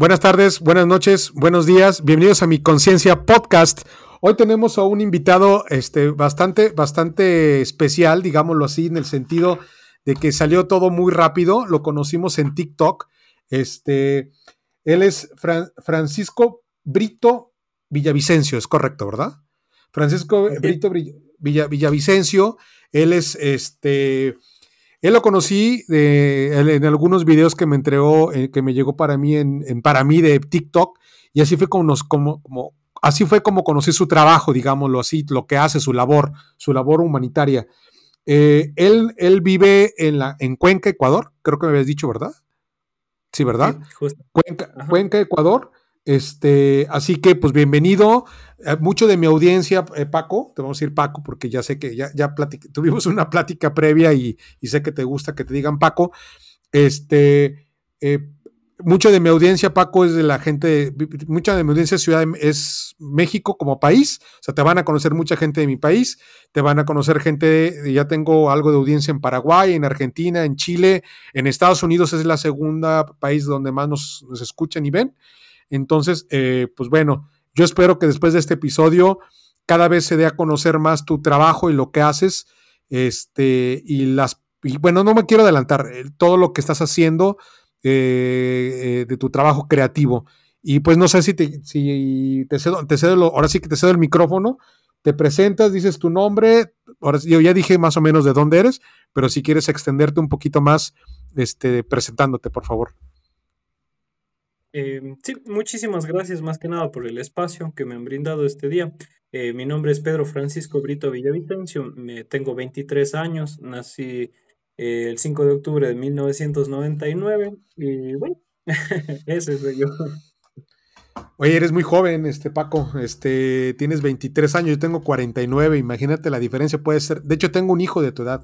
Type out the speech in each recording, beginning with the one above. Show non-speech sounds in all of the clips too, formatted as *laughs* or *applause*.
Buenas tardes, buenas noches, buenos días. Bienvenidos a mi Conciencia Podcast. Hoy tenemos a un invitado este, bastante, bastante especial, digámoslo así, en el sentido de que salió todo muy rápido. Lo conocimos en TikTok. Este, él es Francisco Brito Villavicencio, es correcto, ¿verdad? Francisco Brito Villavicencio. Él es este él lo conocí en algunos videos que me entregó, eh, que me llegó para mí en, para mí de TikTok, y así fue como, nos, como, como, así fue como conocí su trabajo, digámoslo así, lo que hace, su labor, su labor humanitaria. Eh, él, él vive en, la, en Cuenca, Ecuador, creo que me habías dicho, ¿verdad? Sí, ¿verdad? Cuenca, Cuenca, Ecuador. Este, así que, pues bienvenido. Eh, mucho de mi audiencia, eh, Paco, te vamos a decir Paco, porque ya sé que ya, ya tuvimos una plática previa y, sé que te gusta que te digan Paco. Este, eh, mucho de mi audiencia, Paco, es de la gente, mucha de mi audiencia ciudad es México como país, o sea, te van a conocer mucha gente de mi país, te van a conocer gente, ya tengo algo de audiencia en Paraguay, en Argentina, en Chile, en Estados Unidos es la segunda país donde más nos, nos escuchan y ven. Entonces, eh, pues bueno, yo espero que después de este episodio cada vez se dé a conocer más tu trabajo y lo que haces. Este, y las, y bueno, no me quiero adelantar, eh, todo lo que estás haciendo eh, de tu trabajo creativo. Y pues no sé si te, si te cedo, te cedo ahora sí que te cedo el micrófono, te presentas, dices tu nombre, ahora yo ya dije más o menos de dónde eres, pero si quieres extenderte un poquito más, este, presentándote, por favor. Em, sí, muchísimas gracias más que nada por el espacio que me han brindado este día. Eh, mi nombre es Pedro Francisco Brito Villavicencio, me, tengo 23 años, nací eh, el 5 de octubre de 1999 y bueno, *laughs* ese soy yo. Oye, eres muy joven, este Paco, este, tienes 23 años, yo tengo 49, imagínate la diferencia, puede ser, de hecho tengo un hijo de tu edad,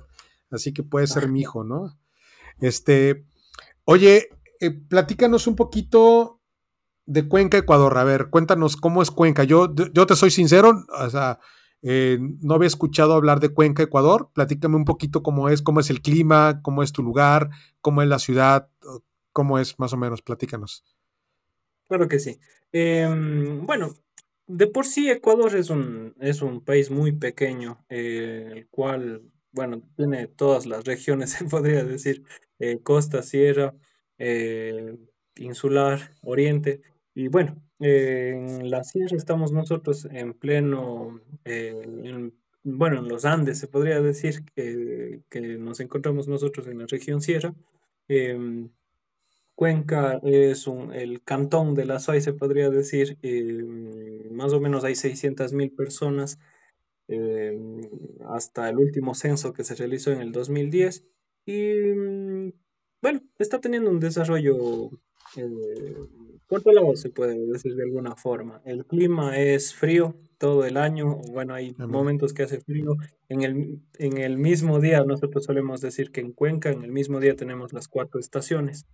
así que puede ser mi hijo, ¿no? Este, oye, eh, platícanos un poquito de Cuenca, Ecuador. A ver, cuéntanos cómo es Cuenca. Yo, yo te soy sincero, o sea, eh, no había escuchado hablar de Cuenca, Ecuador. Platícame un poquito cómo es, cómo es el clima, cómo es tu lugar, cómo es la ciudad, cómo es más o menos. Platícanos. Claro que sí. Em, bueno, de por sí Ecuador es un, es un país muy pequeño, eh, el cual, bueno, tiene todas las regiones, *laughs* se podría decir, costa, sierra. Eh, insular, oriente. Y bueno, en la sierra estamos nosotros en pleno, eh, bueno, en los Andes se podría decir que, nos encontramos nosotros en la región sierra. Em, Cuenca es un, el cantón de la SOAI, se podría decir, em, más o menos hay 600 mil personas em, hasta el último censo que se realizó en el 2010. Y bueno, está teniendo un desarrollo eh, controlado, se puede decir de alguna forma. El clima es frío todo el año, bueno, hay momentos que hace frío. En el, en el mismo día, nosotros solemos decir que en Cuenca, en el mismo día tenemos las cuatro estaciones.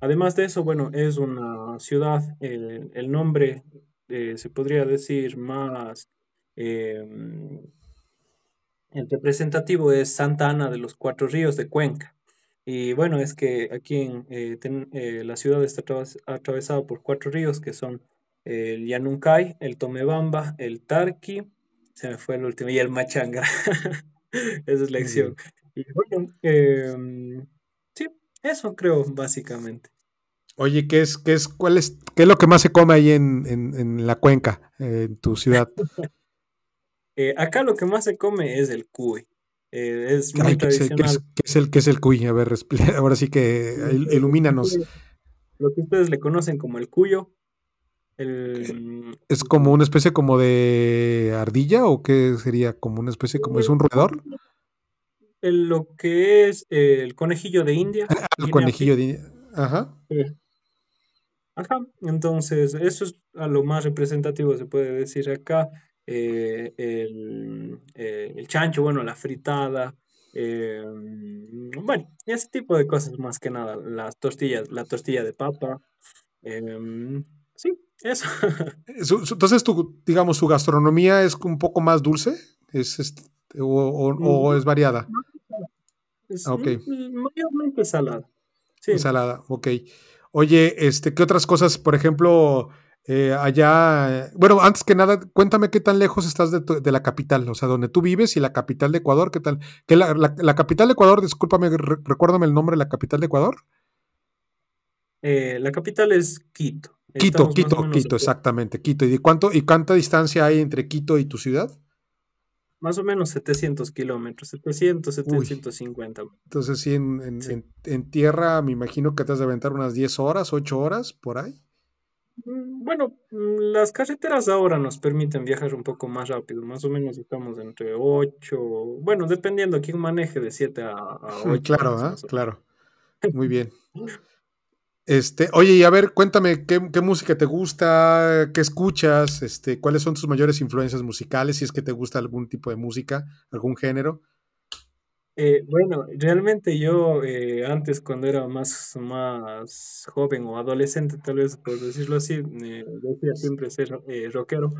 Además de eso, bueno, es una ciudad, el nombre eh, se podría decir más em, el representativo es Santa Ana de los Cuatro Ríos de Cuenca. Y bueno, es que aquí en eh, eh, la ciudad está atravesada por cuatro ríos que son el Yanuncay, el Tomebamba, el Tarqui, se me fue el último, y el Machanga. *laughs* Esa es la acción. Y bueno, em, sí, eso creo básicamente. Oye, ¿qué es, qué es, cuál es, qué es lo que más se come ahí en, la cuenca, en tu ciudad? *laughs* Eh, acá lo que más se come es el cuy. Eh, es muy tradicional. ¿qué es, el, qué es el cuy? A ver, *laughs* ahora sí que ilumínanos. Lo que ustedes le conocen como el cuyo. ¿Es como una especie como de ardilla o qué sería? ¿Como una especie como es un roedor? lo que es el conejillo de India. Ah, el conejillo de India. Ajá. Ajá. Entonces, eso es a lo más representativo, se puede decir acá. Eh, el, eh, el, chancho, bueno, la fritada, eh, bueno, ese tipo de cosas más que nada, las tortillas, la tortilla de papa, sí, eso. *laughs* Entonces, tu, digamos, su gastronomía es un poco más dulce, es o, es variada. Es okay. mayormente salada. Sí. Salada, ok. Oye, este, ¿qué otras cosas, por ejemplo, eh, allá, bueno, antes que nada, cuéntame qué tan lejos estás de, la capital, o sea, donde tú vives y la capital de Ecuador, ¿qué tal? ¿Que la, la, capital de Ecuador, discúlpame, recuérdame el nombre de la capital de Ecuador. Eh, la capital es Quito. Quito, Quito, Quito, exactamente, Quito. ¿Y cuánto y cuánta distancia hay entre Quito y tu ciudad? Más o menos 700 kilómetros, 700, 750. Entonces, sí, en, tierra me imagino que te has de aventar unas 10 horas, 8 horas, por ahí. Mm, bueno, mm, las carreteras ahora nos permiten viajar un poco más rápido, más o menos estamos entre 8, bueno, dependiendo quién maneje de 7 a, 8. *laughs* Claro, ¿ah? claro. *laughs* Muy bien. Este, oye, y a ver, cuéntame, ¿qué, música te gusta? ¿Qué escuchas? Este, ¿Cuáles son tus mayores influencias musicales? Si es que te gusta algún tipo de música, algún género. Eh, bueno, realmente yo eh, antes cuando era más, más joven o adolescente, tal vez por decirlo así, me decía siempre ser eh, rockero,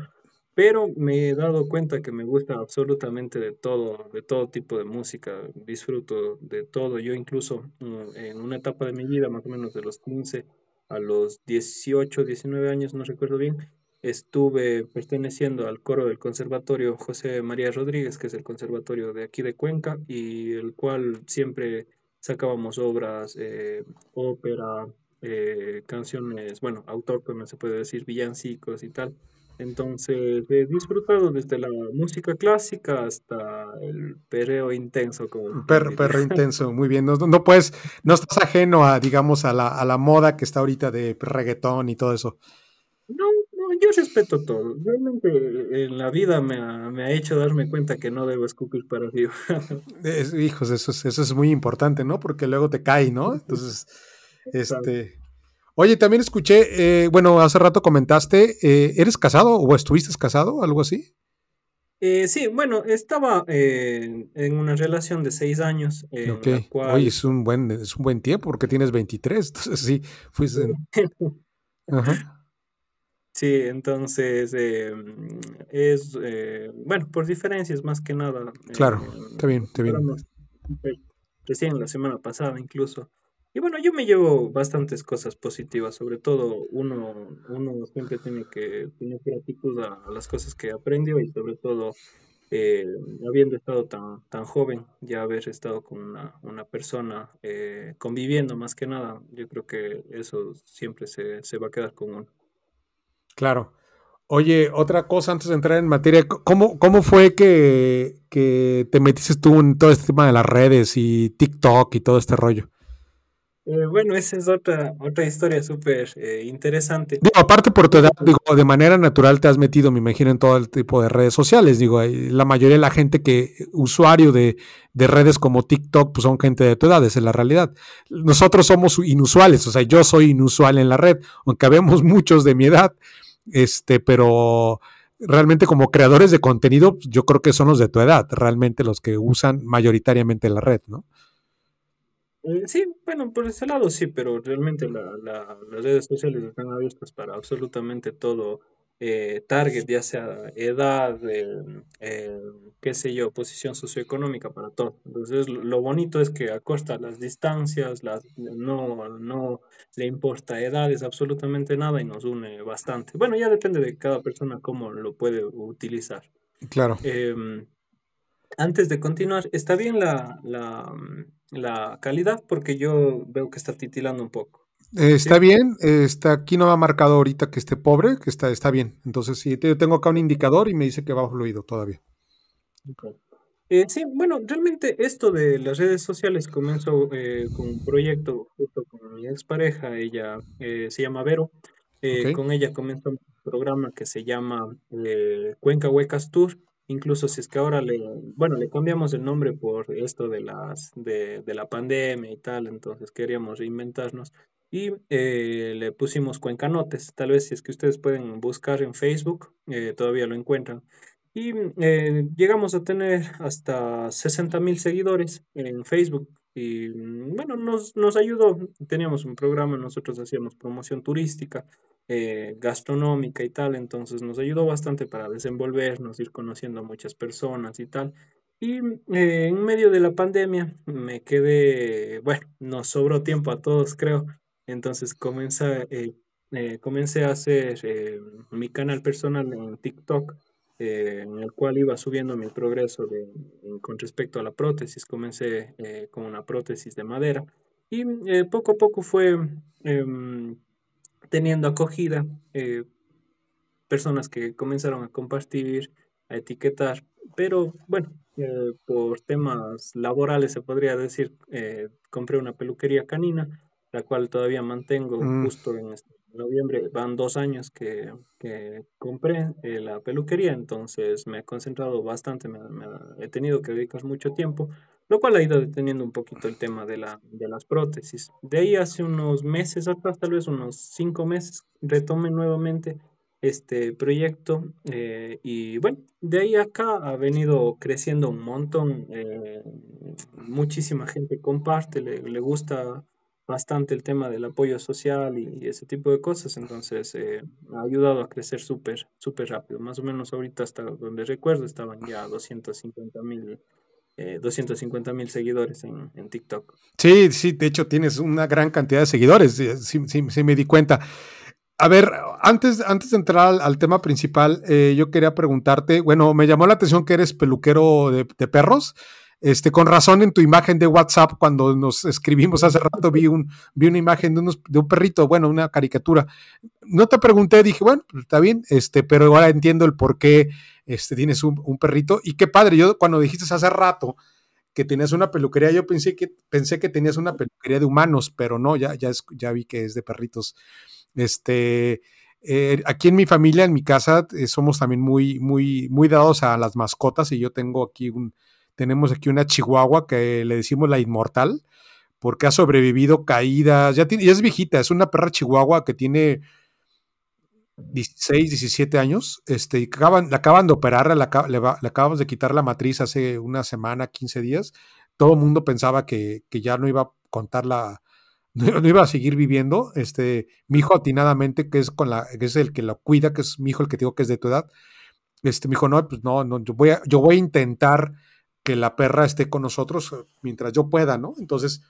pero me he dado cuenta que me gusta absolutamente de todo, de todo tipo de música, disfruto de todo. Yo incluso mm, en una etapa de mi vida, más o menos de los 15 a los 18, 19 años, no recuerdo bien, estuve perteneciendo al coro del Conservatorio José María Rodríguez, que es el conservatorio de aquí de Cuenca, y el cual siempre sacábamos obras, eh, ópera, eh, canciones, bueno, autóctonas se puede decir, villancicos y tal. Entonces he disfrutado desde la música clásica hasta el perreo intenso. Como perro, perro *laughs* intenso, muy bien. No, no, puedes, no estás ajeno a, digamos, a la, a la moda que está ahorita de reggaetón y todo eso. No, yo respeto todo. Realmente en la vida me ha, me ha hecho darme cuenta que no debo escupir para arriba. *laughs* hijos, eso es, eso es muy importante, ¿no? Porque luego te cae, ¿no? Entonces, este... Oye, también escuché, eh, bueno, hace rato comentaste, eh, ¿eres casado o estuviste casado, algo así? Eh, sí, bueno, estaba en una relación de seis años. ok. Oye, es un, buen, es un buen tiempo porque tienes 23, *laughs* entonces sí, fuiste... *laughs* Ajá. Sí, entonces es, bueno, por diferencias más que nada. Claro, está bien, está bien. Recién la semana pasada incluso. Y bueno, yo me llevo bastantes cosas positivas, sobre todo uno, uno siempre tiene que tener gratitud a, las cosas que aprendió y sobre todo eh, habiendo estado tan, tan joven, ya haber estado con una, una persona eh, conviviendo más que nada, yo creo que eso siempre se, se va a quedar con uno. Claro. Oye, otra cosa antes de entrar en materia, ¿cómo, cómo fue que, que te metiste tú en todo este tema de las redes y TikTok y todo este rollo? Eh, bueno, esa es otra, otra historia súper eh, interesante. Digo, aparte por tu edad, digo, de manera natural te has metido, me imagino, en todo el tipo de redes sociales. Digo, la mayoría de la gente que, usuario de, de, redes como TikTok, pues son gente de tu edad, esa es la realidad. Nosotros somos inusuales, o sea, yo soy inusual en la red, aunque habemos *laughs* muchos de mi edad, este, pero realmente como creadores de contenido, yo creo que son los de tu edad, realmente los que usan mayoritariamente la red, ¿no? Eh, sí, bueno, por ese lado sí, pero realmente la, la, las redes sociales están abiertas para absolutamente todo eh, target, ya sea edad, eh, qué sé yo, posición socioeconómica, para todo. Entonces, lo bonito es que acorta las distancias, las, no, no le importa edades, absolutamente nada y nos une bastante. Bueno, ya depende de cada persona cómo lo puede utilizar. Claro. Em, antes de continuar, ¿está bien la, la, calidad? Porque yo veo que está titilando un poco. Eh, está bien, está, aquí no ha marcado ahorita que esté pobre, que está, está bien. Entonces, sí, yo tengo acá un indicador y me dice que va fluido todavía. Eh, sí, bueno, realmente esto de las redes sociales comenzó eh, con un proyecto justo con mi expareja, ella se llama Vero. Con ella comenzó un programa que se llama Cuenca Huecas Tour Incluso si es que ahora le, bueno, le cambiamos el nombre por esto de las, de, de la pandemia y tal, entonces queríamos reinventarnos y eh, le pusimos Cuencanotes. Tal vez si es que ustedes pueden buscar en Facebook, eh, todavía lo encuentran. Y eh, llegamos a tener hasta 60 mil seguidores en Facebook. Y mm, bueno, nos, nos ayudó. Teníamos un programa, nosotros hacíamos promoción turística eh, gastronómica y tal, entonces nos ayudó bastante para desenvolvernos, ir conociendo a muchas personas y tal. Y eh, en medio de la pandemia me quedé, bueno, nos sobró tiempo a todos, creo. Entonces comencé, eh, eh, comencé a hacer eh, mi canal personal en TikTok, en el cual iba subiendo mi progreso de, con respecto a la prótesis. Comencé con una prótesis de madera y poco a poco fue em, teniendo acogida personas que comenzaron a compartir, a etiquetar, pero bueno, por temas laborales se podría decir, eh, compré una peluquería canina, la cual todavía mantengo mm. justo en este noviembre, van dos años que, que compré eh, la peluquería, entonces me he concentrado bastante, me, he tenido que dedicar mucho tiempo, lo cual ha ido deteniendo un poquito el tema de, la, de las prótesis. De ahí hace unos meses atrás, tal vez unos cinco meses, retomé nuevamente este proyecto eh, y bueno, de ahí acá ha venido creciendo un montón, eh, muchísima gente comparte, le, le, gusta bastante el tema del apoyo social y, ese tipo de cosas, entonces eh, ha ayudado a crecer súper, súper rápido, más o menos ahorita hasta donde recuerdo estaban ya 250 mil. 250 mil seguidores en, en, TikTok. Sí, sí, de hecho tienes una gran cantidad de seguidores, sí, sí, sí me di cuenta. A ver, antes, antes de entrar al, tema principal, eh, yo quería preguntarte, bueno, me llamó la atención que eres peluquero de, perros. Este, con razón en tu imagen de WhatsApp, cuando nos escribimos hace rato, vi, un, vi una imagen de, de un perrito, bueno, una caricatura. No te pregunté, dije, bueno, pues, está bien, este, pero ahora entiendo el por qué este, tienes un, un, perrito. Y qué padre, yo cuando dijiste hace rato que tenías una peluquería, yo pensé que, pensé que tenías una peluquería de humanos, pero no, ya, ya, ya vi que es de perritos. Este, eh, aquí en mi familia, en mi casa, eh, somos también muy, muy, muy dados a las mascotas y yo tengo aquí un, tenemos aquí una chihuahua que le decimos la inmortal porque ha sobrevivido caídas, ya, es viejita, es una perra chihuahua que tiene 16, 17 años, este, y acaban, la acaban de operar, le, acabamos de quitar la matriz hace una semana, 15 días, todo el mundo pensaba que, que ya no iba a contar la, no, iba a seguir viviendo. Este, mi hijo atinadamente, que es con la, que es el que lo cuida, que es mi hijo el que digo que es de tu edad, este, me dijo, no, pues no, no, yo voy a, yo voy a intentar que la perra esté con nosotros eh, mientras yo pueda, ¿no? Entonces,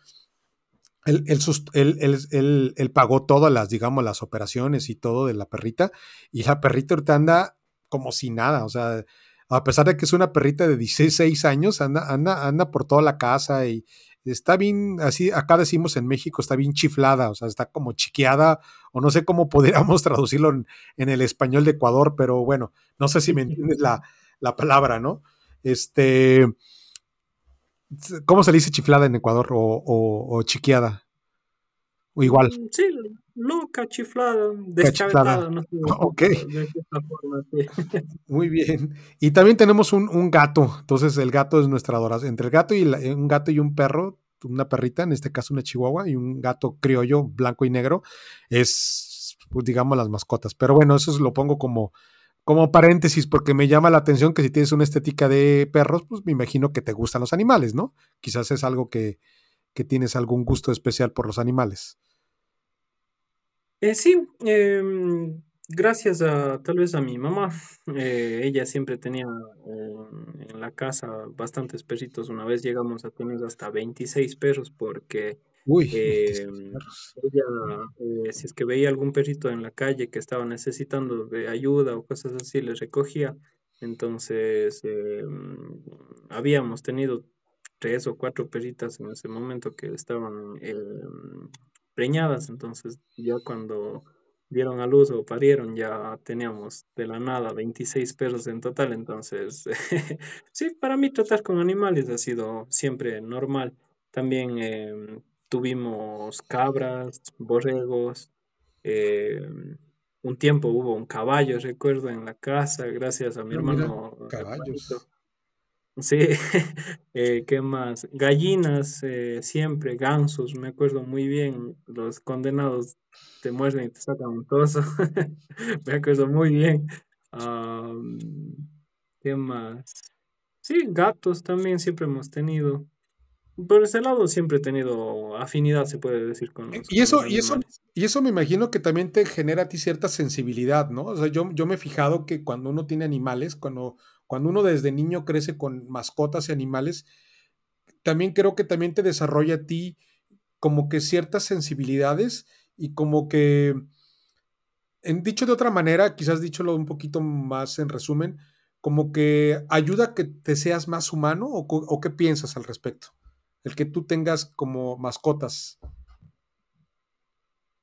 él, él, él, pagó todas las, digamos, las operaciones y todo de la perrita, y la perrita ahorita anda como si nada, o sea, a pesar de que es una perrita de 16 años, anda, anda, anda por toda la casa y, está bien, así acá decimos en México, está bien chiflada, o sea, está como chiqueada, o no sé cómo *laughs* podríamos traducirlo en, el español de Ecuador, pero bueno, no sé si me *laughs* entiendes la, palabra, ¿no? Este, ¿cómo se le dice chiflada en Ecuador o, chiqueada? O igual. Mm, sí, loca, chiflada, deschavetada, no sé. *laughs* Ok. *laughs* Muy bien. Y también tenemos un, gato. Entonces, el gato es nuestra adoración. Entre el gato y un gato y un perro, una perrita, en este caso una chihuahua, y un gato criollo, blanco y negro, es, pues, digamos, las mascotas. Pero bueno, eso lo pongo como, como paréntesis porque me llama la atención que si tienes una estética de perros, pues me imagino que te gustan los animales, ¿no? Quizás es algo que, que tienes algún gusto especial por los animales. Eh, sí, em, gracias a tal vez a mi mamá. Eh, ella siempre tenía eh, en la casa bastantes perritos. Una vez llegamos a tener hasta 26 perros porque Uy, em, ella, si es que veía algún perrito en la calle que estaba necesitando de ayuda o cosas así, les recogía. Entonces, em, habíamos tenido tres o cuatro perritas en ese momento que estaban preñadas, entonces ya cuando dieron a luz o parieron ya teníamos de la nada 26 perros en total, entonces *laughs* sí, para mí tratar con animales ha sido siempre normal. También em, tuvimos cabras, borregos, em, un tiempo hubo un caballo, recuerdo, en la casa, gracias a mi ah, hermano. caballos. Sí, *laughs* eh, ¿qué más? Gallinas, eh, siempre, gansos, me acuerdo muy bien, los condenados te muerden y te sacan un trozo, *laughs* me acuerdo muy bien. ¿qué más? Sí, gatos también siempre hemos tenido. Por ese lado siempre he tenido afinidad, se puede decir, con los Y eso, y eso, y eso me imagino que también te genera a ti cierta sensibilidad, ¿no? O sea, yo, yo me he fijado que cuando uno tiene animales, cuando cuando uno desde niño crece con mascotas y animales, también creo que también te desarrolla a ti como que ciertas sensibilidades y como que, en, dicho de otra manera, quizás dicholo un poquito más en resumen, como que ayuda a que te seas más humano o, qué piensas al respecto? El que tú tengas como mascotas.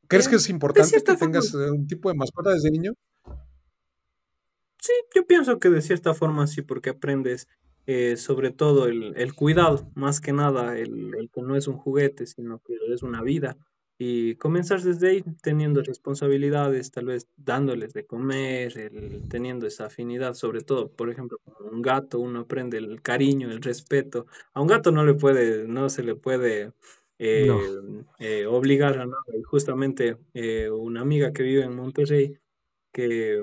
¿Crees que es importante que tengas eh, un tipo de mascota desde niño? Sí, yo pienso que de cierta forma sí, porque aprendes eh, sobre todo el, cuidado, más que nada, el, el, que no es un juguete, sino que es una vida. Y comenzar desde ahí teniendo responsabilidades, tal vez dándoles de comer, el, teniendo esa afinidad, sobre todo, por ejemplo, con un gato, uno aprende el cariño, el respeto. A un gato no le puede, no se le puede eh, eh, obligar a nada. Y justamente una amiga que vive en Monterrey, que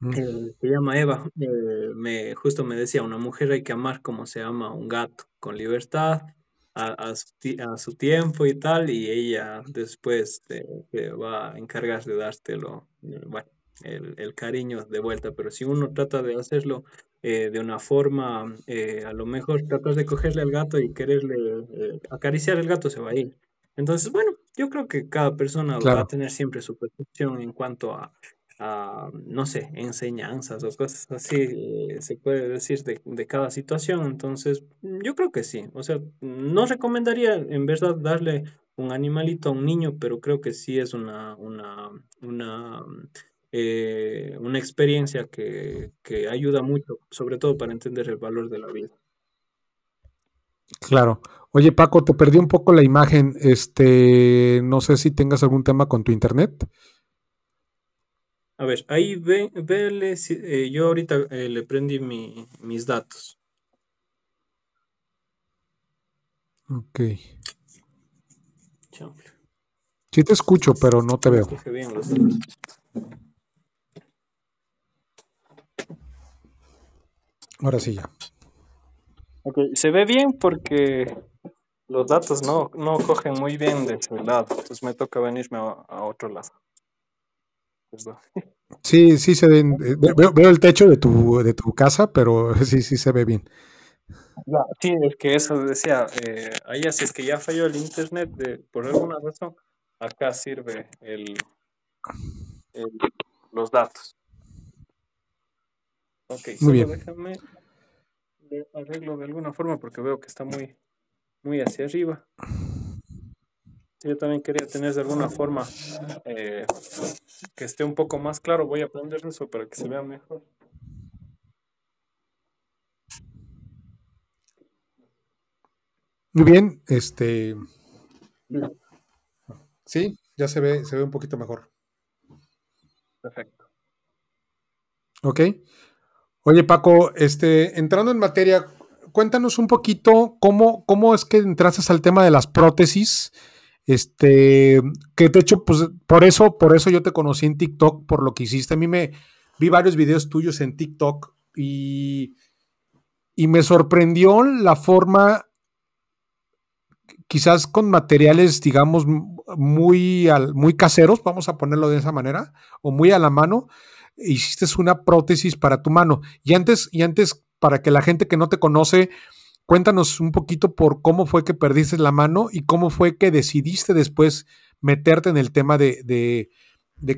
Se llama Eva, eh, me, justo me decía, una mujer hay que amar como se ama un gato, con libertad, a, su, tiempo y tal, y ella después te, va a encargar de dártelo, eh, bueno, el, cariño de vuelta, pero si uno trata de hacerlo eh, de una forma, a lo mejor tratas de cogerle al gato y quererle acariciar el gato, se va a ir. Entonces, bueno, yo creo que cada persona va a tener siempre su percepción en cuanto a no sé, enseñanzas o cosas así, eh, se puede decir de, de, cada situación. Entonces, mm, yo creo que sí. O sea, no recomendaría en verdad darle un animalito a un niño, pero creo que sí es una, una, una, eh, una experiencia que, que ayuda mucho, sobre todo para entender el valor de la vida. Claro. Oye, Paco, te perdí un poco la imagen. Este, no sé si tengas algún tema con tu internet. A ver, ahí ve, vele, eh, yo ahorita eh, le prendí mi, mis datos. Ok. Sí te escucho, pero no te veo. Ahora sí ya. Ok, se ve bien porque los datos no, no cogen muy bien de ese lado, entonces me toca venirme a otro lado. Sí, sí se ven. Eh, veo, el techo de tu, de tu casa, pero *laughs* sí, sí se ve bien. sí, es que eso decía, eh, ahí así es que ya falló el internet de, por alguna razón, acá sirve el, los datos. Ok, muy bien. déjame arreglo de alguna forma porque veo que está muy, muy hacia arriba. Yo también quería tener de alguna forma eh, que esté un poco más claro. Voy a aprender eso para que se vea mejor. Muy bien, este. Sí, ya se ve, se ve un poquito mejor. Perfecto. Ok. Oye, Paco, este, entrando en materia, cuéntanos un poquito cómo, cómo es que entraste al tema de las prótesis este, que de hecho, pues por eso, por eso yo te conocí en TikTok, por lo que hiciste. A mí me vi varios videos tuyos en TikTok y, y me sorprendió la forma, quizás con materiales, digamos, muy, muy caseros, vamos a ponerlo de esa manera, o muy a la mano, hiciste una prótesis para tu mano. Y antes, y antes, para que la gente que no te conoce, Cuéntanos un poquito por cómo fue que perdiste la mano y cómo fue que decidiste después meterte en el tema de,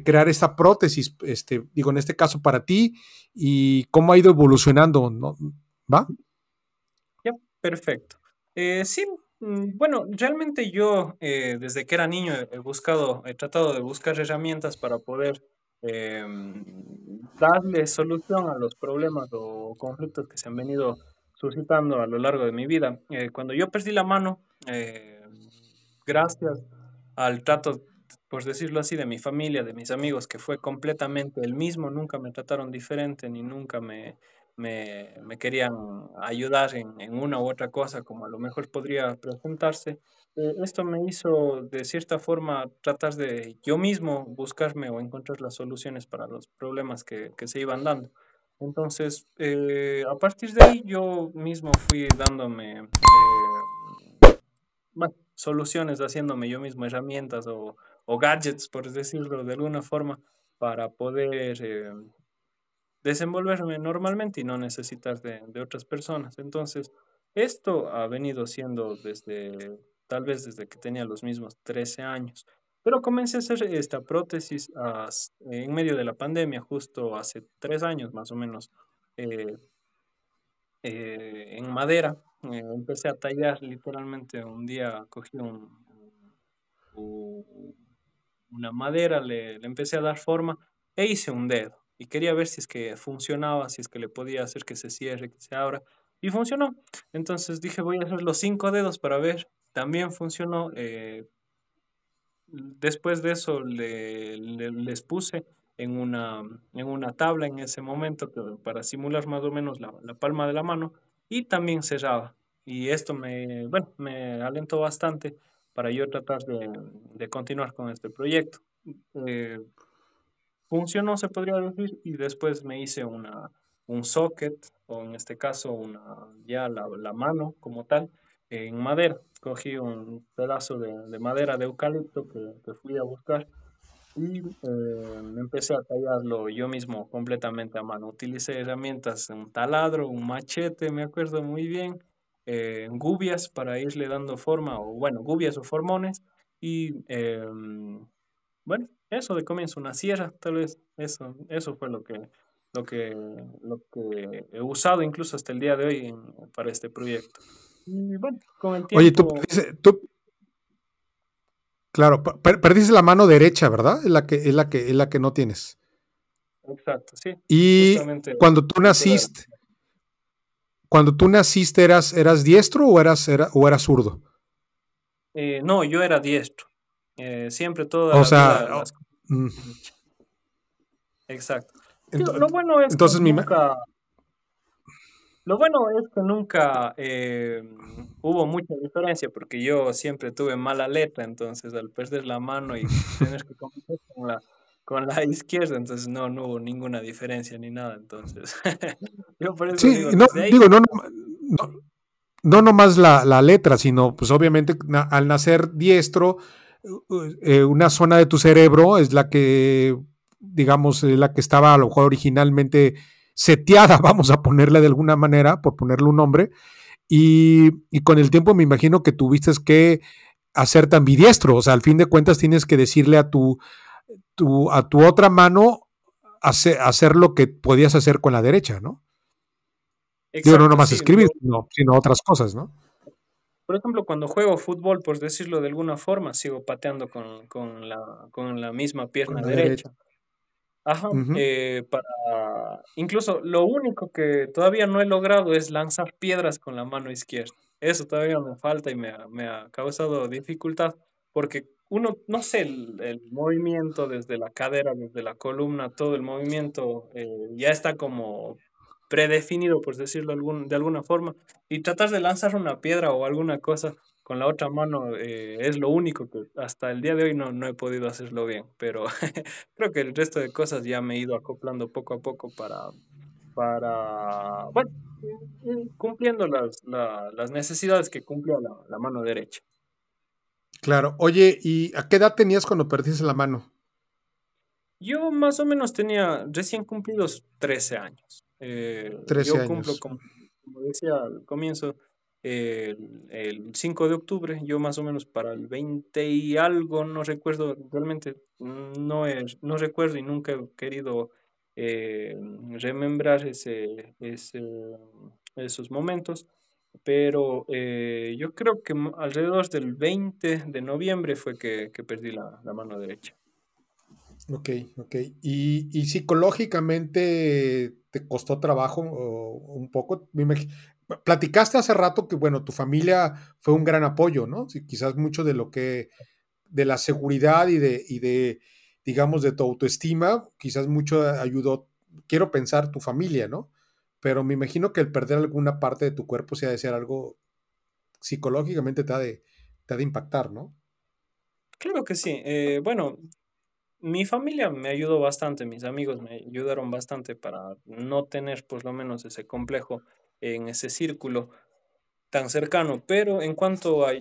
crear esta prótesis, este, digo, en este caso para ti, y cómo ha ido evolucionando, ¿no? ¿Va? Ya, perfecto. Eh, sí, mm, bueno, realmente yo eh, desde que era niño he buscado, he tratado de buscar herramientas para poder em, darle solución a los problemas o conflictos que se han venido suscitando a lo largo de mi vida. Eh, cuando yo perdí la mano, eh, gracias al trato, por decirlo así, de mi familia, de mis amigos, que fue completamente el mismo, nunca me trataron diferente ni nunca me, me, me querían ayudar en, en, una u otra cosa, como a lo mejor podría presentarse. Eh, esto me hizo, de cierta forma, tratar de yo mismo buscarme o encontrar las soluciones para los problemas que, que se iban dando. Entonces, eh, a partir de ahí yo mismo fui dándome eh, soluciones, haciéndome yo mismo herramientas o, gadgets, por decirlo de alguna forma, para poder eh, desenvolverme normalmente y no necesitar de, de, otras personas. Entonces, esto ha venido siendo desde, tal vez desde que tenía los mismos 13 años. Pero comencé a hacer esta prótesis en medio de la pandemia, justo hace tres años más o menos, eh, eh, en madera. Eh, empecé a tallar literalmente. Un día cogí un, una madera, le, le, empecé a dar forma e hice un dedo. Y quería ver si es que funcionaba, si es que le podía hacer que se cierre, que se abra. Y funcionó. Entonces dije, voy a hacer los cinco dedos para ver. También funcionó. Después de eso le, les puse en una, en una tabla en ese momento para simular más o menos la, la, palma de la mano y también cerraba. Y esto me, bueno, me alentó bastante para yo tratar de, de continuar con este proyecto. Eh, funcionó, se podría decir, y después me hice una, un socket, o en este caso una, ya la, la mano como tal, en madera. Cogí un pedazo de, de madera de eucalipto que, que fui a buscar y eh, empecé a tallarlo yo mismo completamente a mano. Utilicé herramientas, un taladro, un machete, me acuerdo muy bien, eh, gubias para irle dando forma, o bueno, gubias o formones, y em, bueno, eso de comienzo, una sierra, tal vez, eso, eso fue lo que, lo que, lo que he usado incluso hasta el día de hoy para este proyecto. Y bueno, con el tiempo... Oye, tú, tú, Claro, perdiste la mano derecha, ¿verdad? Es la que, es la que, es la que no tienes. Exacto, sí. Y cuando tú naciste, cuando tú naciste, ¿eras, eras diestro o eras, era, o eras zurdo? Eh, no, yo era diestro. Eh, siempre todo. O sea. Mm. Exacto. Entonces, lo bueno es entonces mi nunca, lo bueno es que nunca eh, hubo mucha diferencia porque yo siempre tuve mala letra, entonces al perder la mano y tener que comenzar con la, con la *laughs* izquierda, entonces no, no hubo ninguna diferencia ni nada, entonces *laughs* yo por eso sí, digo, no, digo, no, no, no nomás la, la, letra, sino pues obviamente al nacer diestro, eh, una zona de tu cerebro es la que, digamos, la que estaba a lo mejor originalmente seteada, *laughs* vamos a ponerle de alguna manera, por ponerle un nombre, y, con el tiempo me imagino que tuviste que hacer tan bidiestro, o sea, al fin de cuentas tienes que decirle a tu, tu a tu otra mano hacer, hacer, lo que podías hacer con la derecha, ¿no? Exacto, no nomás escribir, sino otras cosas, ¿no? Por ejemplo, cuando juego fútbol, por decirlo de alguna forma, sigo pateando con, con, la, con la misma pierna derecha. Ajá, eh, para... Incluso lo único que todavía no he logrado es lanzar piedras con la mano izquierda. Eso todavía me falta y me ha, me ha causado dificultad porque uno, no sé, el, movimiento desde la cadera, desde la columna, todo el movimiento eh, ya está como predefinido, por decirlo algún, de alguna forma, y tratar de lanzar una piedra o alguna cosa con la otra mano eh, es lo único que hasta el día de hoy no, no he podido hacerlo bien, pero *laughs* creo que el resto de cosas ya me he ido acoplando poco a poco para, para bueno, cumpliendo las, las necesidades que cumple la, la, mano derecha. Claro, oye, ¿y a qué edad tenías cuando perdiste la mano? Yo más o menos tenía recién cumplidos 13 años. Eh, 13 yo cumplo, como, como decía al comienzo, el, 5 de octubre, yo más o menos para el 20 y algo, no recuerdo, realmente no, es, no recuerdo y nunca he querido eh, remembrar ese, esos momentos, pero eh, yo creo que alrededor del 20 de noviembre fue que, perdí la, mano derecha. Ok, ok. ¿Y, y psicológicamente te costó trabajo un poco? Platicaste hace rato que, bueno, tu familia fue un gran apoyo, ¿no? Sí, quizás mucho de lo que, de la seguridad y de, y de, digamos, de tu autoestima, quizás mucho ayudó, quiero pensar, tu familia, ¿no? Pero me imagino que el perder alguna parte de tu cuerpo se ha de ser algo psicológicamente te ha de, te ha de impactar, ¿no? Claro que sí. Eh, bueno, mi familia me ayudó bastante, mis amigos me ayudaron bastante para no tener por lo menos ese complejo en ese círculo tan cercano, pero en cuanto a,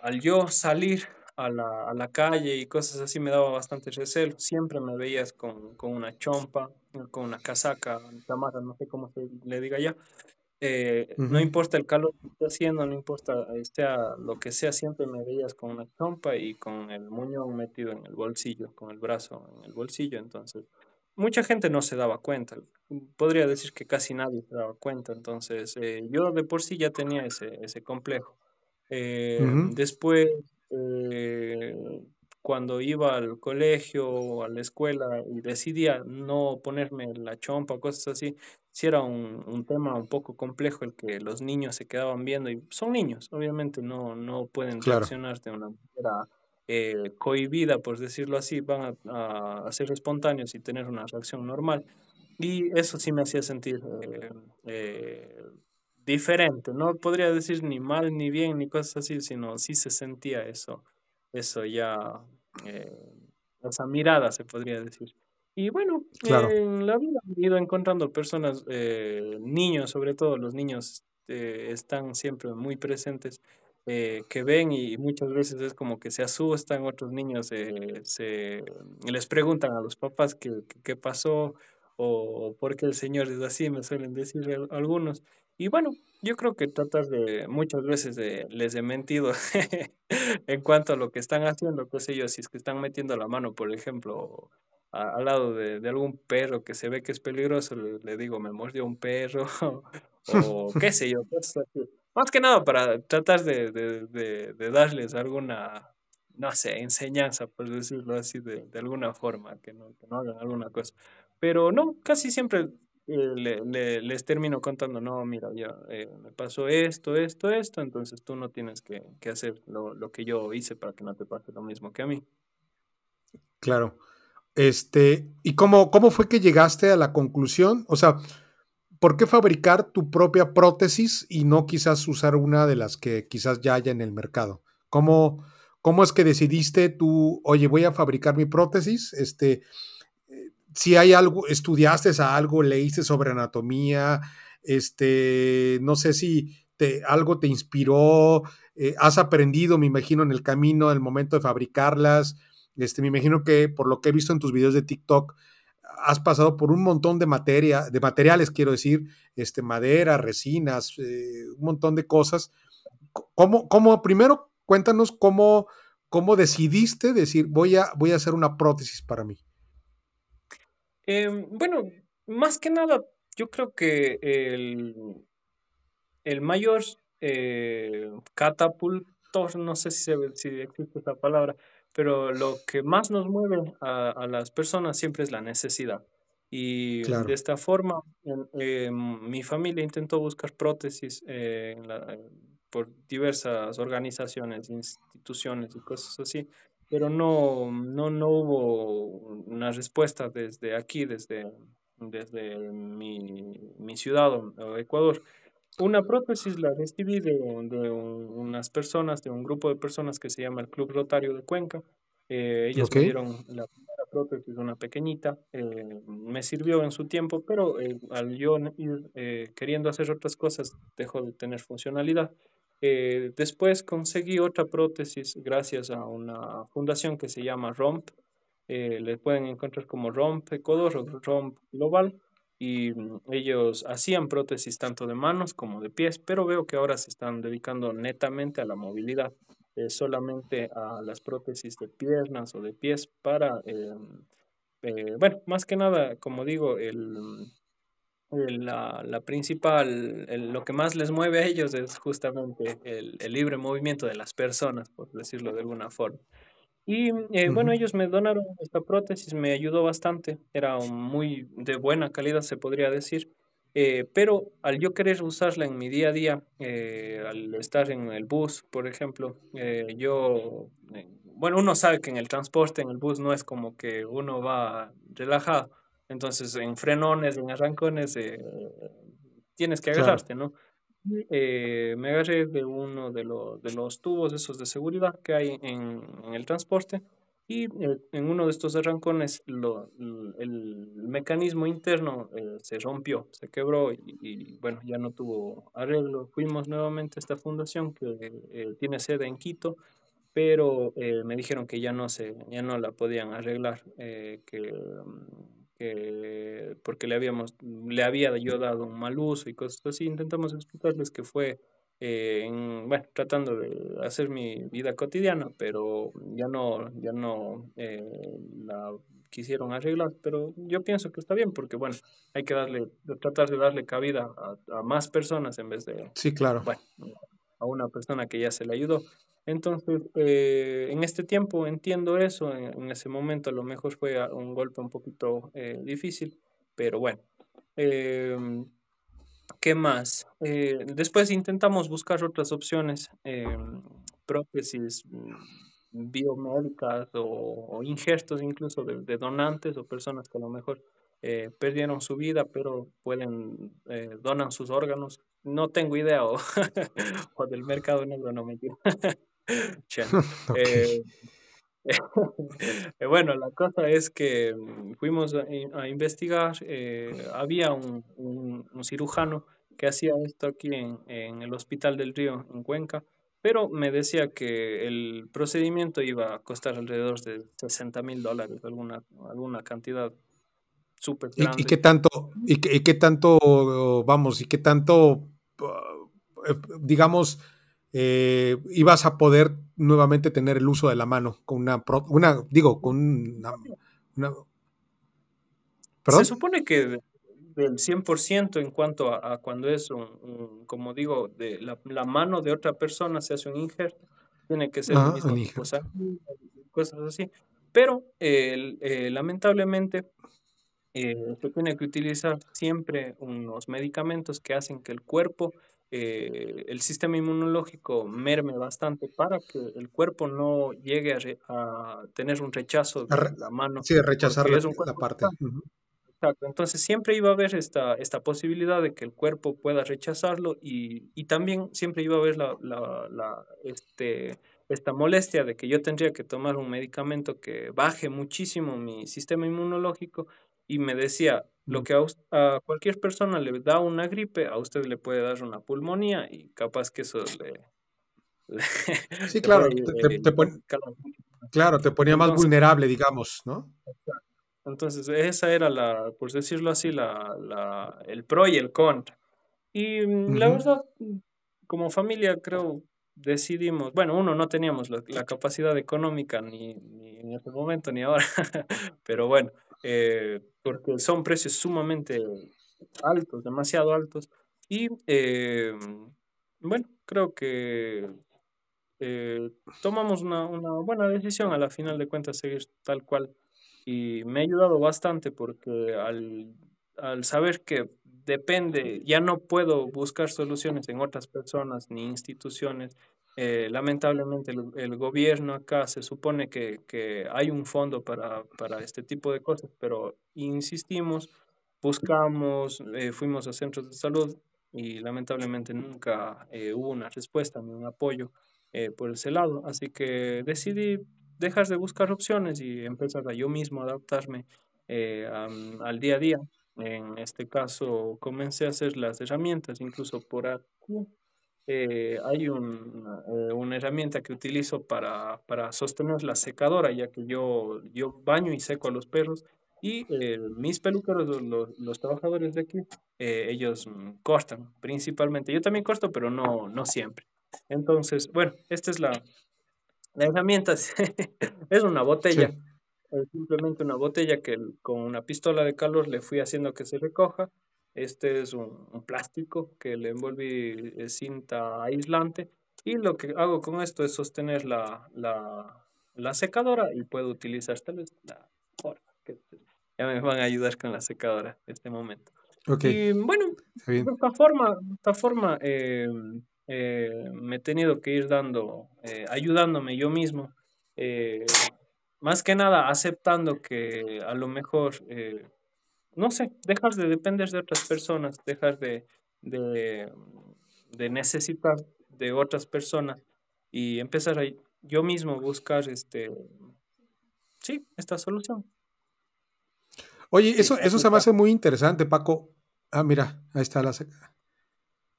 al yo salir a la, a la, calle y cosas así me daba bastante recelo. Siempre me veías con, con una chompa, con una casaca, tamara, no sé cómo se le diga ya. Eh, no importa el calor que esté haciendo, no importa sea lo que sea, siempre me veías con una chompa y con el muñón metido en el bolsillo, con el brazo en el bolsillo. Entonces, mucha gente no se daba cuenta. Podría decir que casi nadie se daba cuenta. Entonces, eh, yo de por sí ya tenía ese, ese complejo. Eh, después, cuando iba al colegio o a la escuela y decidía no ponerme la chompa o cosas así, sí era un, un, tema un poco complejo el que los niños se quedaban viendo y son niños, obviamente no, no pueden reaccionar de una manera eh, cohibida, por decirlo así, van a, a, ser espontáneos y tener una reacción normal. Y eso sí me hacía sentir eh, eh, diferente, no podría decir ni mal ni bien ni cosas así, sino sí se sentía eso, eso ya, esa mirada se podría decir. Y bueno, en la vida he ido encontrando personas, niños, sobre todo los niños están siempre muy presentes, eh, que ven y muchas veces es como que se asustan, otros niños se, les preguntan a los papás qué, qué pasó o por qué el Señor es así, me suelen decir algunos. Y bueno, yo creo que tratar de, muchas veces de, les he mentido *laughs* en cuanto a lo que están haciendo, qué sé yo, si es que están metiendo la mano, por ejemplo, al lado de, algún perro que se ve que es peligroso, le, digo, me mordió un perro, *laughs* o qué sé yo, Más que nada para tratar de, de, darles alguna, no sé, enseñanza, por decirlo así, de, alguna forma, que no, que no hagan alguna cosa. Pero no, casi siempre eh, le, les termino contando, no, mira, ya eh, me pasó esto, esto, esto, entonces tú no tienes que, que hacer lo, lo, que yo hice para que no te pase lo mismo que a mí. Claro. Este, ¿y cómo, cómo fue que llegaste a la conclusión? O sea, ¿por qué fabricar tu propia prótesis y no quizás usar una de las que quizás ya haya en el mercado? ¿Cómo, cómo es que decidiste tú, oye, voy a fabricar mi prótesis? Este, eh, si hay algo, estudiaste algo, leíste sobre anatomía, este, no sé si te, algo te inspiró, eh, has aprendido, me imagino, en el camino, el momento de fabricarlas, este, me imagino que por lo que he visto en tus videos de TikTok, has pasado por un montón de materia, de materiales, quiero decir, este, madera, resinas, eh, un montón de cosas. ¿Cómo, cómo primero cuéntanos cómo, cómo decidiste decir voy a, voy a hacer una prótesis para mí? Em, bueno, más que nada, yo creo que el, el mayor eh, catapultor, no sé si, si existe esa palabra, pero lo que más nos mueve a, las personas siempre es la necesidad. Y de esta forma, eh, mi familia intentó buscar prótesis eh, por diversas organizaciones, instituciones y cosas así, pero no, no, no hubo una respuesta desde aquí, desde, desde mi, mi ciudad o Ecuador. Una prótesis la recibí de, unas personas, de un grupo de personas que se llama el Club Rotario de Cuenca. Eh, ellos me dieron la primera prótesis, una pequeñita. Eh, me sirvió en su tiempo, pero eh, al yo ir queriendo hacer otras cosas, dejó de tener funcionalidad. después conseguí otra prótesis gracias a una fundación que se llama ROMP. le pueden encontrar como ROMP Ecuador o ROMP Global y mm, ellos hacían prótesis tanto de manos como de pies, pero veo que ahora se están dedicando netamente a la movilidad, eh, solamente a las prótesis de piernas o de pies para, eh, eh, bueno, más que nada, como digo, el, la, la, principal, lo que más les mueve a ellos es justamente el, el libre movimiento de las personas, por decirlo de alguna forma. Y eh, bueno, ellos me donaron esta prótesis, me ayudó bastante, era muy de buena calidad, se podría decir. Eh, pero al yo querer usarla en mi día a día, eh, al estar en el bus, por ejemplo, yo, bueno, uno sabe que en el transporte, en el bus, no es como que uno va relajado. Entonces, en frenones, en arrancones, tienes que agarrarte, ¿no? Eh, me agarré de uno de, los, de los tubos esos de seguridad que hay en, en el transporte y eh, en uno de estos arrancones lo, el, mecanismo interno eh, se rompió, se quebró y, bueno, ya no tuvo arreglo. Fuimos nuevamente a esta fundación que tiene sede en Quito, pero me dijeron que ya no, se, ya no la podían arreglar, que, que porque le habíamos, le había yo dado un mal uso y cosas así, intentamos explicarles que fue eh, en, bueno, tratando de hacer mi vida cotidiana, pero ya no, ya no eh, la quisieron arreglar, pero yo pienso que está bien porque, bueno, hay que darle, tratar de darle cabida a, más personas en vez de, sí, claro. bueno, a una persona que ya se le ayudó. Entonces, eh, en este tiempo entiendo eso, en, ese momento a lo mejor fue un golpe un poquito eh, difícil, pero bueno. Em, ¿Qué más? Eh, después intentamos buscar otras opciones, em, prótesis mm, biomédicas o, ingestos incluso de, donantes o personas que a lo mejor perdieron su vida, pero pueden, donan sus órganos. No tengo idea o, *laughs* o del mercado negro, no me *laughs* *laughs* entiendo. *laughs* *laughs* Eh, bueno, la cosa es que mm, fuimos a, investigar, eh, había un, un, cirujano que hacía esto aquí en, en, el Hospital del Río, en Cuenca, pero me decía que el procedimiento iba a costar alrededor de 60 mil dólares, alguna, alguna cantidad súper grande. ¿Y, qué tanto, y qué, y qué tanto, vamos, y qué tanto, eh, digamos, eh, ibas a poder nuevamente tener el uso de la mano con una, una digo, con una... ¿Perdón? Se supone que del 100% en cuanto a, cuando es un, como digo, de la, mano de otra persona se hace un injerto, tiene que ser el mismo tipo, cosas así. Pero eh, lamentablemente eh, se tiene que utilizar siempre unos medicamentos que hacen que el cuerpo eh, el sistema inmunológico merme bastante para que el cuerpo no llegue a, tener un rechazo de la mano. Sí, rechazar la, la parte. Exacto, entonces siempre iba a haber esta, esta posibilidad de que el cuerpo pueda rechazarlo y, y también siempre iba a haber la, la, la, este, esta molestia de que yo tendría que tomar un medicamento que baje muchísimo mi sistema inmunológico y me decía, lo que a, cualquier persona le da una gripe, a usted le puede dar una pulmonía y capaz que eso le... *laughs* sí, claro, te, claro, te ponía más vulnerable, digamos, ¿no? Entonces, esa era la, por decirlo así, la, la, el pro y el contra. Y mm, la verdad, como familia, creo, decidimos, bueno, uno, no teníamos la, capacidad económica ni, ni, en ese momento ni ahora, *laughs* pero bueno, eh, porque son precios sumamente altos, demasiado altos. Y eh, bueno, creo que eh, tomamos una, una, buena decisión a la final de cuentas seguir tal cual. Y me ha ayudado bastante porque al, al saber que depende, ya no puedo buscar soluciones en otras personas ni instituciones, eh, lamentablemente el, gobierno acá se supone que, que hay un fondo para, para, este tipo de cosas, pero insistimos, buscamos, eh, fuimos a centros de salud y lamentablemente nunca eh, hubo una respuesta ni un apoyo por ese lado. Así que decidí dejar de buscar opciones y empezar a yo mismo adaptarme al día a día. En este caso comencé a hacer las herramientas, incluso por aquí eh, hay un, eh, una herramienta que utilizo para, para, sostener la secadora, ya que yo, yo baño y seco a los perros y eh, mis peluqueros, los, los, trabajadores de aquí, ellos mm, cortan principalmente. Yo también corto, pero no, no siempre. Entonces, bueno, esta es la, la herramienta. *laughs* es una botella. Es simplemente una botella que con una pistola de calor le fui haciendo que se recoja este es un, plástico que le envolví eh, cinta aislante y lo que hago con esto es sostener la, la, la secadora y puedo utilizar esta vez la que ya me van a ayudar con la secadora en este momento. Y bueno, de esta forma, de esta forma eh, eh, me he tenido que ir dando, ayudándome yo mismo, más que nada aceptando que a lo mejor no sé, dejar de depender de otras personas, dejar de, de, necesitar de otras personas y empezar a yo mismo buscar este, sí, esta solución. Oye, eso, eso se me hace muy interesante, Paco. Ah, mira, ahí está la seca.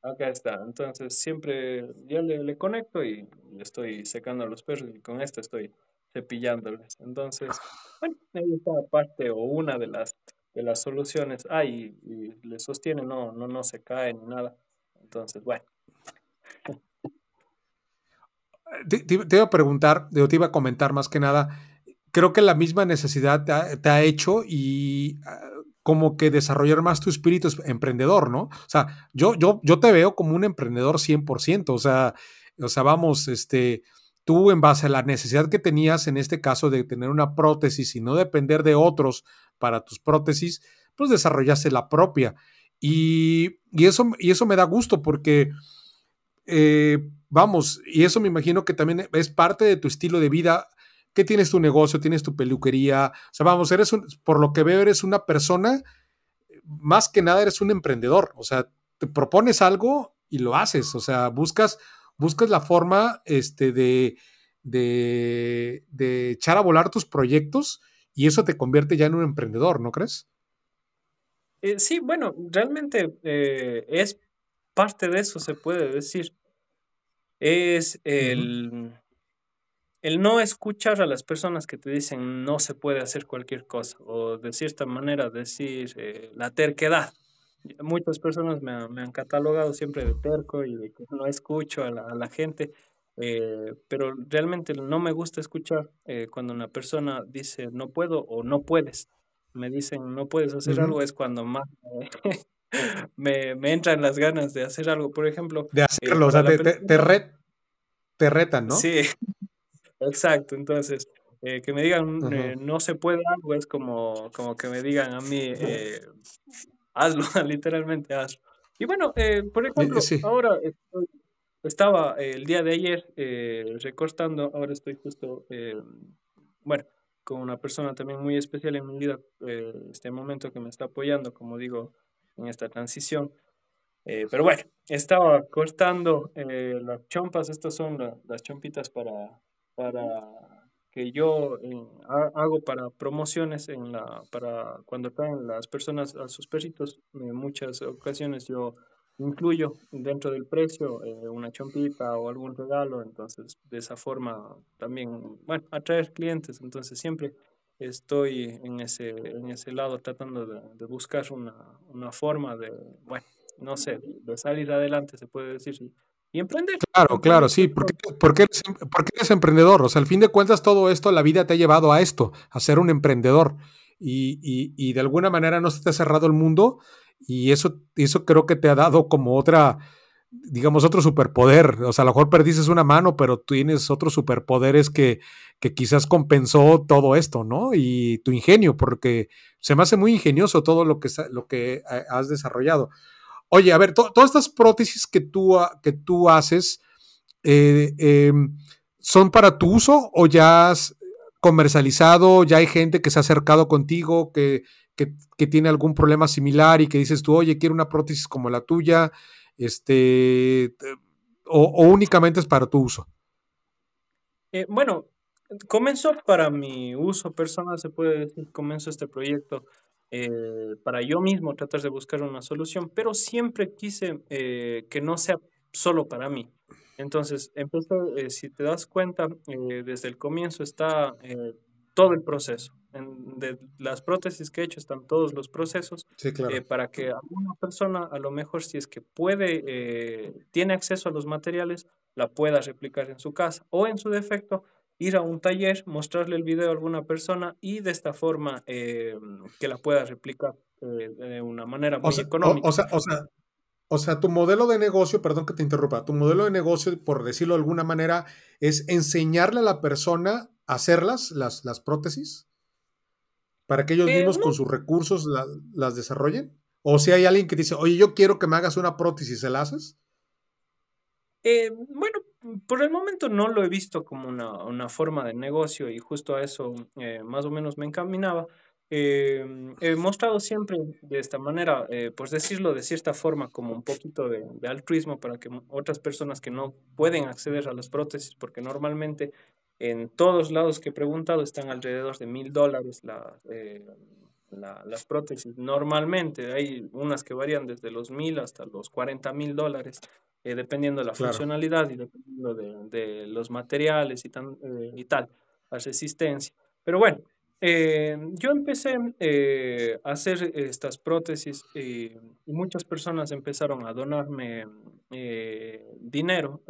Acá está. Entonces siempre yo le, le, conecto y le estoy secando a los perros y con esto estoy cepillándoles. Entonces, bueno, ahí está parte o una de las las soluciones hay y, le sostiene, no, no, no se cae ni nada. Entonces, bueno. *laughs* Te, iba a preguntar, te iba a comentar más que nada, creo que la misma necesidad te ha, hecho y ah, como que desarrollar más tu espíritu emprendedor, ¿no? O sea, yo, yo, yo te veo como un emprendedor 100%, o sea, o sea, vamos, este, tú en base a la necesidad que tenías en este caso de tener una prótesis y no depender de otros para tus prótesis, pues desarrollaste la propia. Y, eso, y eso me da gusto porque, eh, vamos, y eso me imagino que también es parte de tu estilo de vida, que tienes tu negocio, tienes tu peluquería, o sea, vamos, eres un, por lo que veo, eres una persona, más que nada eres un emprendedor, o sea, te propones algo y lo haces, o sea, buscas buscas la forma este, de, de, echar a volar tus proyectos y eso te convierte ya en un emprendedor, ¿no crees? Eh, sí, bueno, realmente eh, es parte de eso, se puede decir. Es el, el no escuchar a las personas que te dicen no se puede hacer cualquier cosa o de cierta manera decir eh, la terquedad. Muchas personas me, han catalogado siempre de terco y de que no escucho a la, gente, eh, pero realmente no me gusta escuchar eh, cuando una persona dice no puedo o no puedes. Me dicen no puedes hacer algo, es cuando más *laughs* me, me, entran las ganas de hacer algo. Por ejemplo, de hacerlo, o sea, te, te, retan, ¿no? Sí, *laughs* exacto. Entonces, eh, que me digan no se puede algo es como, como que me digan a mí hazlo, *laughs* literalmente hazlo. Y bueno, eh, por ejemplo, ahora estaba el día de ayer eh, recortando, ahora estoy justo, eh, bueno, con una persona también muy especial en mi vida, este momento que me está apoyando, como digo, en esta transición. pero bueno, estaba cortando las chompas, estas son las chompitas para, para que yo eh, hago para promociones en la para cuando traen las personas a sus perritos en muchas ocasiones yo incluyo dentro del precio eh, una chompita o algún regalo entonces de esa forma también bueno atraer clientes. Entonces siempre estoy en ese en ese lado tratando de, de buscar una, una forma de bueno no sé de salir adelante se puede decir y emprender. Claro, claro, sí, porque, porque, eres, porque eres emprendedor. O sea, al fin de cuentas, todo esto, la vida te ha llevado a esto, a ser un emprendedor. Y, y, y de alguna manera no se te ha cerrado el mundo y eso, eso creo que te ha dado como otra, digamos, otro superpoder. O sea, a lo mejor perdiste una mano, pero tú tienes otros superpoderes que, que quizás compensó todo esto, ¿no? Y tu ingenio, porque se me hace muy ingenioso todo lo que, lo que has desarrollado. Oye, a ver, todas estas prótesis que tú, que tú haces, eh, em, ¿son para tu uso o ya has comercializado? ¿Ya hay gente que se ha acercado contigo, que, tiene algún problema similar y que dices tú, oye, quiero una prótesis como la tuya? Este, o, únicamente es para tu uso? Eh, bueno, comenzó para mi uso personal, se puede decir, comenzó este proyecto eh, para yo mismo tratar de buscar una solución, pero siempre quise eh, que no sea solo para mí. Entonces, empezó, eh, si te das cuenta, desde el comienzo está todo el proceso. En, de las prótesis que he hecho están todos los procesos para que alguna persona, a lo mejor si es que puede, tiene acceso a los materiales, la pueda replicar en su casa o en su defecto, ir a un taller, mostrarle el video a alguna persona y de esta forma eh, que la pueda replicar eh, de una manera muy económica. O, sea, o, sea, o sea, tu modelo de negocio, perdón que te interrumpa, tu modelo de negocio, por decirlo de alguna manera, es enseñarle a la persona a hacerlas, las, las prótesis, para que ellos eh, mismos con sus recursos las desarrollen. O si hay alguien que dice, oye, yo quiero que me hagas una prótesis, ¿se la haces? bueno, por el momento no lo he visto como una, forma de negocio y justo a eso eh, más o menos me encaminaba. Eh, he mostrado siempre de esta manera, eh, pues decirlo de cierta forma, como un poquito de, altruismo para que otras personas que no pueden acceder a las prótesis, porque normalmente en todos lados que he preguntado están alrededor de mil dólares las prótesis. Normalmente hay unas que varían desde los mil hasta los cuarenta mil dólares. Eh, dependiendo de la funcionalidad y dependiendo de, de los materiales y, tan, eh, y tal, la resistencia. Pero bueno, eh, yo empecé eh, a hacer estas prótesis y muchas personas empezaron a donarme dinero.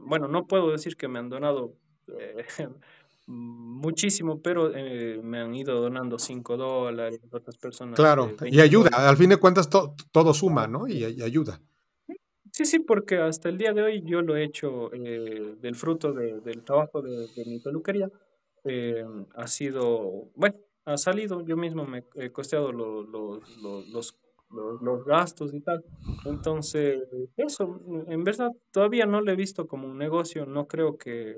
Bueno, no puedo decir que me han donado *laughs* muchísimo, pero eh, me han ido donando 5 dólares, otras personas Claro, eh, y 20 ayuda. dólares. Al fin de cuentas, to- todo suma, ¿no? Y, y ayuda. Sí, sí, porque hasta el día de hoy yo lo he hecho eh, del fruto de- del trabajo de, mi peluquería. eh, ha sido, bueno, ha salido, yo mismo me he costeado lo- lo- lo- los, los, gastos y tal. Entonces, eso, en verdad, todavía no lo he visto como un negocio, no creo que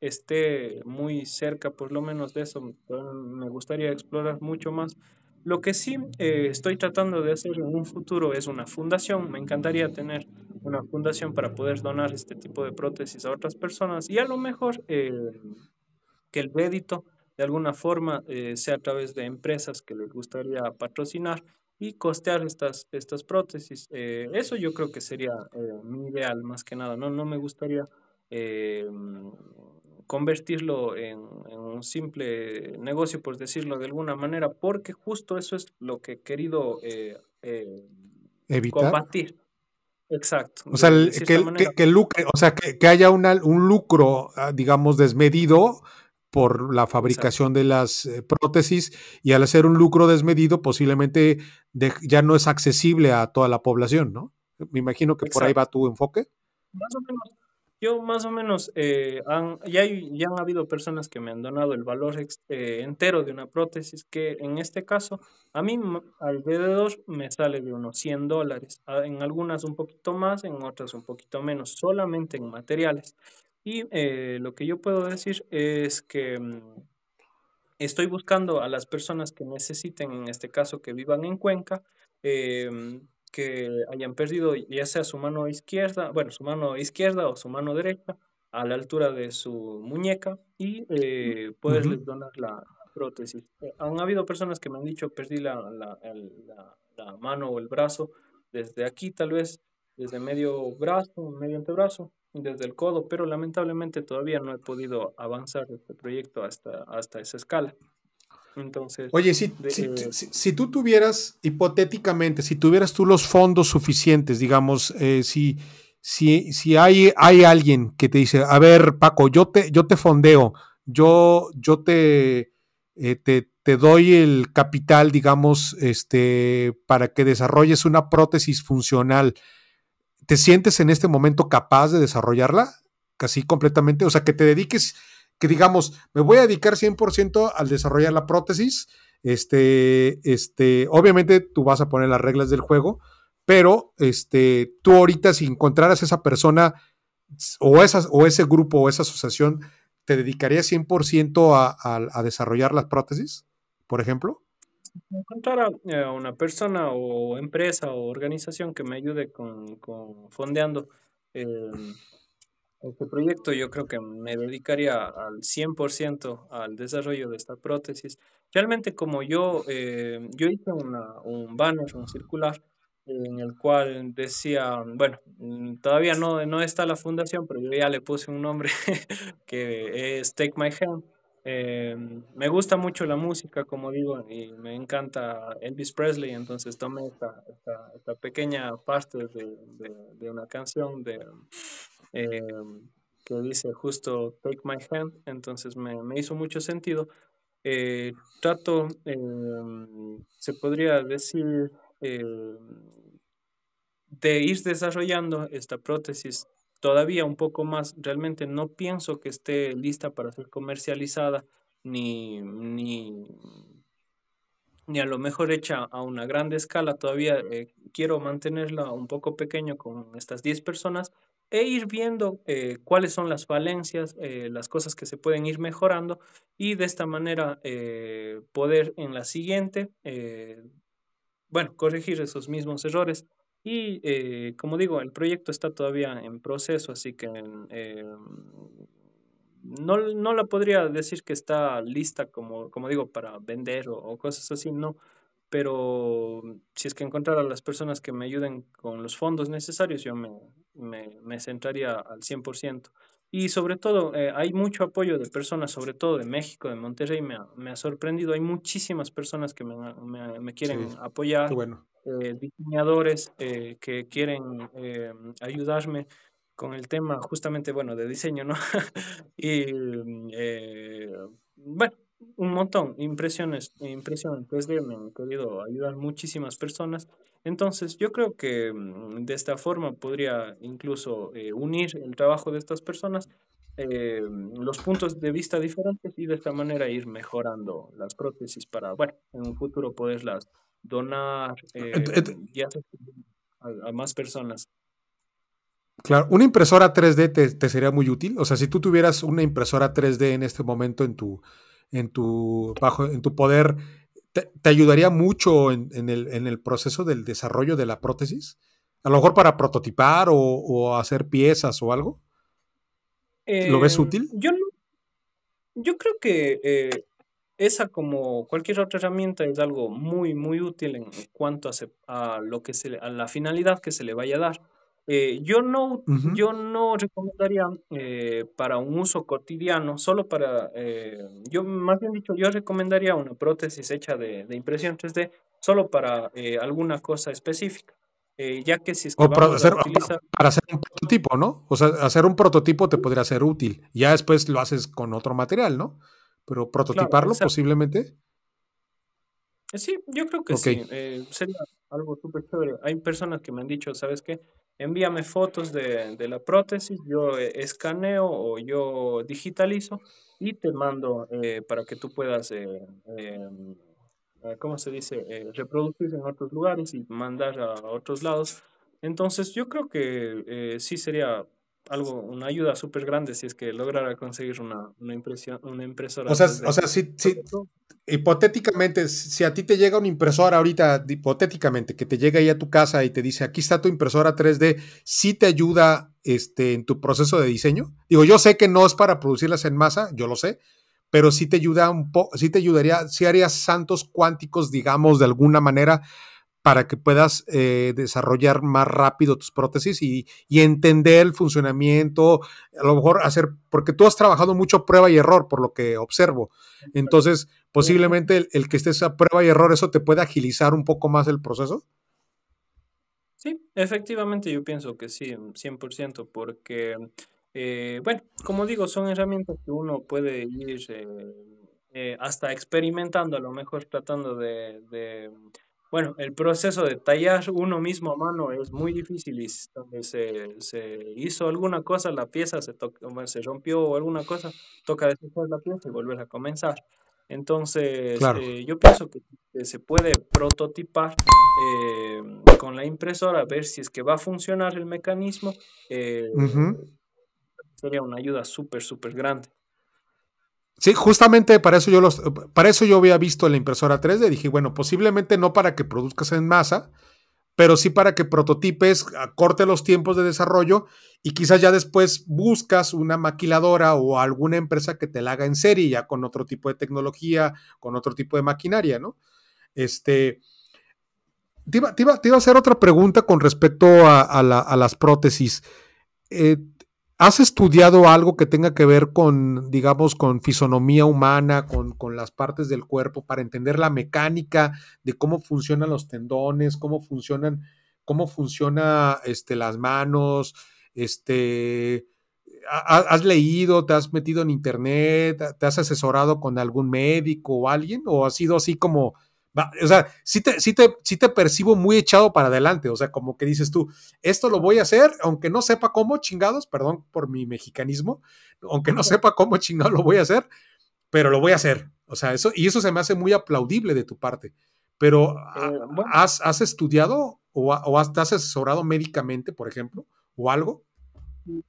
esté muy cerca, por lo menos de eso. Me gustaría explorar mucho más. Lo que sí eh, estoy tratando de hacer en un futuro es una fundación. Me encantaría tener una fundación para poder donar este tipo de prótesis a otras personas y a lo mejor eh, que el rédito de alguna forma eh, sea a través de empresas que les gustaría patrocinar y costear estas, estas prótesis. Eso yo creo que sería mi ideal más que nada. No, no me gustaría convertirlo en, en un simple negocio, por decirlo de alguna manera, porque justo eso es lo que he querido eh, eh, Evitar. combatir. Exacto. O sea, De, el- de que, que, que lucre, o sea, que, que haya una- un lucro, ah, digamos, desmedido por la exacto. fabricación de las eh, prótesis y al hacer un lucro desmedido posiblemente de- ya no es accesible a toda la población, ¿no? Me imagino que por ahí va tu enfoque. Más o menos, yo más o menos, eh, han, ya, hay- ya han habido personas que me han donado el valor ex- eh, entero de una prótesis, que en este caso, a mí alrededor me sale de unos 100 dólares, en algunas un poquito más, en otras un poquito menos, solamente en materiales. Y eh, lo que yo puedo decir es que mm, estoy buscando a las personas que necesiten, en este caso que vivan en Cuenca, em, que hayan perdido ya sea su mano izquierda, bueno, su mano izquierda o su mano derecha a la altura de su muñeca y eh, poderles donar la, la prótesis. Eh, han habido personas que me han dicho perdí la, la, el- la- la mano o el brazo desde aquí, tal vez desde medio brazo, medio antebrazo, desde el codo, pero lamentablemente todavía no he podido avanzar este proyecto hasta, hasta esa escala. Entonces, Oye, si, de, si, eh, si- si tú tuvieras, hipotéticamente, si tuvieras tú los fondos suficientes, digamos, eh, si, si, si hay, hay alguien que te dice, a ver, Paco, yo te, yo te fondeo, yo, yo te, eh, te, te doy el capital, digamos, este, para que desarrolles una prótesis funcional, ¿te sientes en este momento capaz de desarrollarla? Casi completamente, o sea, que te dediques que digamos, me voy a dedicar 100% al desarrollar la prótesis. Este, este, obviamente tú vas a poner las reglas del juego, pero este, tú ahorita si encontraras esa persona o, esas, o ese grupo o esa asociación, ¿te dedicarías 100% a, a, a desarrollar las prótesis, por ejemplo? encontrar a, a una persona o empresa o organización que me ayude con, con fondeando eh, este proyecto, yo creo que me dedicaría al 100% al desarrollo de esta prótesis. Realmente como yo, eh, yo hice una, un banner, un circular, en el cual decía, bueno, mm, todavía no, no está la fundación, pero yo ya le puse un nombre *laughs* que es Take My Hand. Eh, me gusta mucho la música, como digo, y me encanta Elvis Presley, entonces tomé esta, esta, esta pequeña parte de, de, de una canción de eh, que dice justo Take My Hand, entonces me, me hizo mucho sentido. Eh, trato, eh, se podría decir, eh, de ir desarrollando esta prótesis todavía un poco más. Realmente no pienso que esté lista para ser comercializada ni, ni, ni a lo mejor hecha a una grande escala. Todavía eh, quiero mantenerla un poco pequeño con estas 10 personas e ir viendo eh, cuáles son las falencias, eh, las cosas que se pueden ir mejorando y de esta manera eh, poder en la siguiente, eh, bueno, corregir esos mismos errores. Y eh, como digo, el proyecto está todavía en proceso, así que eh, no, no la podría decir que está lista, como, como digo, para vender o, o cosas así, no. Pero si es que encontrara las personas que me ayuden con los fondos necesarios, yo me, me, me centraría al 100%. Y sobre todo, eh, hay mucho apoyo de personas, sobre todo de México, de Monterrey, me ha, me ha sorprendido. Hay muchísimas personas que me, me, me quieren apoyar, bueno. eh, diseñadores eh, que quieren ayudarme con el tema justamente, bueno, de diseño, ¿no? *laughs* y bueno, un montón, impresiones, impresiones 3D, me han querido ayudar muchísimas personas. Entonces, yo creo que mm, de esta forma podría incluso eh, unir el trabajo de estas personas, eh, los puntos de vista diferentes y de esta manera ir mejorando las prótesis para, bueno, en un futuro poderlas donar eh, y hacer a, más personas. Claro, una impresora 3D te, te, sería muy útil. O sea, si tú tuvieras una impresora 3D en este momento en tu, en tu, bajo, en tu poder, te, ayudaría mucho en, el, en, el, proceso del desarrollo de la prótesis? A lo mejor para prototipar o, hacer piezas o algo. ¿Lo ves em, útil? Yo, yo creo que eh, esa, como cualquier otra herramienta, es algo muy, muy útil en cuanto a, a lo que se, a la finalidad que se le vaya a dar. Eh, yo, no, yo no recomendaría eh, para un uso cotidiano, solo para, eh, yo más bien dicho, yo recomendaría una prótesis hecha de, de impresión 3D solo para alguna cosa específica. ya que si es que para, hacer, *laughs* para hacer un prototipo, ¿no? O sea, hacer un prototipo te podría ser útil. Ya después lo haces con otro material, ¿no? Pero prototiparlo posiblemente. Sí, yo creo que sí. sería algo súper chévere. Hay personas que me han dicho, ¿sabes qué? Envíame fotos de, de la prótesis, yo eh, escaneo o yo digitalizo y te mando eh, para que tú puedas, eh, em, ¿cómo se dice?, reproducir en otros lugares y mandar a otros lados. Entonces yo creo que sí sería algo, una ayuda súper grande si es que lograra conseguir una, una impresión, una impresora. O sea, o sea si, hipotéticamente, si a ti te llega una impresora ahorita, hipotéticamente, que te llega ahí a tu casa y te dice, aquí está tu impresora 3D, ¿sí te ayuda este, en tu proceso de diseño? Digo, yo sé que no es para producirlas en masa, yo lo sé, pero sí te ayuda un poco, sí te ayudaría, sí harías santos cuánticos, digamos, de alguna manera, para que puedas eh, desarrollar más rápido tus prótesis y, entender el funcionamiento, a lo mejor hacer, porque tú has trabajado mucho prueba y error, por lo que observo. Entonces, posiblemente el, que estés a prueba y error, eso te puede agilizar un poco más el proceso. Sí, efectivamente yo pienso que sí, 100%, porque, eh, bueno, como digo, son herramientas que uno puede ir eh, hasta experimentando, a lo mejor tratando de bueno, el proceso de tallar uno mismo a mano es muy difícil y se, se hizo alguna cosa, la pieza se, se rompió o alguna cosa, toca deshacer la pieza y volver a comenzar. Entonces, eh, yo pienso que se puede prototipar eh, con la impresora, ver si es que va a funcionar el mecanismo. Eh, sería una ayuda súper, súper grande. Sí, justamente para eso yo los, para eso yo había visto la impresora 3D. Dije, bueno, posiblemente no para que produzcas en masa, pero sí para que prototipes, corte los tiempos de desarrollo y quizás ya después buscas una maquiladora o alguna empresa que te la haga en serie, ya con otro tipo de tecnología, con otro tipo de maquinaria, ¿no? Este. Te iba, te iba, a hacer otra pregunta con respecto a, las prótesis. Eh, ¿Has estudiado algo que tenga que ver con, digamos, con fisonomía humana, con, las partes del cuerpo, para entender la mecánica de cómo funcionan los tendones, cómo funcionan, cómo funciona este, las manos, este, ¿Has leído, te has metido en internet, te has asesorado con algún médico o alguien? ¿O ha sido así como o sea, sí te, sí, te, sí te percibo muy echado para adelante, o sea, como que dices tú, esto lo voy a hacer, aunque no sepa cómo chingados, perdón por mi mexicanismo, aunque no sepa cómo chingados lo voy a hacer, pero lo voy a hacer. O sea, eso, y eso se me hace muy aplaudible de tu parte. Pero, eh, ¿has, ¿has, estudiado o, has, te has asesorado médicamente, por ejemplo, o algo? Mm,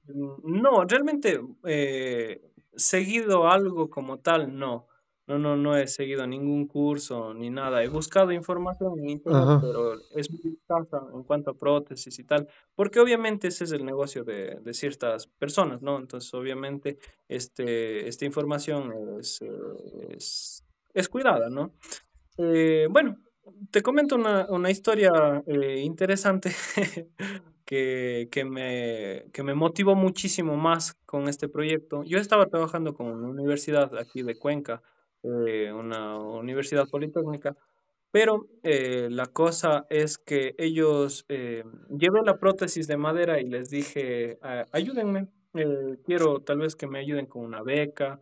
no, realmente eh, seguido algo como tal, no. No, no, no he seguido ningún curso ni nada. He buscado información en internet, pero es muy escasa en cuanto a prótesis y tal, porque obviamente ese es el negocio de, de ciertas personas, ¿no? Entonces, obviamente, este, esta información es, es, es cuidada, ¿no? Eh, bueno, te comento una, una historia eh, interesante. *laughs* que, que, me, que me motivó muchísimo más con este proyecto. Yo estaba trabajando con una universidad aquí de Cuenca, eh, una universidad politécnica, pero eh, la cosa es que ellos, eh, llevé la prótesis de madera y les dije, ayúdenme, eh, quiero tal vez que me ayuden con una beca,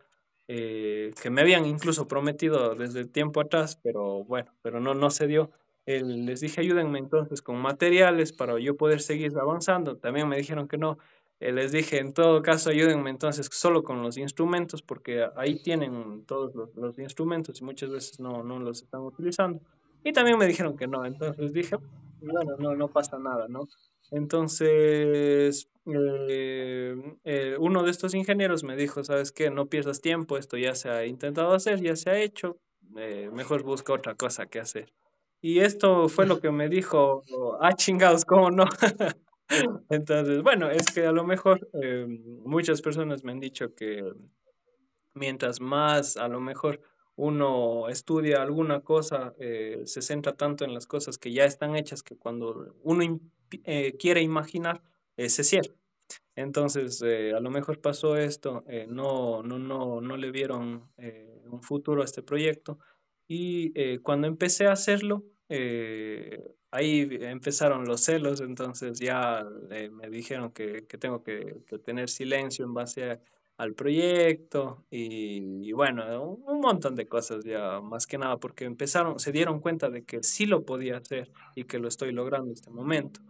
que me habían incluso prometido desde tiempo atrás, pero bueno, pero no, no se dio. les dije, ayúdenme entonces con materiales para yo poder seguir avanzando. También me dijeron que no. Les dije, en todo caso, ayúdenme entonces solo con los instrumentos, porque ahí tienen todos los, los instrumentos y muchas veces no, no los están utilizando. Y también me dijeron que no, entonces dije, bueno, no, no pasa nada, ¿no? Entonces, eh, eh, uno de estos ingenieros me dijo, ¿sabes qué? No pierdas tiempo, esto ya se ha intentado hacer, ya se ha hecho, eh, mejor busca otra cosa que hacer. Y esto fue lo que me dijo, ah, chingados, ¿cómo no? *laughs* Entonces, bueno, es que a lo mejor muchas personas me han dicho que mientras más, a lo mejor, uno estudia alguna cosa, eh, se centra tanto en las cosas que ya están hechas que cuando uno eh, quiere imaginar, eh, se cierra. Entonces, a lo mejor pasó esto, no, no, no, no le vieron un futuro a este proyecto y cuando empecé a hacerlo, ahí empezaron los celos, entonces ya me dijeron que, que tengo que, que, tener silencio en base a al proyecto y, bueno, un, montón de cosas ya, más que nada, porque empezaron, se dieron cuenta de que sí lo podía hacer y que lo estoy logrando en este momento.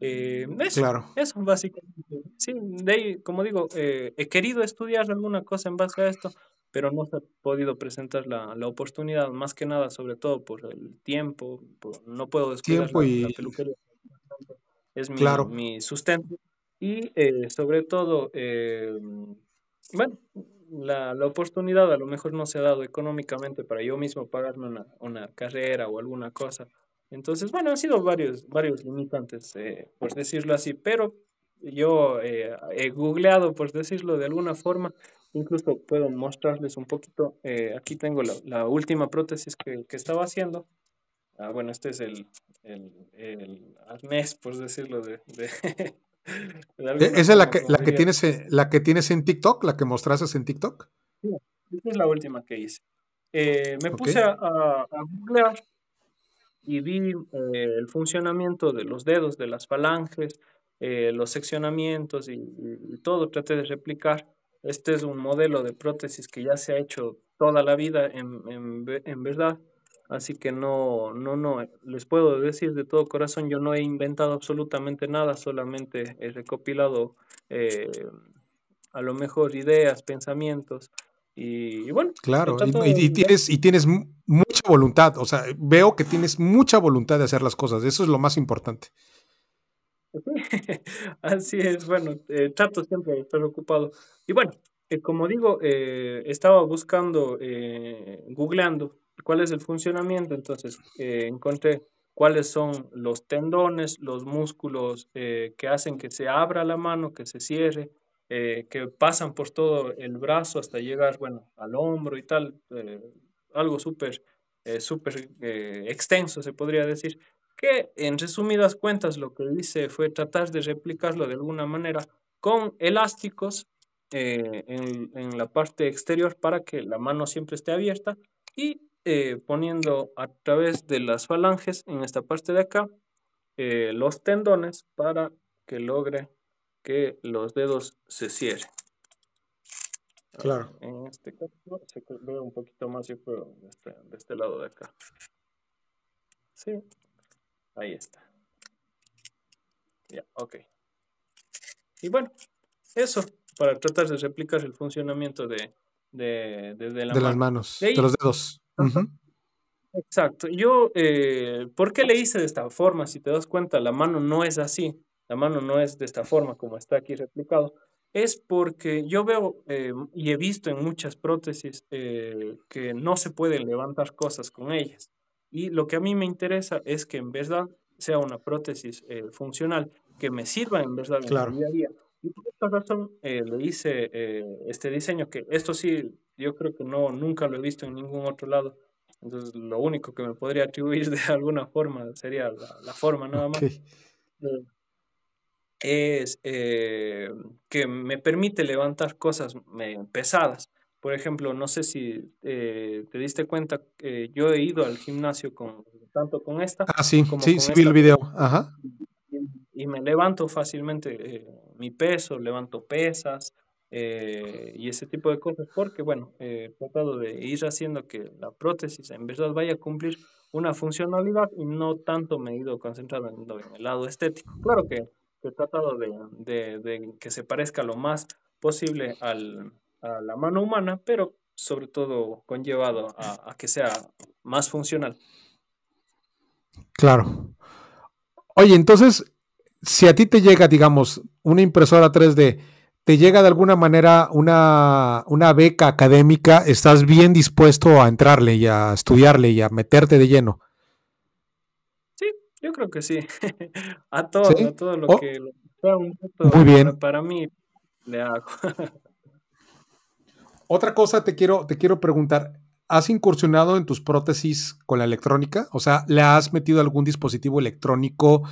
Eh, eso, claro. eso básicamente. Sí, de ahí, como digo, eh, he querido estudiar alguna cosa en base a esto, pero no se ha podido presentar la, la oportunidad, más que nada, sobre todo por el tiempo, no puedo descuidar tiempo y... la, peluquería. Es mi, mi sustento. Y eh, sobre todo, bueno, la, la, oportunidad a lo mejor no se ha dado económicamente para yo mismo pagarme una, una carrera o alguna cosa. Entonces, bueno, han sido varios, varios limitantes, eh, por decirlo así, pero yo eh, he googleado, por decirlo de alguna forma, incluso puedo mostrarles un poquito. Eh, aquí tengo la, la, última prótesis que, que estaba haciendo. Ah, bueno, este es el, el, el arnés, por decirlo de, de *laughs* ¿E-, ¿Esa es la que, la, que tienes, la que tienes en TikTok? ¿La que mostraste en TikTok? Sí, esa es la última que hice. Eh, me puse a, a, googlear y vi eh, el funcionamiento de los dedos, de las falanges, eh, los seccionamientos y, todo. Traté de replicar. Este es un modelo de prótesis que ya se ha hecho toda la vida en, en, en verdad. Así que no, no, no, les puedo decir de todo corazón, yo no he inventado absolutamente nada, solamente he recopilado eh, a lo mejor ideas, pensamientos y, bueno. Claro, y, tienes, y tienes mucha voluntad, o sea, veo que tienes mucha voluntad de hacer las cosas, eso es lo más importante. *laughs* Así es, bueno, eh, trato siempre de estar ocupado. Y bueno, eh, como digo, estaba buscando, googleando ¿Cuál es el funcionamiento? Entonces, eh, encontré cuáles son los tendones, los músculos eh, que hacen que se abra la mano, que se cierre, eh, que pasan por todo el brazo hasta llegar, bueno, al hombro y tal, algo súper, súper extenso, se podría decir, que en resumidas cuentas lo que hice fue tratar de replicarlo de alguna manera con elásticos en, en la parte exterior para que la mano siempre esté abierta y eh, poniendo a través de las falanges en esta parte de acá eh, los tendones para que logre que los dedos se cierren. Claro. En este caso se ve un poquito más, yo creo, de este, de este lado de acá. Sí, ahí está. Ya, ok. Y bueno, eso para tratar de replicar el funcionamiento de, de, de, las manos, de los dedos. Exacto. Yo, eh, ¿por qué le hice de esta forma? Si te das cuenta, la mano no es así. La mano no es de esta forma como está aquí replicado. Es porque yo veo eh, y he visto en muchas prótesis eh, que no se pueden levantar cosas con ellas. Y lo que a mí me interesa es que en verdad sea una prótesis funcional que me sirva en verdad en el día a día. Y por esta razón le hice este diseño que esto sí yo creo que no, nunca lo he visto en ningún otro lado. Entonces, lo único que me podría atribuir *laughs* de alguna forma sería la, forma nada más. es eh, que me permite levantar cosas pesadas. Por ejemplo, no sé si eh, te diste cuenta, que yo he ido al gimnasio con tanto con esta. Ah, sí, sí, sí vi el video. Ajá. Y, me levanto fácilmente eh, mi peso, levanto pesas y ese tipo de cosas, porque bueno, he tratado de ir haciendo que la prótesis en verdad vaya a cumplir una funcionalidad y no tanto me he ido concentrado en, en el lado estético. Claro que he tratado de, que se parezca lo más posible al, a la mano humana, pero sobre todo conllevado a, que sea más funcional. Claro. Oye, entonces, si a ti te llega, digamos, una impresora 3D, te llega de alguna manera una, una, beca académica, estás bien dispuesto a entrarle y a estudiarle y a meterte de lleno. Yo creo que sí. *laughs* a todo, a todo lo que sea un Muy bien. Para, mí, le hago. *laughs* Otra cosa te quiero, te quiero preguntar. ¿Has incursionado en tus prótesis con la electrónica? O sea, ¿le has metido algún dispositivo electrónico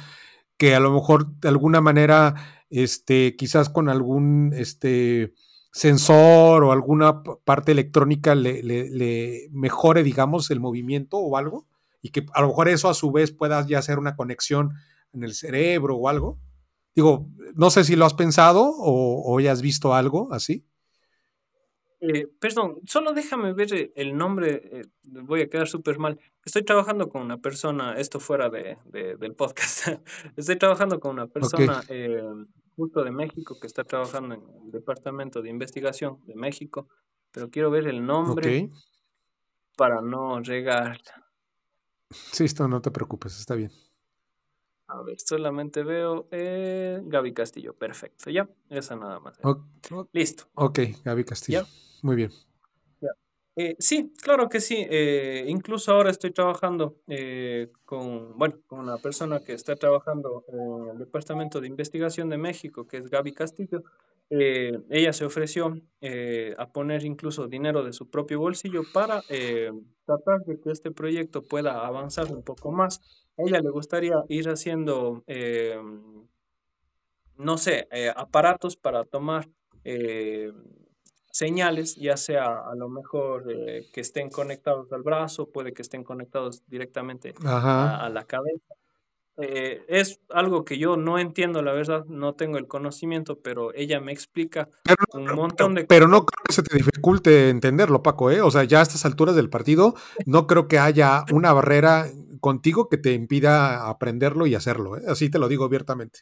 que a lo mejor de alguna manera, este, quizás con algún este, sensor o alguna parte electrónica le, le mejore, digamos, el movimiento o algo? y que a lo mejor eso a su vez pueda ya hacer una conexión en el cerebro o algo. Digo, no sé si lo has pensado o, ya has visto algo así. Eh, perdón, solo déjame ver el nombre, eh, voy a quedar súper mal. Estoy trabajando con una persona, esto fuera de, del podcast, *laughs* estoy trabajando con una persona eh, justo de México que está trabajando en el Departamento de Investigación de México, pero quiero ver el nombre para no regarla. Sí, esto no te preocupes, está bien. A ver, solamente veo eh, Gaby Castillo. Perfecto, ya, esa nada más. Listo. Ok, Gaby Castillo. Muy bien. Eh, sí, claro que sí. Eh, incluso ahora estoy trabajando con, bueno, con una persona que está trabajando en el Departamento de Investigación de México, que es Gaby Castillo. ella se ofreció a poner incluso dinero de su propio bolsillo para tratar de que este proyecto pueda avanzar un poco más. A ella le gustaría ir haciendo, eh, no sé, eh, aparatos para tomar eh, señales, ya sea a lo mejor que estén conectados al brazo, puede que estén conectados directamente a, la cabeza. Eh, es algo que yo no entiendo, la verdad, no tengo el conocimiento, pero ella me explica un montón de Pero no creo que se te dificulte entenderlo, Paco, ¿eh? O sea, ya a estas alturas del partido, no creo que haya una barrera contigo que te impida aprenderlo y hacerlo, ¿eh? Así te lo digo abiertamente.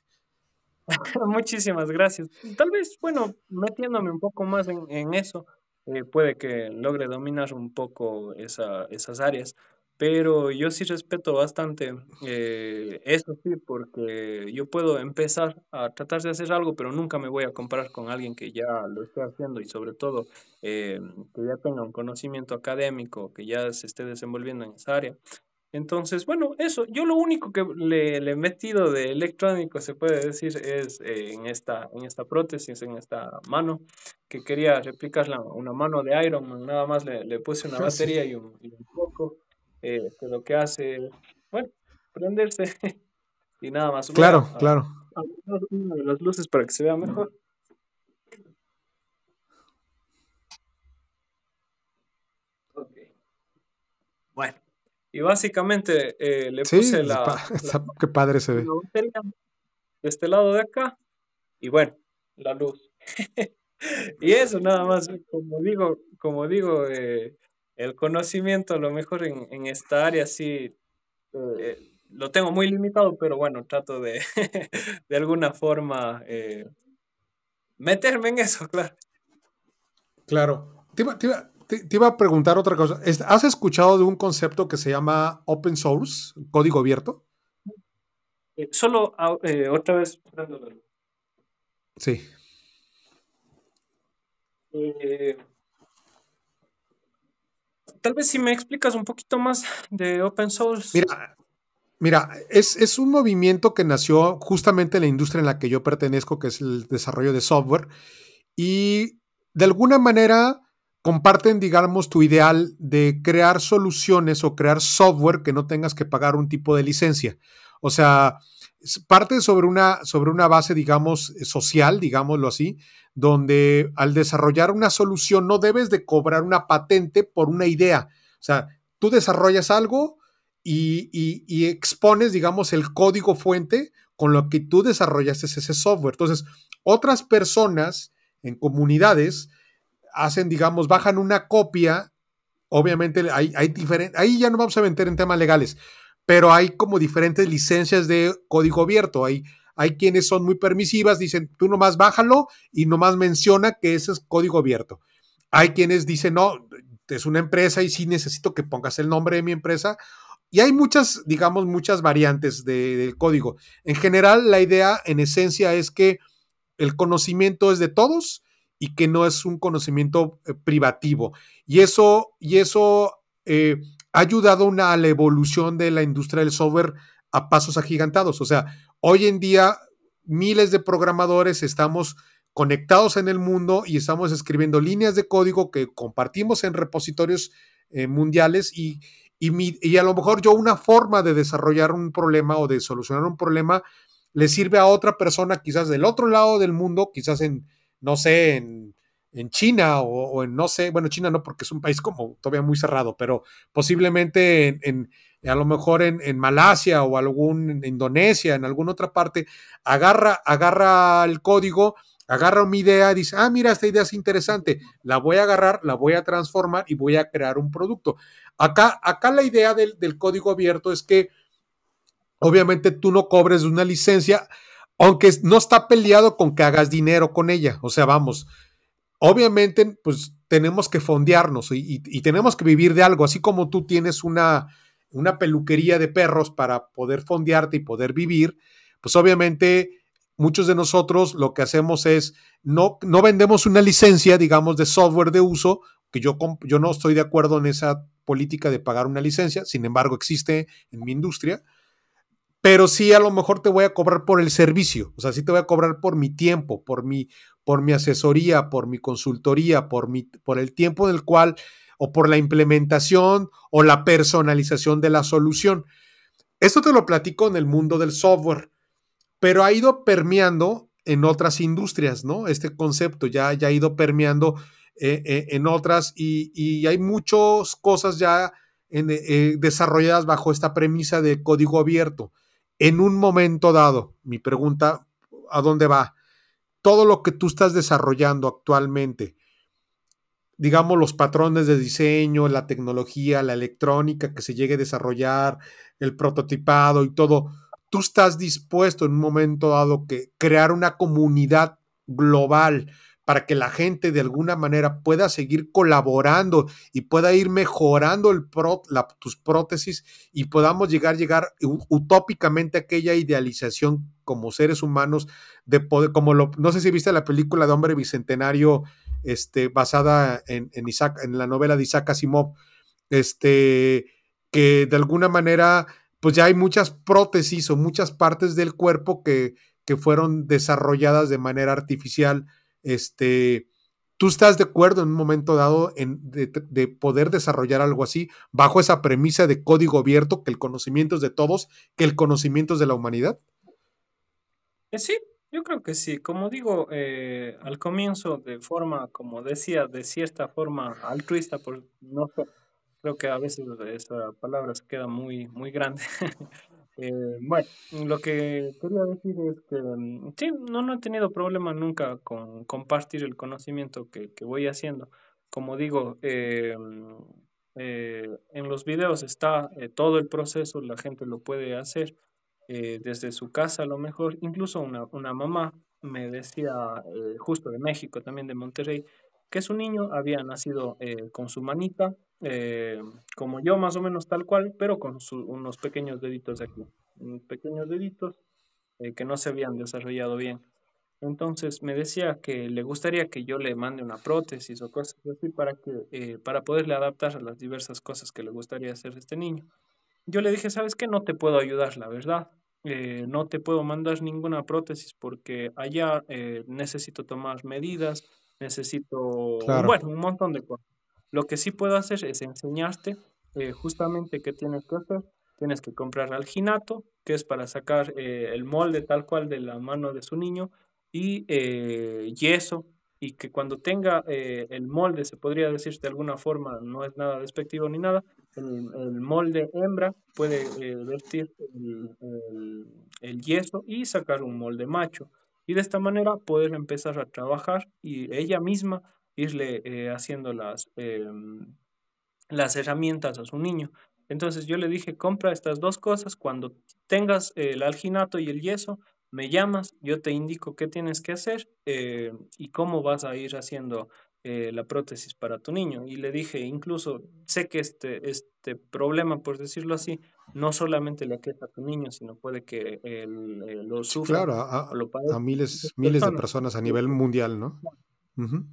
*laughs* Muchísimas gracias. Tal vez, bueno, metiéndome un poco más en, eso, eh, puede que logre dominar un poco esa, esas áreas. Pero yo sí respeto bastante eh, eso, sí, porque yo puedo empezar a tratar de hacer algo, pero nunca me voy a comparar con alguien que ya lo esté haciendo y sobre todo eh, que ya tenga un conocimiento académico, que ya se esté desenvolviendo en esa área. Entonces, bueno, eso, yo lo único que le, he metido de electrónico, se puede decir, es eh, en, esta, en esta prótesis, en esta mano, que quería replicarla, una mano de Iron Man, nada más le, le puse una *laughs* batería y un, y un poco eh, que lo que hace, bueno, prenderse *laughs* y nada más. Claro, claro. una de las luces para que se vea mejor. Ok. Bueno, y básicamente eh, le puse la, *laughs* Qué padre se ve. de este lado de acá y bueno, la luz. *laughs* y eso nada más, como digo, como digo, eh, el conocimiento, a lo mejor en, esta área sí eh, lo tengo muy limitado, pero bueno, trato de, *laughs* de alguna forma eh, meterme en eso, claro. Claro. Te iba, a preguntar otra cosa. ¿Has escuchado de un concepto que se llama open source, código abierto? Eh, solo otra vez. Sí. Tal vez si me explicas un poquito más de open source. Mira, mira es, un movimiento que nació justamente en la industria en la que yo pertenezco, que es el desarrollo de software, y de alguna manera comparten, digamos, tu ideal de crear soluciones o crear software que no tengas que pagar un tipo de licencia. O sea, parte sobre una, sobre una base, digamos, social, digámoslo así, donde al desarrollar una solución no debes de cobrar una patente por una idea. O sea, tú desarrollas algo y, expones, digamos, el código fuente con lo que tú desarrollaste ese software. Entonces, otras personas en comunidades hacen, digamos, bajan una copia. Obviamente hay, hay diferentes, ahí ya no vamos a meter en temas legales, pero hay como diferentes licencias de código abierto. Hay, hay quienes son muy permisivas, dicen, tú nomás bájalo y nomás menciona que ese es código abierto. Hay quienes dicen, no, es una empresa y sí necesito que pongas el nombre de mi empresa. Y hay muchas, digamos, muchas variantes del código. En general, la idea en esencia es que el conocimiento es de todos y que no es un conocimiento eh, privativo. Y eso, y eso eh, ha ayudado a la evolución de la industria del software a pasos agigantados. O sea, hoy en día miles de programadores estamos conectados en el mundo y estamos escribiendo líneas de código que compartimos en repositorios eh, mundiales y, y, a lo mejor yo una forma de desarrollar un problema o de solucionar un problema le sirve a otra persona quizás del otro lado del mundo, quizás en, no sé, en, en China o, en, no sé, bueno, China no, porque es un país como todavía muy cerrado, pero posiblemente en, a lo mejor en, en, Malasia o algún, en Indonesia, en alguna otra parte, agarra, agarra el código, agarra mi idea, dice, ah, mira, esta idea es interesante, la voy a agarrar, la voy a transformar y voy a crear un producto. Acá, acá la idea del, del código abierto es que obviamente tú no cobres una licencia, aunque no está peleado con que hagas dinero con ella. O sea, vamos, obviamente, pues tenemos que fondearnos y, tenemos que vivir de algo, así como tú tienes una, una peluquería de perros para poder fondearte y poder vivir, pues obviamente muchos de nosotros lo que hacemos es no, no vendemos una licencia, digamos, de software de uso, que yo, yo no estoy de acuerdo en esa política de pagar una licencia, sin embargo existe en mi industria, pero sí a lo mejor te voy a cobrar por el servicio, o sea, sí te voy a cobrar por mi tiempo, por mi, por mi asesoría, por mi consultoría, por, mi, por el tiempo del cual, o por la implementación o la personalización de la solución. Esto te lo platico en el mundo del software, pero ha ido permeando en otras industrias, ¿no? Este concepto ya, ya ha ido permeando eh, eh, en otras y, hay muchas cosas ya eh, desarrolladas bajo esta premisa de código abierto en un momento dado, mi pregunta, ¿a dónde va? Todo lo que tú estás desarrollando actualmente, digamos los patrones de diseño, la tecnología, la electrónica que se llegue a desarrollar, el prototipado y todo, tú estás dispuesto en un momento dado que crear una comunidad global para que la gente de alguna manera pueda seguir colaborando y pueda ir mejorando el tus prótesis y podamos llegar, llegar utópicamente a aquella idealización como seres humanos de poder, como lo, no sé si viste la película de Hombre Bicentenario, este, basada en, en, Isaac, en la novela de Isaac Asimov, este, que de alguna manera, pues ya hay muchas prótesis o muchas partes del cuerpo que, que fueron desarrolladas de manera artificial este, ¿Tú estás de acuerdo en un momento dado en, de, poder desarrollar algo así bajo esa premisa de código abierto, que el conocimiento es de todos, que el conocimiento es de la humanidad? Eh, sí, yo creo que sí. Como digo, eh, al comienzo de forma, como decía, de cierta forma altruista, por no creo que a veces esa palabra se queda muy, muy grande. *laughs* Eh, bueno, lo que quería decir es que mm, sí, no, no he tenido problema nunca con compartir el conocimiento que, que voy haciendo. Como digo, eh, mm, eh, en los videos está todo el proceso, la gente lo puede hacer desde su casa a lo mejor. Incluso una, una mamá me decía, justo de México, también de Monterrey, que su niño había nacido con su manita eh, como yo más o menos tal cual, pero con unos pequeños deditos de aquí, unos pequeños deditos eh, que no se habían desarrollado bien. Entonces me decía que le gustaría que yo le mande una prótesis o cosas así para, que, eh, para poderle adaptar a las diversas cosas que le gustaría hacer este niño. Yo le dije, ¿sabes qué? No te puedo ayudar, la verdad. no te puedo mandar ninguna prótesis porque allá necesito tomar medidas, necesito, bueno, un montón de cosas. Lo que sí puedo hacer es enseñarte eh, justamente qué tienes que hacer tienes que comprar alginato, que es para sacar eh, el molde tal cual de la mano de su niño, y eh, yeso, y que cuando tenga el molde, se podría decir de alguna forma, no es nada despectivo ni nada, el, molde hembra puede vertir el, el, yeso y sacar un molde macho. Y de esta manera poder empezar a trabajar y ella misma irle haciendo las, em, las herramientas a su niño. Entonces yo le dije, compra estas dos cosas, cuando tengas el alginato y el yeso, me llamas, yo te indico qué tienes que hacer eh, y cómo vas a ir haciendo eh, la prótesis para tu niño. Y le dije, incluso sé que este, este problema, por decirlo así, no solamente le aqueja a tu niño, sino puede que él, eh, lo sufra. Claro, a, a miles, miles de personas a nivel mundial, ¿no?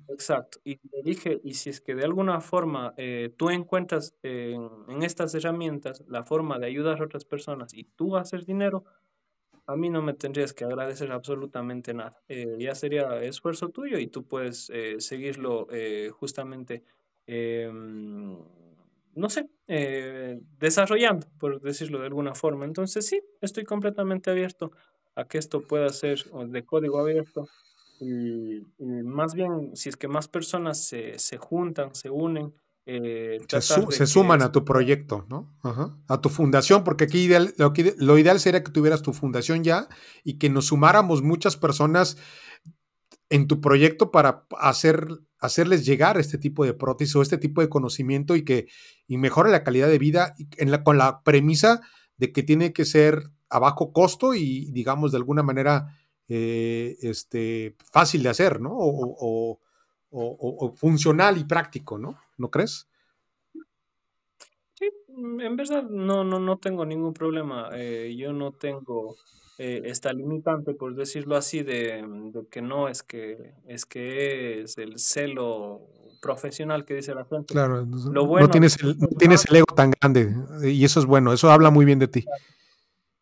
Exacto. Y le dije, y si es que de alguna forma eh, tú encuentras en, estas herramientas la forma de ayudar a otras personas y tú haces dinero, a mí no me tendrías que agradecer absolutamente nada. Eh, ya sería esfuerzo tuyo y tú puedes eh, seguirlo justamente, em, no sé, desarrollando, por decirlo de alguna forma. Entonces sí, estoy completamente abierto a que esto pueda ser de código abierto y, más bien, si es que más personas se, se juntan, se unen, eh, se, suman a tu proyecto, ¿no? A tu fundación, porque aquí ideal, lo, lo, ideal sería que tuvieras tu fundación ya y que nos sumáramos muchas personas en tu proyecto para hacer, hacerles llegar este tipo de prótesis o este tipo de conocimiento y que y mejore la calidad de vida en la, con la premisa de que tiene que ser a bajo costo y, digamos, de alguna manera eh, este, fácil de hacer, ¿no? O, funcional y práctico, ¿no? ¿No crees? Sí, mm, en verdad no, no, no tengo ningún problema. Eh, yo no tengo eh, esta limitante, por decirlo así, de, que no es que es que es el celo profesional que dice la gente. Claro, no, tienes el, no tienes el ego tan grande y eso es bueno, eso habla muy bien de ti.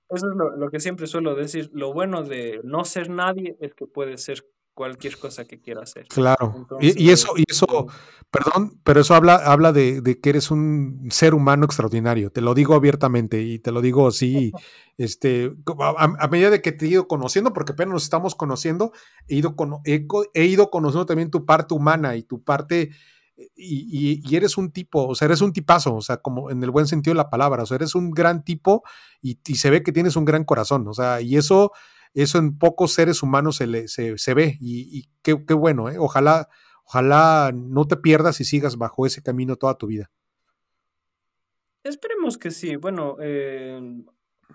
Eso es lo, que siempre suelo decir. Lo bueno de no ser nadie es que puede ser cualquier cosa que quiera hacer. Claro. y, eso, y eso, perdón, pero eso habla, habla de, que eres un ser humano extraordinario. Te lo digo abiertamente y te lo digo así, *laughs* este, a, medida de que te he ido conociendo, porque apenas nos estamos conociendo, he ido, con, he ido conociendo también tu parte humana y tu parte y, eres un tipo, o sea, eres un tipazo, o sea, como en el buen sentido de la palabra, o sea, eres un gran tipo y, se ve que tienes un gran corazón, o sea, y eso, eso en pocos seres humanos se, le, se, ve y, qué, bueno, ¿eh? ojalá, ojalá no te pierdas y sigas bajo ese camino toda tu vida. Esperemos que sí, bueno, eh,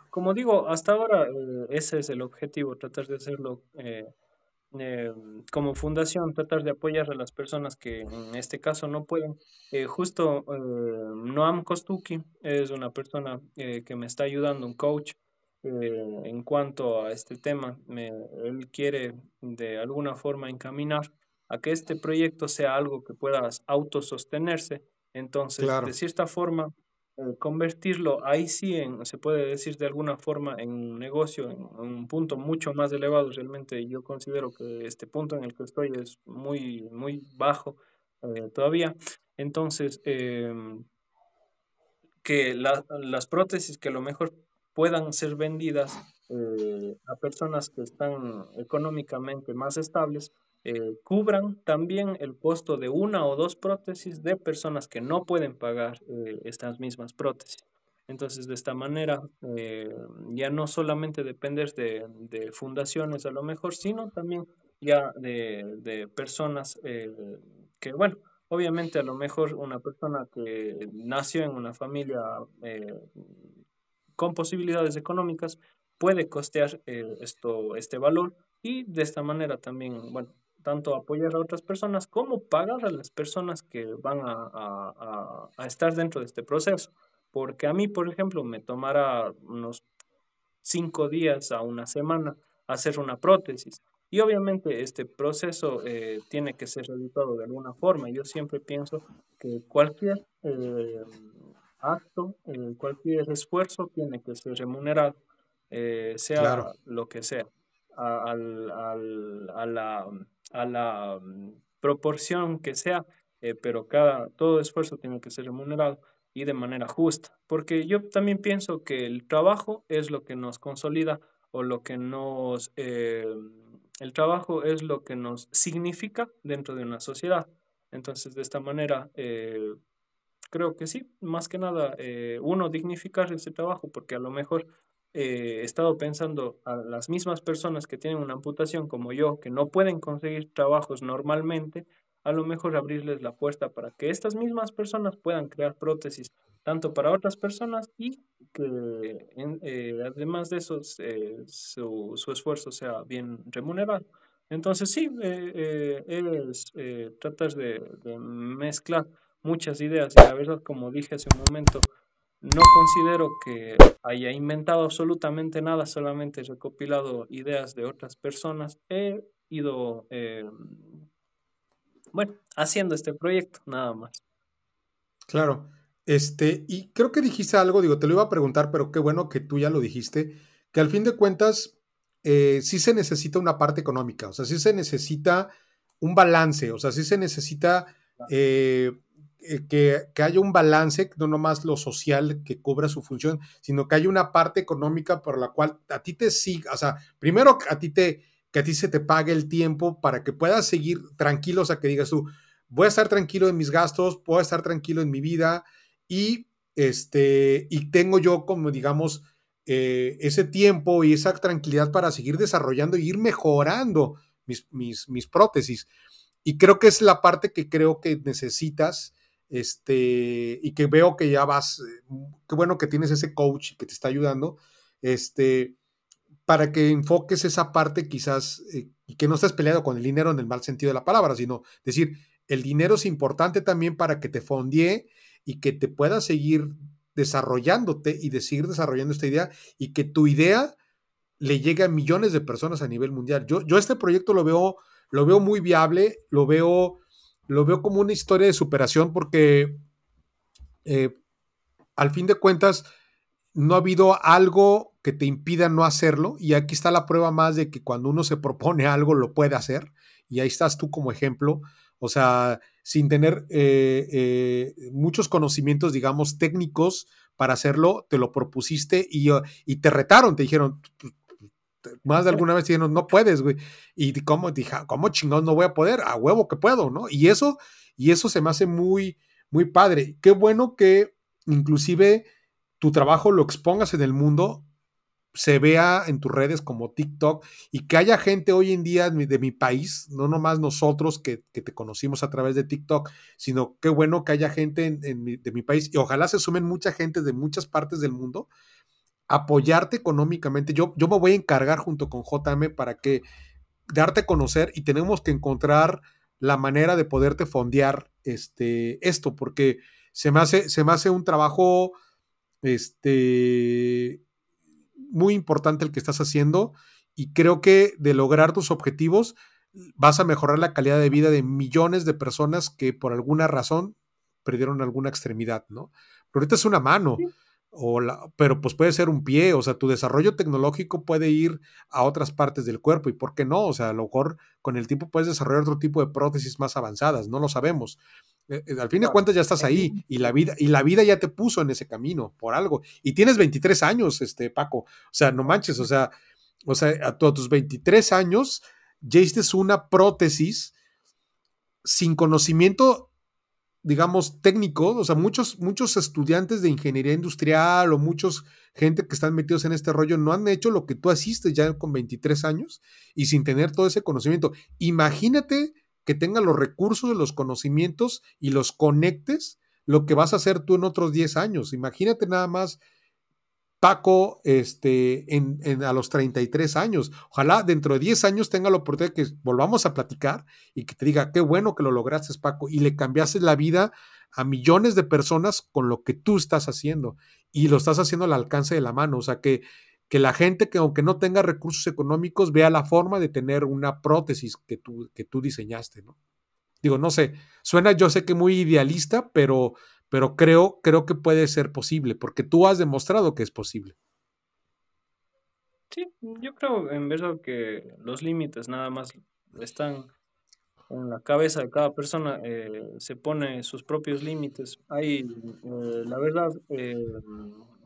como digo, hasta ahora eh, ese es el objetivo, tratar de hacerlo eh, como fundación tratar de apoyar a las personas que en este caso no pueden. Eh, justo eh, Noam Kostuki es una persona que me está ayudando, un coach, en cuanto a este tema. él quiere de alguna forma encaminar a que este proyecto sea algo que pueda autosostenerse. Entonces, de cierta forma, eh, convertirlo ahí sí en, se puede decir de alguna forma, en un negocio, en, un punto mucho más elevado. Realmente yo considero que este punto en el que estoy es muy, muy bajo eh, todavía. Entonces, em, que las prótesis que a lo mejor puedan ser vendidas eh, a personas que están económicamente más estables, eh, cubran también el costo de una o dos prótesis de personas que no pueden pagar eh, estas mismas prótesis. Entonces, de esta manera, eh, ya no solamente depender de, de, fundaciones a lo mejor, sino también ya de, de personas que, bueno, obviamente a lo mejor una persona que nació en una familia con posibilidades económicas puede costear esto, este valor y de esta manera también, bueno, tanto apoyar a otras personas como pagar a las personas que van a, estar dentro de este proceso. Porque a mí, por ejemplo, me tomará unos cinco días a una semana hacer una prótesis. Y obviamente este proceso eh, tiene que ser realizado de alguna forma. Yo siempre pienso que cualquier eh, acto, eh, cualquier esfuerzo tiene que ser remunerado, sea lo que sea. a la a la mm, proporción que sea, eh, pero cada, todo esfuerzo tiene que ser remunerado. y de manera justa, porque yo también pienso que el trabajo es lo que nos consolida o lo que nos... Eh, el trabajo es lo que nos significa dentro de una sociedad. Entonces, de esta manera, eh, creo que sí, más que nada, uno dignificar ese trabajo, porque a lo mejor he estado pensando a las mismas personas que tienen una amputación como yo, que no pueden conseguir trabajos normalmente, a lo mejor abrirles la puerta para que estas mismas personas puedan crear prótesis tanto para otras personas y que eh, además de eso eh, su, su, esfuerzo sea bien remunerado. Entonces sí, eh, es tratar de, de, mezclar muchas ideas y la verdad, como dije hace un momento, no considero que haya inventado absolutamente nada, solamente he recopilado ideas de otras personas. He ido bueno, haciendo este proyecto, nada más. Claro. Este, y creo que dijiste algo, digo, te lo iba a preguntar, pero qué bueno que tú ya lo dijiste, que al fin de cuentas eh, sí se necesita una parte económica, o sea, sí se necesita un balance, o sea, sí se necesita eh, eh, que, que, haya un balance, no nomás lo social que cubra su función, sino que haya una parte económica por la cual a ti te siga, o sea, primero a ti te, que a ti se te pague el tiempo para que puedas seguir tranquilo, o sea, que digas tú, voy a estar tranquilo en mis gastos, puedo estar tranquilo en mi vida y, este, y tengo yo como, digamos, eh, ese tiempo y esa tranquilidad para seguir desarrollando y ir mejorando mis, mis, mis prótesis. Y creo que es la parte que creo que necesitas este, y que veo que ya vas, eh, qué bueno que tienes ese coach que te está ayudando, este, para que enfoques esa parte quizás eh, y que no estés peleado con el dinero en el mal sentido de la palabra, sino decir, el dinero es importante también para que te fondie y que te puedas seguir desarrollándote y seguir desarrollando esta idea y que tu idea le llegue a millones de personas a nivel mundial. Yo, yo este proyecto lo veo, lo veo muy viable, lo veo, lo veo como una historia de superación porque eh, al fin de cuentas no ha habido algo que te impida no hacerlo y aquí está la prueba más de que cuando uno se propone *laughs* algo lo puede hacer y ahí estás tú como ejemplo, o sea, sin tener eh, eh, muchos conocimientos, digamos, técnicos para hacerlo, te lo propusiste y, y te retaron, te dijeron, más de alguna vez dijeron, no puedes, güey. Y cómo, dije, ¿cómo chingón no voy a poder? A huevo que puedo, ¿no? Y eso, y eso se me hace muy, muy padre. Qué bueno que inclusive tu trabajo lo expongas en el mundo, se vea en tus redes como TikTok y que haya gente hoy en día de mi país, no nomás nosotros que, te conocimos a través de TikTok, sino qué bueno que haya gente de mi país y ojalá se sumen mucha gente de muchas partes del mundo apoyarte económicamente. Yo, yo me voy a encargar junto con JM para que darte conocer y tenemos que encontrar la manera de poderte fondear este, esto, porque se me hace, se me hace un trabajo este, muy importante el que estás haciendo y creo que de lograr tus objetivos vas a mejorar la calidad de vida de millones de personas que por alguna razón perdieron alguna extremidad, ¿no? Pero ahorita es una mano, o la, pero pues puede ser un pie, o sea, tu desarrollo tecnológico puede ir a otras partes del cuerpo y por qué no, o sea, a lo mejor con el tiempo puedes desarrollar otro tipo de prótesis más avanzadas, no lo sabemos. Eh, eh, al fin de cuentas ya estás ahí y la vida y la vida ya te puso en ese camino por algo y tienes 23 años, este Paco, o sea, no manches, o sea, o sea, a, tus 23 años ya hiciste una prótesis sin conocimiento digamos, técnico, o sea, muchos, muchos estudiantes de ingeniería industrial o muchos gente que están metidos en este rollo no han hecho lo que tú hiciste ya con 23 años y sin tener todo ese conocimiento. Imagínate que tenga los recursos, los conocimientos y los conectes lo que vas a hacer tú en otros 10 años. Imagínate nada más Paco este, en, a los 33 años. Ojalá dentro de 10 años tenga la oportunidad de que volvamos a platicar y que te diga, qué bueno que lo lograste, Paco, y le cambiaste la vida a millones de personas con lo que tú estás haciendo y lo estás haciendo al alcance de la mano. O sea, que que la gente que aunque no tenga recursos económicos vea la forma de tener una prótesis que tú, que tú diseñaste, ¿no? Digo, no sé, suena yo sé que muy idealista, pero, pero creo, creo que puede ser posible, porque tú has demostrado que es posible. Sí, yo creo en verdad que los límites nada más están en la cabeza de cada persona eh, se pone sus propios límites. Hay, eh, la verdad, eh,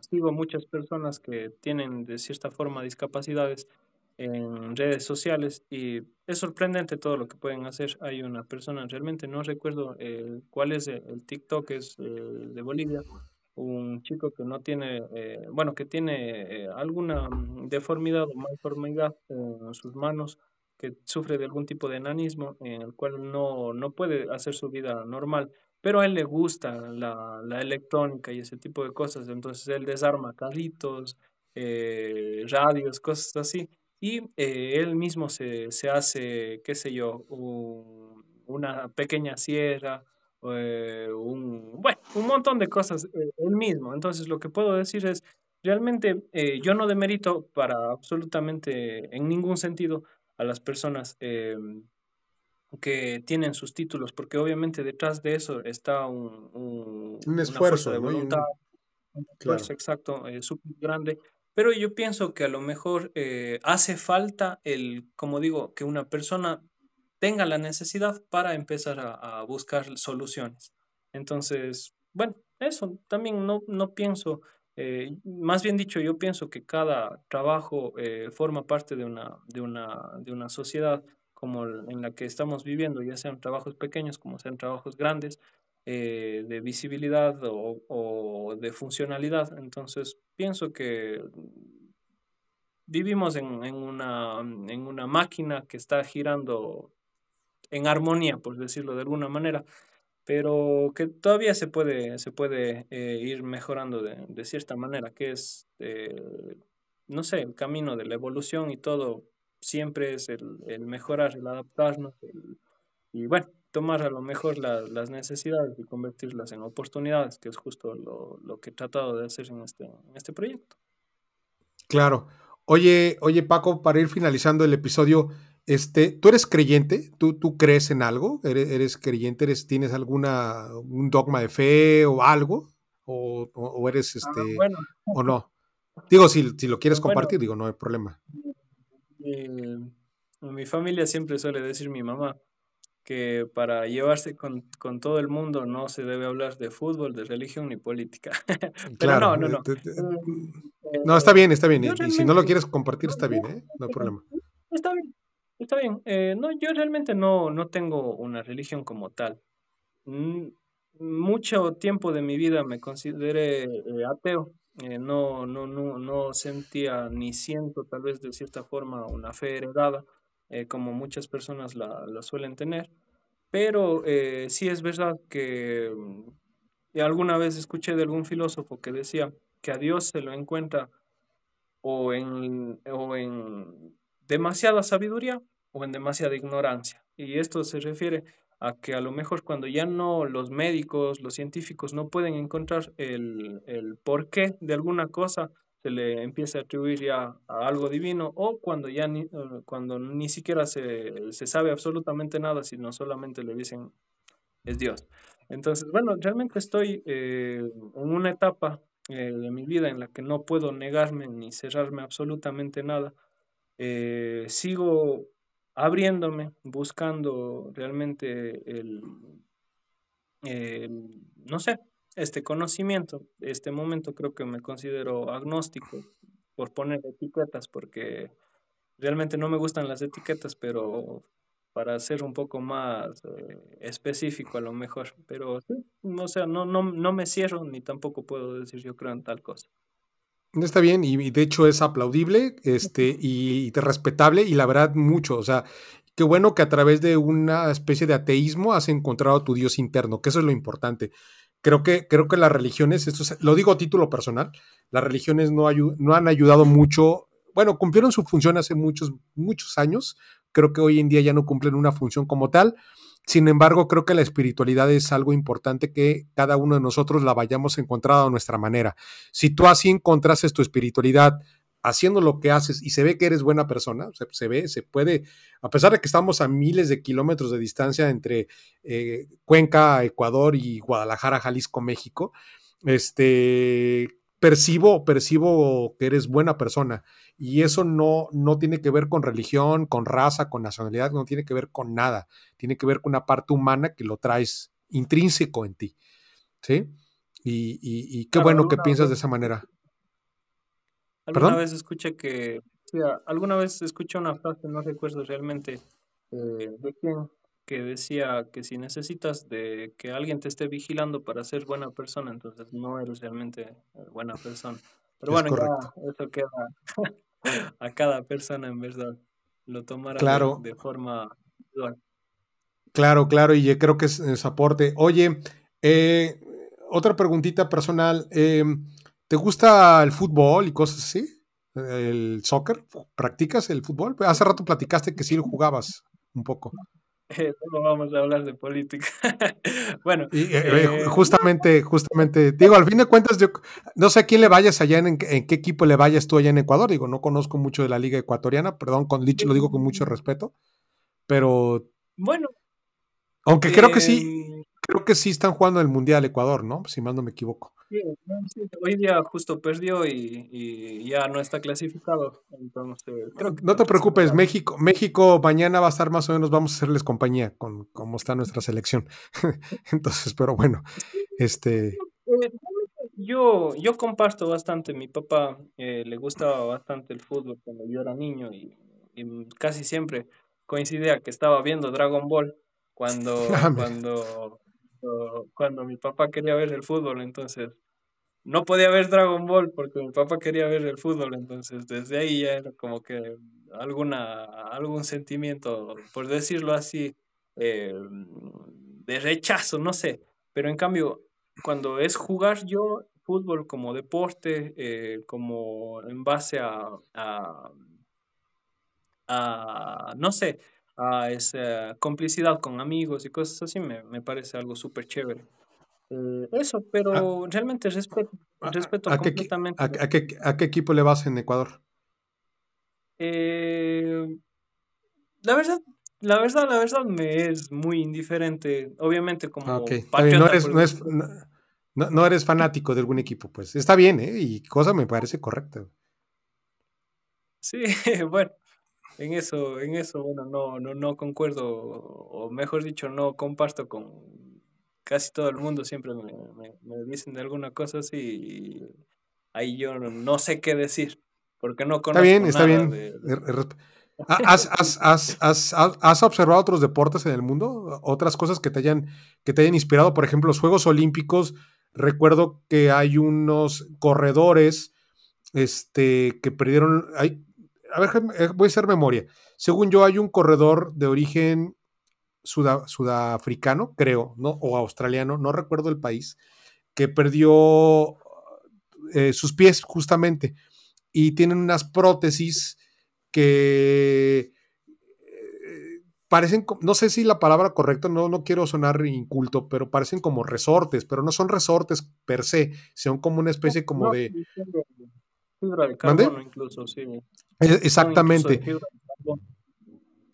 sigo muchas personas que tienen de cierta forma discapacidades en redes sociales y es sorprendente todo lo que pueden hacer. Hay una persona, realmente no recuerdo eh, cuál es el, TikTok, es de Bolivia, un chico que no tiene, bueno, que tiene alguna deformidad o malformidad en sus manos que sufre de algún tipo de enanismo en el cual no, no puede hacer su vida normal, pero a él le gusta la, la electrónica y ese tipo de cosas, entonces él desarma carritos, eh, radios, cosas así, y eh, él mismo se, se, hace, qué sé yo, una pequeña sierra, eh, un, bueno, un montón de cosas él mismo. Entonces lo que puedo decir es, realmente yo no demerito para absolutamente en ningún sentido a las personas que tienen sus títulos, porque obviamente detrás de eso está un, un, esfuerzo de voluntad, un, esfuerzo exacto, eh, súper grande. Pero yo pienso que a lo mejor eh, hace falta el, como digo, que una persona tenga la necesidad para empezar a, buscar soluciones. Entonces, bueno, eso también no, no pienso eh, más bien dicho, yo pienso que cada trabajo eh, forma parte de una, de, una, de una sociedad como en la que estamos viviendo, ya sean trabajos pequeños como sean trabajos grandes, de visibilidad o, o, de funcionalidad. Entonces, pienso que vivimos en, en, una, en una máquina que está girando en armonía, por decirlo de alguna manera pero que todavía se puede, se puede eh, ir mejorando de, de, cierta manera, que es, eh, no sé, el camino de la evolución y todo siempre es el, el mejorar, el adaptarnos y bueno, tomar a lo mejor las necesidades y convertirlas en oportunidades, que es justo lo, lo que he tratado de hacer en este, en este proyecto. Claro. Oye, oye Paco, para ir finalizando el episodio, este, ¿Tú eres creyente? ¿Tú, tú crees en algo? ¿Eres, eres creyente? Eres, ¿Tienes alguna un dogma de fe o algo? ¿O, o, eres ah, este bueno. o no? Digo, si, si lo quieres compartir, digo, no hay problema. Eh, mi familia siempre suele decir mi mamá que para llevarse con, con, todo el mundo no se debe hablar de fútbol, de religión ni política. *laughs* Pero claro, no, no, no. Eh, no, está bien, está bien. Y, si no lo quieres compartir, está bien, ¿eh? No hay problema. Está bien. Está bien. Eh, no, yo realmente no, no tengo una religión como tal. Mucho tiempo de mi vida me consideré eh, ateo. Eh, no, no, no, no sentía ni siento tal vez de cierta forma una fe heredada, como muchas personas la, suelen tener. Pero sí es verdad que mm, alguna vez escuché de algún filósofo que decía que a Dios se lo encuentra o en, o en demasiada sabiduría o en demasiada ignorancia. Y esto se refiere a que a lo mejor cuando ya no los médicos, los científicos no pueden encontrar el, el porqué de alguna cosa, se le empieza a atribuir ya a algo divino o cuando ya ni, eh, cuando ni siquiera se, se sabe absolutamente nada, sino solamente le dicen es Dios. Entonces, bueno, realmente estoy eh, en una etapa eh, de mi vida en la que no puedo negarme ni cerrarme absolutamente nada eh, sigo abriéndome, buscando realmente el, no sé, este conocimiento. Este momento creo que me considero agnóstico por poner etiquetas, porque realmente no me gustan las etiquetas, pero para ser un poco más eh, específico a lo mejor. Pero sí, o sea, no, no, no me cierro ni tampoco puedo decir yo creo en tal cosa. Está bien, y, de hecho es aplaudible este, y, respetable, y la verdad, mucho. O sea, qué bueno que a través de una especie de ateísmo has encontrado tu Dios interno, que eso es lo importante. Creo que, creo que las religiones, esto lo digo a título personal, las religiones no, no han ayudado mucho. Bueno, cumplieron su función hace muchos, muchos años. Creo que hoy en día ya no cumplen una función como tal sin embargo, creo que la espiritualidad es algo importante que cada uno de nosotros la vayamos encontrando a nuestra manera. Si tú así encontrases tu espiritualidad haciendo lo que haces y se ve que eres buena persona, se, se ve, se puede, a pesar de que estamos a miles de kilómetros de distancia entre eh, Cuenca, Ecuador y Guadalajara, Jalisco, México, este, percibo, percibo que eres buena persona. Y eso no, no tiene que ver con religión, con raza, con nacionalidad, no tiene que ver con nada. Tiene que ver con una parte humana que lo traes intrínseco en ti. ¿Sí? Y, qué bueno que piensas de esa manera. Alguna vez escuché que, alguna vez escuché una frase, no recuerdo realmente eh, de quién, que decía que si necesitas de que alguien te esté vigilando para ser buena persona, entonces no eres realmente eh, buena persona. Pero bueno, eso queda *laughs* a cada persona en verdad. Lo tomará de, forma Claro, claro, y creo que es, es aporte. Oye, eh, otra preguntita personal. Em, ¿Te gusta el fútbol y cosas así? ¿El soccer? ¿Practicas el fútbol? Hace rato platicaste que sí lo jugabas un poco. *laughs* no vamos a hablar de política. *laughs* bueno. Eh, eh, justamente, justamente, digo, al fin de cuentas, yo no sé a quién le vayas allá, en, qué equipo le vayas tú allá en Ecuador. Digo, no conozco mucho de la liga ecuatoriana, perdón, con Lich lo digo con mucho respeto, pero... Bueno. Aunque creo que sí, creo que sí están jugando el Mundial Ecuador, ¿no? Si más no me equivoco. Hoy día justo perdió y, ya no está clasificado. no te preocupes, México, México mañana va a estar más o menos, vamos a hacerles compañía con cómo está nuestra selección. *laughs* Entonces, pero bueno, este. Eh, yo, yo comparto bastante. Mi papá eh, le gustaba bastante el fútbol cuando yo era niño y, casi siempre coincidía que estaba viendo Dragon Ball cuando, *laughs* ah, cuando cuando mi papá quería ver el fútbol, entonces no podía ver Dragon Ball porque mi papá quería ver el fútbol, entonces desde ahí ya era como que alguna, algún sentimiento, por decirlo así, eh, de rechazo, no sé, pero en cambio, cuando es jugar yo fútbol como deporte, eh, como en base a, a, a, no sé, a esa complicidad con amigos y cosas así, me, me parece algo súper chévere. Eh, eso, ah. pero realmente respeto, respeto a, completamente. Qué, a, qué, ¿A, qué, equipo le vas en Ecuador? Eh, la verdad, la verdad, la verdad me es muy indiferente. Obviamente como no, eres, no, es, no, no, eres fanático de algún equipo, pues está bien, ¿eh? Y cosa me parece correcta. Sí, *laughs* bueno, en eso, en eso, bueno, no, no, no concuerdo, o mejor dicho, no comparto con casi todo el mundo, siempre me, me, dicen de alguna cosa así y ahí yo no, sé qué decir, porque no conozco Está bien, está bien. ¿Has, has, has, has, observado otros deportes en el mundo? ¿Otras cosas que te hayan, que te hayan inspirado? Por ejemplo, los Juegos Olímpicos, recuerdo que hay unos corredores este, que perdieron, hay, a ver, eh, voy a hacer memoria. Según yo, hay un corredor de origen sudafricano, creo, ¿no? O australiano, no recuerdo el país, que perdió eh, sus pies justamente y tienen unas prótesis que eh, parecen, no sé si la palabra correcta, no, no quiero sonar inculto, pero parecen como resortes, pero no son resortes per se, son como una especie como de... Fibra de carbono incluso, sí. Exactamente.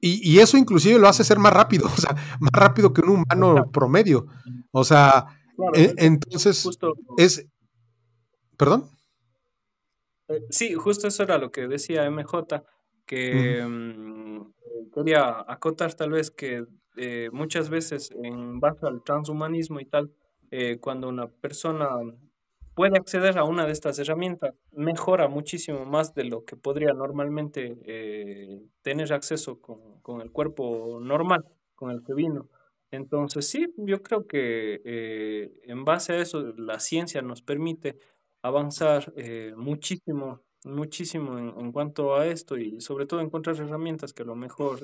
Y, eso inclusive lo hace ser más rápido, *laughs* o sea, más rápido que un humano promedio. O sea, e, entonces es... ¿Perdón? Eh, sí, justo eso era lo que decía MJ, que mm, quería acotar tal vez que eh, muchas veces en base al transhumanismo y tal, eh, cuando una persona puede acceder a una de estas herramientas, mejora muchísimo más de lo que podría normalmente eh, tener acceso con, el cuerpo normal con el que vino. Entonces, sí, yo creo que eh, en base a eso la ciencia nos permite avanzar eh, muchísimo, muchísimo en, cuanto a esto y sobre todo encontrar herramientas que a lo mejor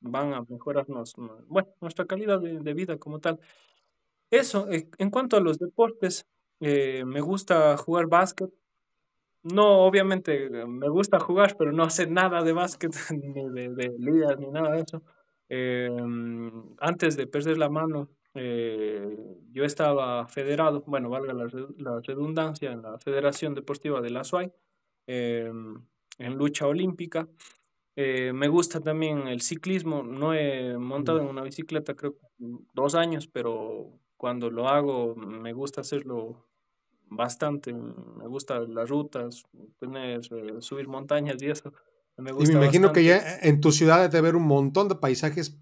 van a mejorarnos, bueno, nuestra calidad de, de vida como tal. Eso, en cuanto a los deportes, eh, me gusta jugar básquet. No, obviamente eh, me gusta jugar, pero no sé nada de básquet, *laughs* ni de, de ligas, ni nada de eso. Em, antes de perder la mano, eh, yo estaba federado, bueno, valga la, redundancia, en la Federación Deportiva de la SUAY, em, en lucha olímpica. me gusta también el ciclismo, no he montado en una bicicleta creo dos años, pero cuando lo hago me gusta hacerlo bastante. Me gustan las rutas, tener, eh, subir montañas y eso. Me y me imagino que ya en tu ciudad debe haber un montón de paisajes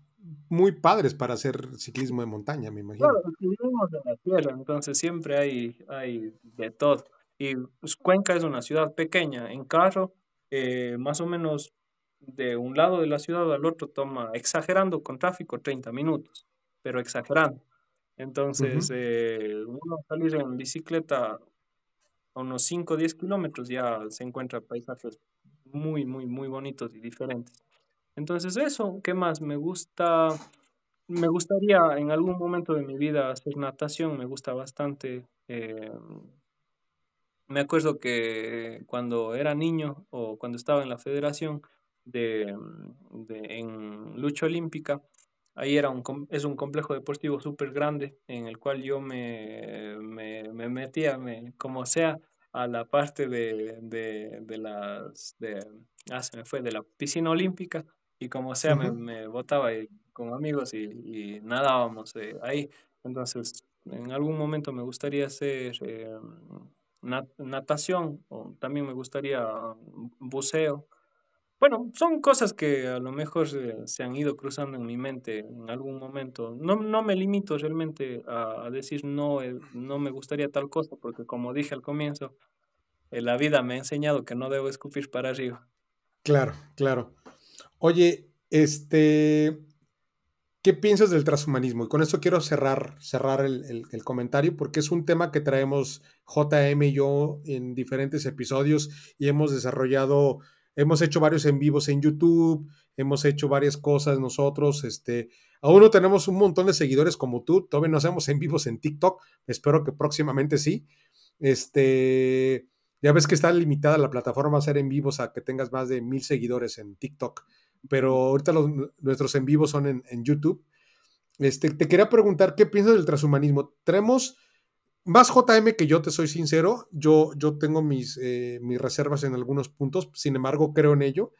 muy padres para hacer ciclismo de montaña, me imagino. Claro, vivimos en la tierra, entonces siempre hay, hay de todo. Y pues, Cuenca es una ciudad pequeña, en carro, eh, más o menos de un lado de la ciudad al otro toma, exagerando con tráfico, 30 minutos, pero exagerando. Entonces, eh, uno salir en bicicleta a unos 5 o 10 kilómetros ya se encuentra paisajes muy, muy, muy bonitos y diferentes. Entonces eso, ¿qué más? Me gusta, me gustaría en algún momento de mi vida hacer natación, me gusta bastante. Eh, me acuerdo que cuando era niño o cuando estaba en la federación de, de en lucha olímpica, ahí era un, es un complejo deportivo súper grande en el cual yo me, me, me metía, me, como sea, a la parte de, de, de las, de, ah, se me fue, de la piscina olímpica y como sea me, me botaba con amigos y, y nadábamos eh, ahí. Entonces, en algún momento me gustaría hacer eh, natación o también me gustaría buceo. Bueno, son cosas que a lo mejor se, han ido cruzando en mi mente en algún momento. No, no me limito realmente a, decir no, eh, no me gustaría tal cosa, porque como dije al comienzo, la vida me ha enseñado que no debo escupir para arriba. Claro, claro. Oye, este, ¿qué piensas del transhumanismo? Y con esto quiero cerrar, cerrar el, comentario porque es un tema que traemos JM y yo en diferentes episodios y hemos desarrollado, hemos hecho varios en vivos en YouTube, hemos hecho varias cosas nosotros, este, aún no tenemos un montón de seguidores como tú, todavía no hacemos en vivos en TikTok, espero que próximamente sí. Este, ya ves que está limitada la plataforma a hacer en vivos a que tengas más de mil seguidores en TikTok pero ahorita nuestros en vivos son en, YouTube. Este, te quería preguntar, ¿qué piensas del transhumanismo? Tenemos más JM que yo, te soy sincero. Yo, yo tengo mis, eh, mis reservas en algunos puntos, sin embargo, creo en ello.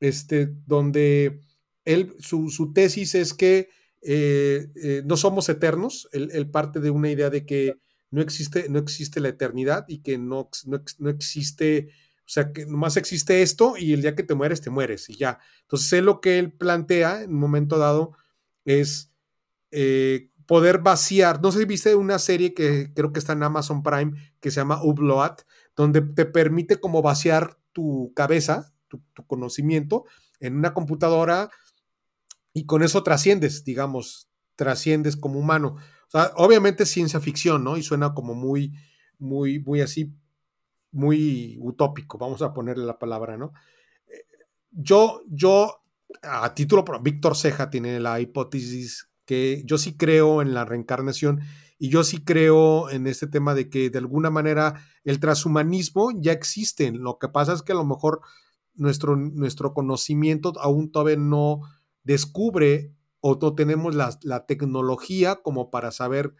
Este, donde él, su, tesis es que eh, eh, no somos eternos. Él, parte de una idea de que no existe, no existe la eternidad y que no, no, no existe o sea, que nomás existe esto y el día que te mueres, te mueres y ya. Entonces, él lo que él plantea en un momento dado es eh, poder vaciar. No sé si viste una serie que creo que está en Amazon Prime que se llama Upload, donde te permite como vaciar tu cabeza, tu, conocimiento en una computadora y con eso trasciendes, digamos, trasciendes como humano. Obviamente es ciencia ficción, ¿no? Y suena como muy, muy, muy así muy utópico, vamos a ponerle la palabra, ¿no? Eh, yo, yo, a título, Víctor Ceja tiene la hipótesis que yo sí creo en la reencarnación y yo sí creo en este tema de que de alguna manera el transhumanismo ya existe. Lo que pasa es que a lo mejor nuestro, nuestro conocimiento aún todavía no descubre o no tenemos la, la tecnología como para saber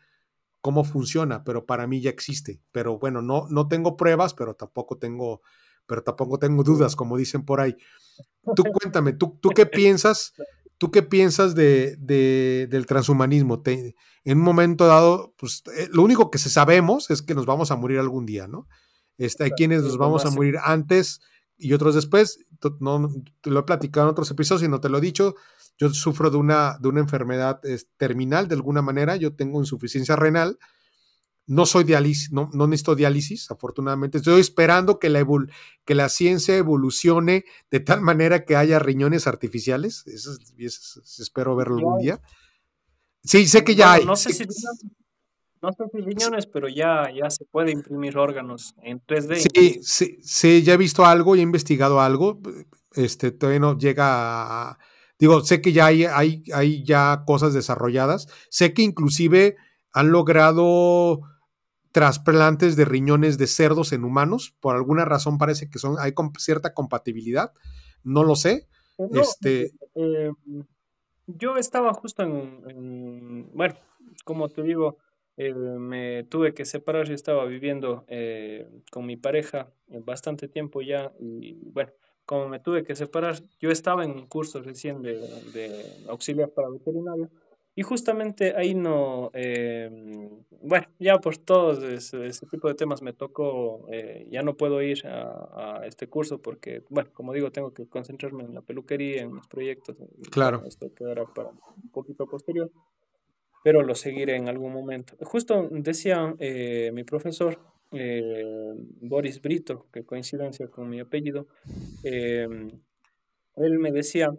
cómo funciona, pero para mí ya existe. Pero bueno, no, no tengo pruebas, pero tampoco tengo, pero tampoco tengo dudas, como dicen por ahí. Tú cuéntame, ¿tú, tú qué *laughs* piensas? ¿Tú qué piensas de, del transhumanismo? en un momento dado, pues eh, lo único que sabemos es que nos vamos a morir algún día, ¿no? Este, hay quienes nos vamos a morir antes y otros después. No, te lo he platicado en otros episodios y no te lo he dicho. Yo sufro de una, de una enfermedad terminal de alguna manera, yo tengo insuficiencia renal, no soy diálisis, no, no necesito diálisis, afortunadamente. Estoy esperando que la, que la ciencia evolucione de tal manera que haya riñones artificiales. Eso, espero verlo algún día. Sí, sé que ya hay. No sé, si, no sé si riñones, pero ya, ya se puede imprimir órganos en 3D. Sí, sí, sí, ya he visto algo y he investigado algo. Este, todavía no llega a Digo, sé que ya hay, hay, hay ya cosas desarrolladas. Sé que inclusive han logrado trasplantes de riñones de cerdos en humanos. Por alguna razón parece que son, hay cierta compatibilidad. No lo sé. este... Eh, yo estaba justo en, bueno, como te digo, eh, me tuve que separar, yo estaba viviendo eh, con mi pareja bastante tiempo ya y bueno, como me tuve que separar, yo estaba en un curso recién de, de auxiliar para veterinario Y justamente ahí no, em, bueno, ya por todos ese, tipo de temas me tocó, eh, ya no puedo ir a, este curso porque, bueno, como digo, tengo que concentrarme en la peluquería, en mis proyectos. Claro. esto quedará para un poquito posterior, pero lo seguiré en algún momento. Justo decía eh, mi profesor, eh, Boris Brito, que coincidencia con mi apellido, él me decía,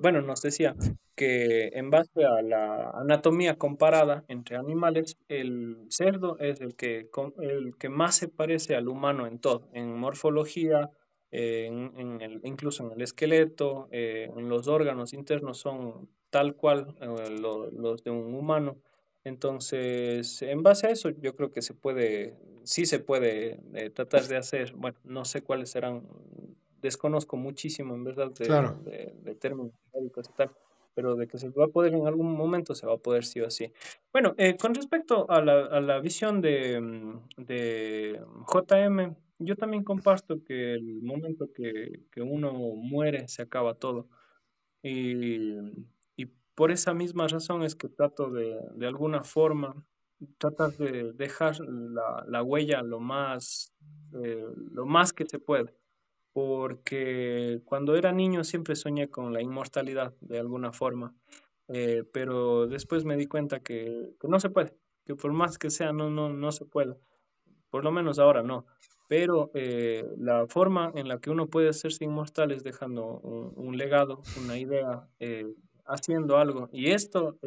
bueno, nos decía que en base a la anatomía comparada entre animales, el cerdo es el que, el que más se parece al humano en todo, en morfología, en, el, incluso en el esqueleto, eh, en los órganos internos son tal cual eh, los de un humano. Entonces, en base a eso, yo creo que se puede, sí se puede eh, tratar de hacer, bueno, no sé cuáles serán, desconozco muchísimo en verdad de, de términos médicos y tal, pero de que se va a poder en algún momento, se va a poder sí o sí. Bueno, eh, con respecto a la, a la visión de, de, JM, yo también comparto que el momento que, que uno muere se acaba todo. Y, y, por esa misma razón es que trato de, de alguna forma, tratar de dejar la, la huella lo más, eh, lo más que se puede porque cuando era niño siempre soñé con la inmortalidad de alguna forma, eh, pero después me di cuenta que, no se puede, que por más que sea, no, no, no se puede, por lo menos ahora no. Pero eh, la forma en la que uno puede hacerse inmortal es dejando un, legado, una idea, eh, haciendo algo. Y esto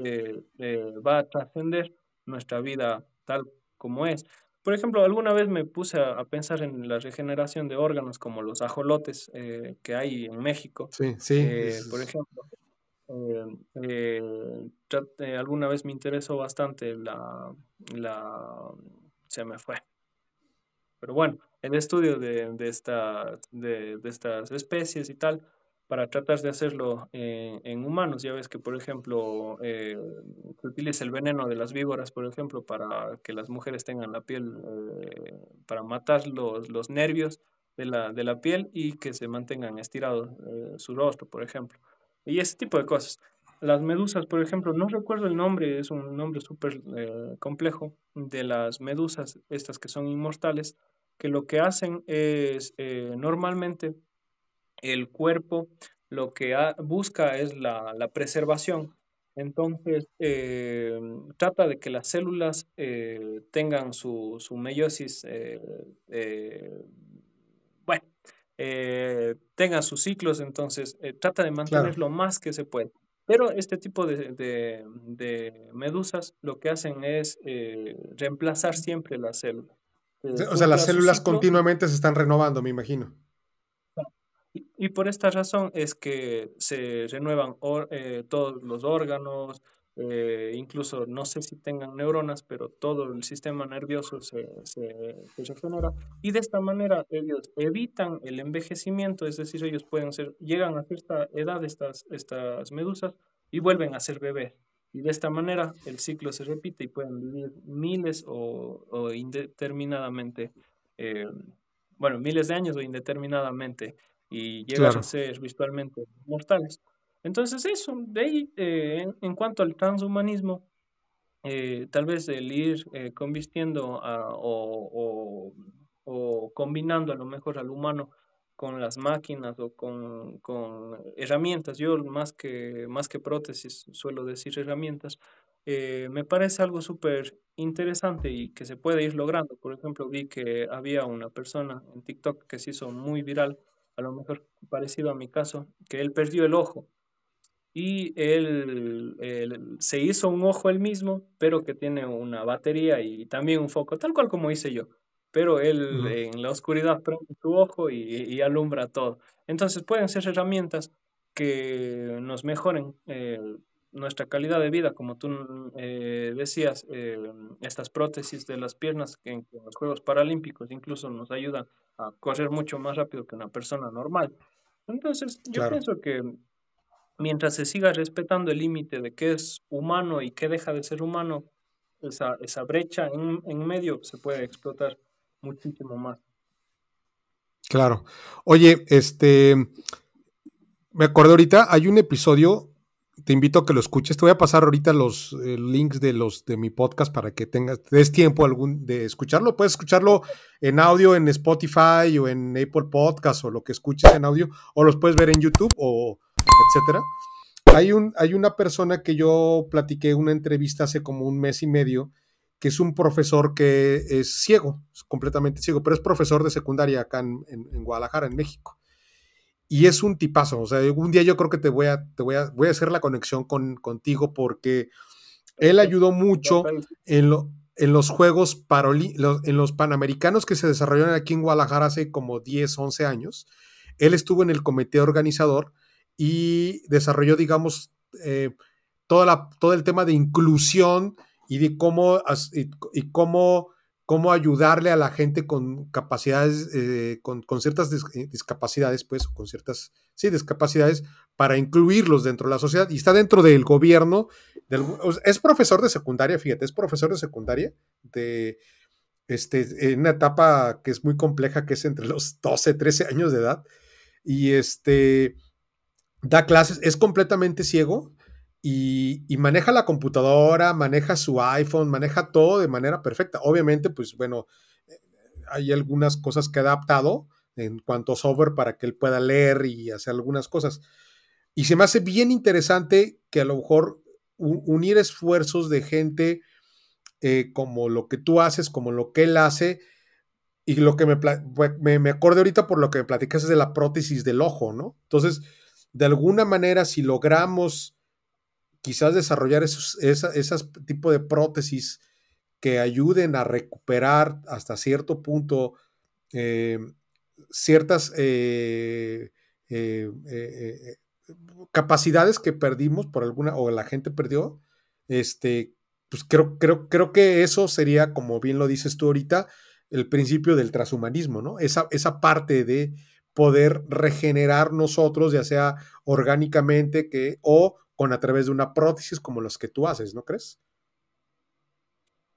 va a trascender nuestra vida tal como es. Por ejemplo, alguna vez me puse a, pensar en la regeneración de órganos como los ajolotes eh, que hay en México. Sí, sí. Eh, por ejemplo, eh, alguna vez me interesó bastante la, la... se me fue. Pero bueno, el estudio de, de, esta, de, de estas especies y tal para tratar de hacerlo eh, en humanos. Ya ves que, por ejemplo, eh, se utiliza el veneno de las víboras, por ejemplo, para que las mujeres tengan la piel, eh, para matar los, los nervios de la, de la, piel y que se mantengan estirados su rostro, por ejemplo. Y ese tipo de cosas. Las medusas, por ejemplo, no recuerdo el nombre, es un nombre súper complejo, de las medusas, estas que son inmortales, que lo que hacen es normalmente el cuerpo lo que busca es la, preservación. Entonces, eh, trata de que las células eh, tengan su, su meiosis, eh, bueno, tengan sus ciclos, entonces trata de mantener lo más que se puede. Pero este tipo de, de medusas lo que hacen es reemplazar siempre las células. o sea, las células continuamente se están renovando, me imagino. Y por esta razón es que se renuevan eh, todos los órganos, eh, incluso no sé si tengan neuronas, pero todo el sistema nervioso se, se, se, regenera. Y de esta manera ellos evitan el envejecimiento, es decir, ellos pueden ser, llegan a cierta edad estas, estas medusas y vuelven a ser bebés. Y de esta manera el ciclo se repite y pueden vivir miles o, o indeterminadamente, eh, bueno, miles de años o indeterminadamente y llegas a ser virtualmente mortales. Entonces eso, de ahí, eh, en, cuanto al transhumanismo, eh, tal vez el ir eh, convistiendo o, o, combinando a lo mejor al humano con las máquinas o con, con herramientas, yo más que, más que prótesis suelo decir herramientas, me parece algo súper interesante y que se puede ir logrando. Por ejemplo, vi que había una persona en TikTok que se hizo muy viral a lo mejor parecido a mi caso, que él perdió el ojo y él, se hizo un ojo él mismo, pero que tiene una batería y también un foco, tal cual como hice yo. Pero él en la oscuridad prende su ojo y, alumbra todo. Entonces pueden ser herramientas que nos mejoren eh, nuestra calidad de vida, como tú eh, decías, eh, estas prótesis de las piernas que en, los Juegos Paralímpicos incluso nos ayudan a correr mucho más rápido que una persona normal. Entonces, yo pienso que mientras se siga respetando el límite de qué es humano y qué deja de ser humano, esa, esa brecha en, en medio se puede explotar muchísimo más. Claro. Oye, este, me acuerdo ahorita, hay un episodio te invito a que lo escuches. Te voy a pasar ahorita los eh, links de los de mi podcast para que tengas, te des tiempo algún de escucharlo. Puedes escucharlo en audio en Spotify o en Apple Podcast o lo que escuches en audio, o los puedes ver en YouTube o etcétera. Hay, un, hay una persona que yo platiqué una entrevista hace como un mes y medio, que es un profesor que es ciego, es completamente ciego, pero es profesor de secundaria acá en Guadalajara, en México y es un tipazo. O sea, un día yo creo que te voy a, te voy a, voy a hacer la conexión con, contigo porque él ayudó mucho en, en los Juegos Paroli, en los Panamericanos que se desarrollaron aquí en Guadalajara hace como 10, 11 años. Él estuvo en el comité organizador y desarrolló, digamos, eh, toda la, todo el tema de inclusión y de cómo, y cómo cómo ayudarle a la gente con capacidades, eh, con, ciertas eh, discapacidades, pues, con ciertas, sí, discapacidades, para incluirlos dentro de la sociedad. Y está dentro del gobierno. es profesor de secundaria, fíjate, es profesor de secundaria, de, este, en una etapa que es muy compleja, que es entre los *laughs* 12, 13 años de edad. Y este, da clases, es completamente ciego, y, maneja la computadora, maneja su iPhone, maneja todo de manera perfecta. Obviamente, pues bueno, eh, hay algunas cosas que ha adaptado en cuanto a software para que él pueda leer y hacer algunas cosas. Y se me hace bien interesante que a lo mejor unir esfuerzos de gente eh, como lo que tú haces, como lo que él hace, y lo que me, me, me acordé ahorita por lo que me platicas es de la prótesis del ojo, ¿no? Entonces, de alguna manera, si logramos quizás desarrollar esos esa, tipo de prótesis que ayuden a recuperar hasta cierto punto eh, ciertas eh, eh, capacidades que perdimos por alguna o la gente perdió, este, pues creo, creo, creo que eso sería, como bien lo dices tú ahorita, el principio del transhumanismo, ¿no? Esa, esa parte de poder regenerar nosotros, ya sea orgánicamente que, o con a través de una prótesis como los que tú haces, ¿no crees?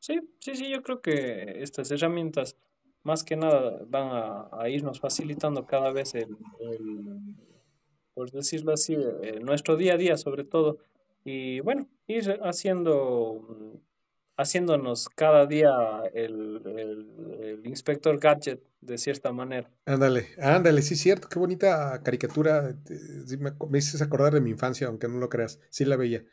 Sí, sí, sí, yo creo que estas herramientas más que nada van a, irnos facilitando cada vez el, por decirlo así, nuestro día a día sobre todo. Y bueno, ir haciendo, haciéndonos cada día el, el inspector gadget de cierta manera. Ándale, ándale, sí, cierto, qué bonita caricatura. me, me hiciste acordar de mi infancia, aunque no lo creas, sí la veía.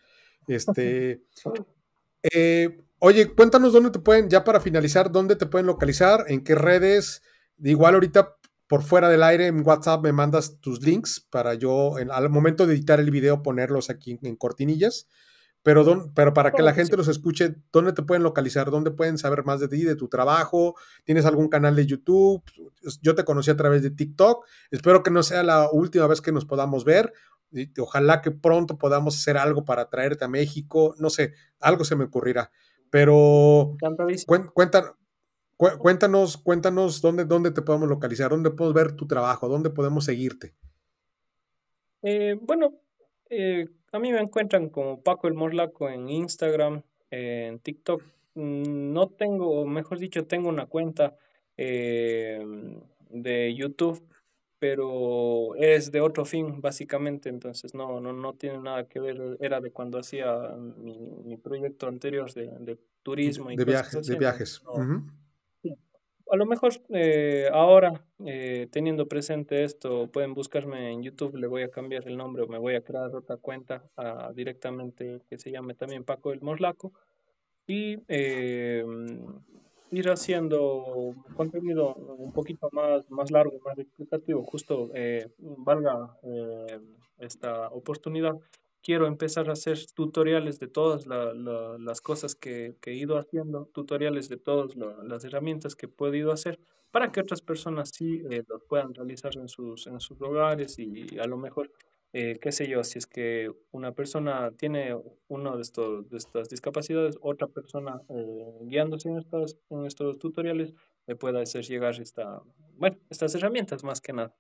Este, *laughs* eh, oye, cuéntanos dónde te pueden, ya para finalizar, dónde te pueden localizar, en qué redes. Igual ahorita por fuera del aire en WhatsApp me mandas tus links para yo al momento de editar el video ponerlos aquí en cortinillas. Pero, pero para que la gente los escuche, ¿dónde te pueden localizar? ¿Dónde pueden saber más de ti, de tu trabajo? ¿Tienes algún canal de YouTube? Yo te conocí a través de TikTok. Espero que no sea la última vez que nos podamos ver. Ojalá que pronto podamos hacer algo para traerte a México. No sé, algo se me ocurrirá. Pero cuéntanos, cuéntanos, cuéntanos dónde, dónde te podemos localizar, dónde podemos ver tu trabajo, dónde podemos seguirte. Eh, bueno, eh, a mí me encuentran como Paco el Morlaco en Instagram, en TikTok. Mm, no tengo, mejor dicho, tengo una cuenta eh, de YouTube, pero es de otro fin, básicamente, entonces no, no, no tiene nada que ver, era de cuando hacía mi, proyecto anterior de, turismo y de, viajes, de viajes a lo mejor eh, ahora, eh, teniendo presente esto, pueden buscarme en YouTube, le voy a cambiar el nombre o me voy a crear otra cuenta ah, directamente que se llame también Paco el Morlaco. Y eh, ir haciendo contenido un poquito más, más largo, más explicativo, justo valga esta oportunidad quiero empezar a hacer tutoriales de todas las cosas que, he ido haciendo, tutoriales de todas las herramientas que he podido hacer para que otras personas sí eh, los puedan realizar en sus, en sus hogares y a lo mejor, eh, qué sé yo, si es que una persona tiene uno de, de estas discapacidades, otra persona eh, guiándose en estos, en estos tutoriales le pueda hacer llegar esta, bueno, estas herramientas más que nada.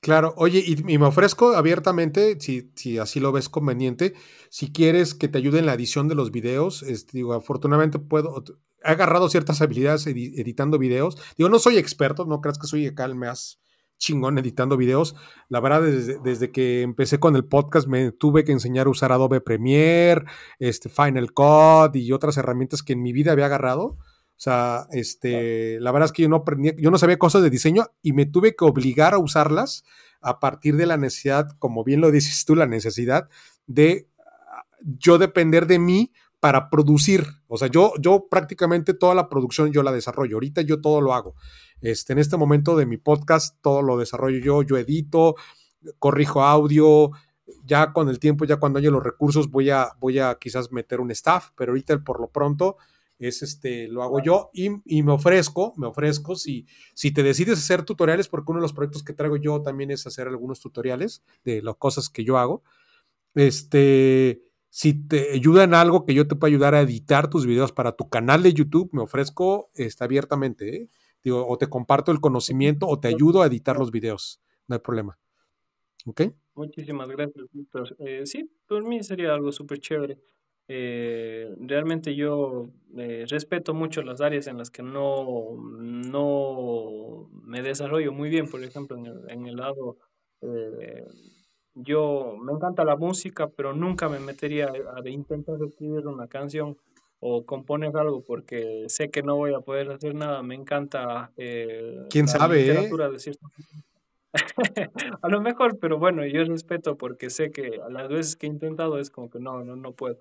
Claro, oye, y, me ofrezco abiertamente, si, si, así lo ves conveniente, si quieres que te ayude en la edición de los videos, este, digo, afortunadamente puedo, he agarrado ciertas habilidades editando videos, digo, no soy experto, no creas que soy acá el más chingón editando videos. La verdad, desde, desde, que empecé con el podcast me tuve que enseñar a usar Adobe Premiere, este, Final Cut y otras herramientas que en mi vida había agarrado. O sea, este, la verdad es que yo no aprendí, yo no sabía cosas de diseño y me tuve que obligar a usarlas a partir de la necesidad, como bien lo dices tú, la necesidad de ah, yo depender de mí para producir. O sea, yo, yo prácticamente toda la producción yo la desarrollo. Ahorita yo todo lo hago. Este, en este momento de mi podcast, todo lo desarrollo yo, yo edito, corrijo audio. Ya con el tiempo, ya cuando haya los recursos, voy a, voy a quizás meter un staff, pero ahorita por lo pronto es este, lo hago yo y, y, me ofrezco, me ofrezco si, si te decides hacer tutoriales, porque uno de los proyectos que traigo yo también es hacer algunos tutoriales de las cosas que yo hago. Este, si te ayuda en algo que yo te pueda ayudar a editar tus videos para tu canal de YouTube, me ofrezco este, abiertamente. ¿eh? Digo, o te comparto el conocimiento o te ayudo a editar los videos. No hay problema. ¿Ok? Muchísimas gracias, Víctor. Eh, sí, por mí sería algo súper chévere. Eh, realmente yo eh, respeto mucho las áreas en las que no, no me desarrollo muy bien, por ejemplo, en el, en el lado eh, yo me encanta la música, pero nunca me metería a, intentar escribir una canción o componer algo porque sé que no voy a poder hacer nada. Me encanta eh, ¿Quién sabe, eh? literatura de cierto *laughs* a lo mejor, pero bueno, yo respeto porque sé que a las veces que he intentado es como que no, no, no puedo.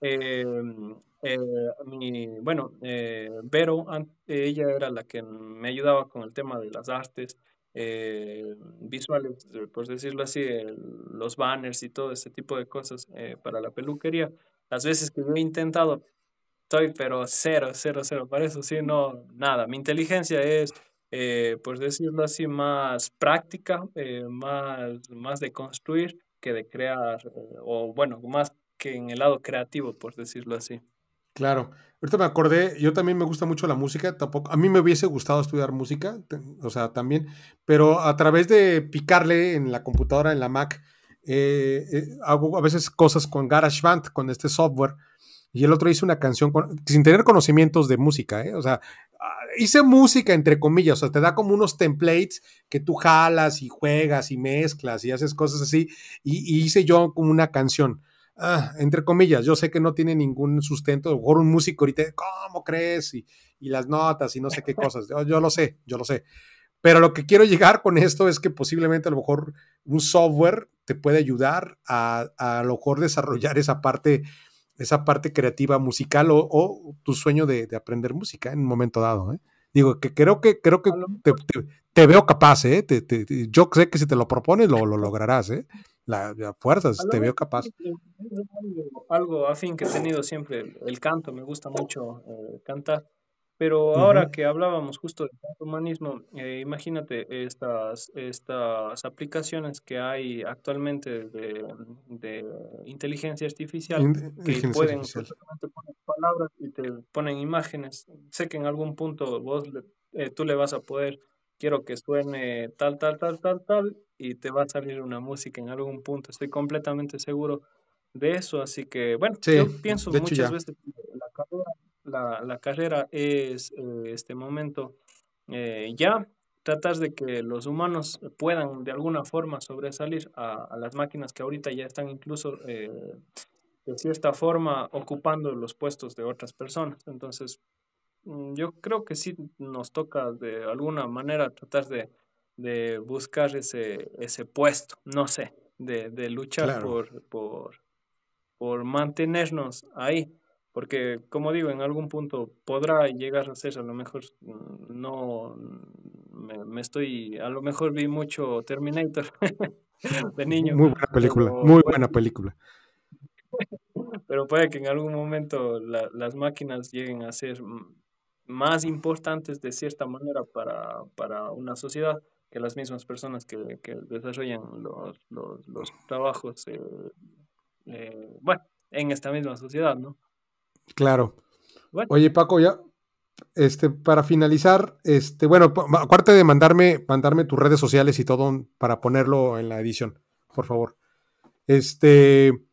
Em, eh, mi, bueno, eh, Vero, ella era la que me ayudaba con el tema de las artes eh, visuales, eh, por decirlo así, los banners y todo ese tipo de cosas eh, para la peluquería. Las veces que yo he intentado, estoy pero cero, cero, cero. Para eso sí, no, nada. Mi inteligencia es, por decirlo así, más práctica, más, más de construir que de crear, o bueno, más en el lado creativo, por decirlo así. Claro. Ahorita me acordé, yo también me gusta mucho la música, tampoco, a mí me hubiese gustado estudiar música, o sea, también, pero a través de picarle en la computadora, en la Mac, eh, eh, hago a veces cosas con GarageBand, con este software, y el otro hice una canción sin tener conocimientos de música, ¿eh? o sea, ah, hice música entre comillas, o sea, te da como unos templates que tú jalas y juegas y mezclas y haces cosas así, y hice yo como una canción ah, entre comillas, yo sé que no tiene ningún sustento, a mejor un músico ahorita, ¿cómo crees? Y, y las notas y no sé qué *laughs* cosas, yo, lo sé, yo lo sé. Pero lo que quiero llegar con esto es que posiblemente a lo mejor un software te puede ayudar a, a, lo mejor desarrollar esa parte, esa parte creativa musical o, o tu sueño de, de, aprender música en un momento dado. ¿eh? Digo, que creo que, creo que te, te, te veo capaz, ¿eh? Te, yo sé que si te lo propones lo, lo lograrás, ¿eh? La, fuerzas, te veo capaz. Algo, afín que he tenido siempre, el canto, me gusta mucho eh, cantar. Pero ahora que hablábamos justo del humanismo, eh, imagínate estas, estas aplicaciones que hay actualmente de, de inteligencia artificial que pueden poner palabras y te ponen imágenes. Sé que en algún punto vos eh, tú le vas a poder quiero que suene tal, tal, tal, tal, tal, y te va a salir una música en algún punto. Estoy completamente seguro de eso, así que, bueno, yo pienso muchas veces que la carrera, la, la carrera es eh, este momento eh, ya tratar de que los humanos puedan de alguna forma sobresalir a, a las máquinas que ahorita ya están incluso eh, de cierta forma ocupando los puestos de otras personas. Entonces, yo creo que sí nos toca de alguna manera tratar de, de buscar ese, ese puesto, no sé, de, de luchar por, por, por mantenernos ahí. Porque, como digo, en algún punto podrá llegar a ser, a lo mejor mm, no me, me estoy, a lo mejor vi mucho Terminator *laughs* de niño. Muy buena película, muy buena película. *laughs* Pero puede que en algún momento la, las máquinas lleguen a ser mm, más importantes de cierta manera para, para una sociedad que las mismas personas que, que desarrollan los, los, los trabajos, eh, eh, bueno, en esta misma sociedad, ¿no? Claro. Oye, Paco, ya, este, para finalizar, este, bueno, aparte de mandarme, mandarme tus redes sociales y todo para ponerlo en la edición, por favor. Este,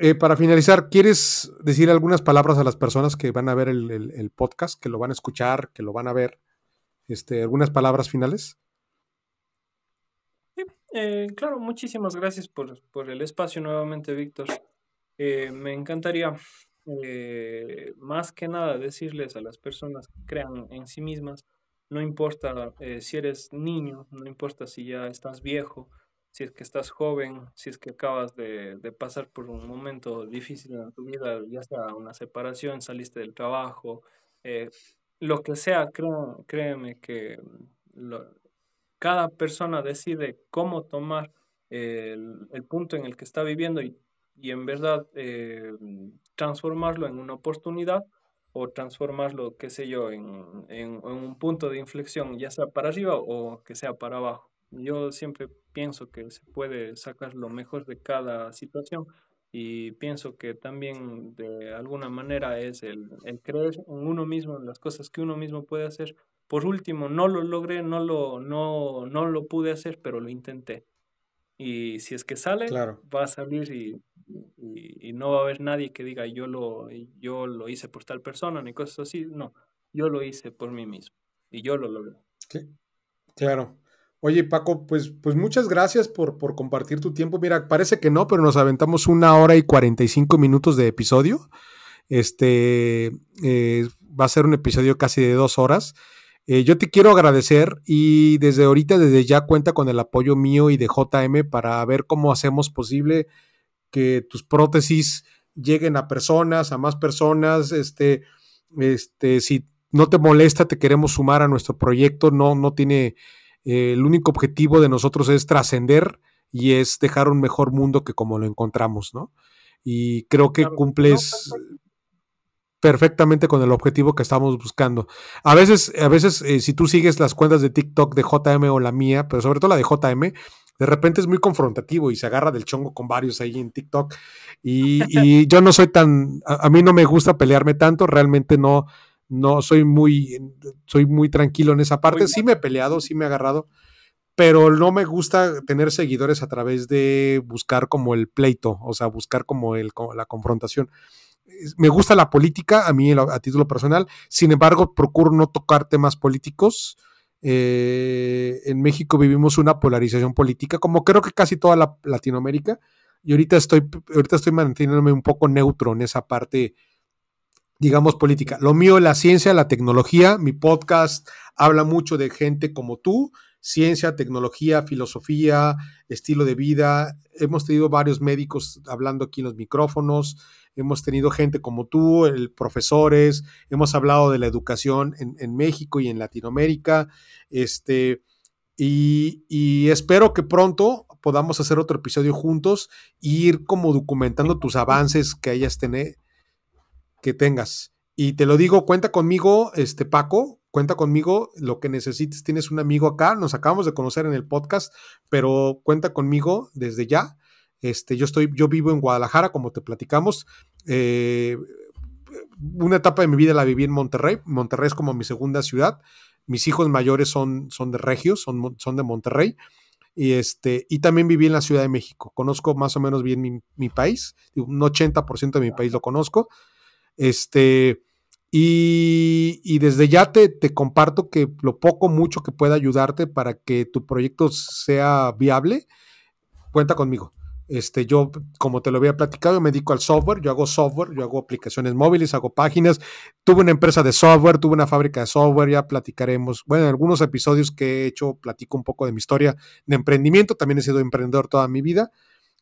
eh, para finalizar, ¿quieres decir algunas palabras a las personas que van a ver el, podcast, que lo van a escuchar, que lo van a ver? Este, ¿Algunas palabras finales? Eh, claro, muchísimas gracias por, por el espacio nuevamente, Víctor. Eh, me encantaría más que nada decirles a las personas que crean en sí mismas, no importa si eres niño, no importa si ya estás viejo, si es que estás joven, si es que acabas de, de pasar por un momento difícil en tu vida, ya sea una separación, saliste del trabajo, eh, lo que sea, creo- créeme que lo- cada persona decide cómo tomar el, punto en el que está viviendo y, y en verdad eh, transformarlo en una oportunidad o transformarlo, qué sé yo, en, en un punto de inflexión, ya sea para arriba o que sea para abajo. Yo siempre pienso que se puede sacar lo mejor de cada situación y pienso que también de alguna manera es el, el creer en uno mismo, en las cosas que uno mismo puede hacer por último, no lo logré, no lo, no, no lo pude hacer, pero lo intenté. Y si es que sale, Claro. va a salir y, y- y no va a haber nadie que diga yo lo, yo lo hice por tal persona ni cosas así. No, yo lo hice por mí mismo y yo lo logré. Cl- Claro. Oye, Paco, pues, pues muchas gracias por, por compartir tu tiempo. Mira, parece que no, pero nos aventamos una hora y 45 minutos de episodio. Este eh, va a ser un episodio casi de dos horas. Eh, yo te quiero agradecer y desde ahorita, desde ya cuenta con el apoyo mío y de JM para ver cómo hacemos posible que tus prótesis lleguen a personas, a más personas. Este, este, si no te molesta, te queremos sumar a nuestro proyecto. No, no tiene, eh, el único objetivo de nosotros es trascender y es dejar un mejor mundo que como lo encontramos, ¿no? Y creo que Claro, no, cumples perfecto. perfectamente con el objetivo que estamos buscando. A veces, a veces eh, si tú sigues las cuentas de TikTok de JM o la mía, pero sobre todo la de JM, de repente es muy confrontativo y se agarra del chongo con varios ahí en TikTok. Y, y *laughs* yo no soy tan, a, a, mí no me gusta pelearme tanto, realmente no, no soy muy, soy muy tranquilo en esa parte. Sí me he peleado, sí me he agarrado, pero no me gusta tener seguidores a través de buscar como el pleito, o sea, buscar como, el, como la confrontación me gusta la política, a mí a título personal, sin embargo, procuro no tocar temas políticos. Eh, en México vivimos una polarización política, como creo que casi toda la Latinoamérica, y ahorita estoy, ahorita estoy manteniéndome un poco neutro en esa parte, digamos, política. Lo mío es la ciencia, la tecnología, mi podcast habla mucho de gente como tú, ciencia, tecnología, filosofía, estilo de vida. Hemos tenido varios médicos hablando aquí en los micrófonos, hemos tenido gente como tú, el, profesores, hemos hablado de la educación en, en México y en Latinoamérica. Este, y, y, espero que pronto podamos hacer otro episodio juntos e ir como documentando tus avances que hayas tener, que tengas. Y te lo digo, cuenta conmigo, este Paco, cuenta conmigo, lo que necesites, tienes un amigo acá, nos acabamos de conocer en el podcast, pero cuenta conmigo desde ya. Este, yo estoy, yo vivo en Guadalajara, como te platicamos. Eh, una etapa de mi vida la viví en Monterrey. Monterrey es como mi segunda ciudad. Mis hijos mayores son, son de Regios, son, son de Monterrey. Y, este, y también viví en la Ciudad de México. Conozco más o menos bien mi, mi país. Un 80% de mi país lo conozco. Este, y, y, desde ya te, te, comparto que lo poco, mucho que pueda ayudarte para que tu proyecto sea viable, cuenta conmigo. Este, yo, como te lo había platicado, me dedico al software, yo hago software, yo hago aplicaciones móviles, hago páginas, tuve una empresa de software, tuve una fábrica de software, ya platicaremos, bueno, en algunos episodios que he hecho, platico un poco de mi historia de emprendimiento, también he sido emprendedor toda mi vida,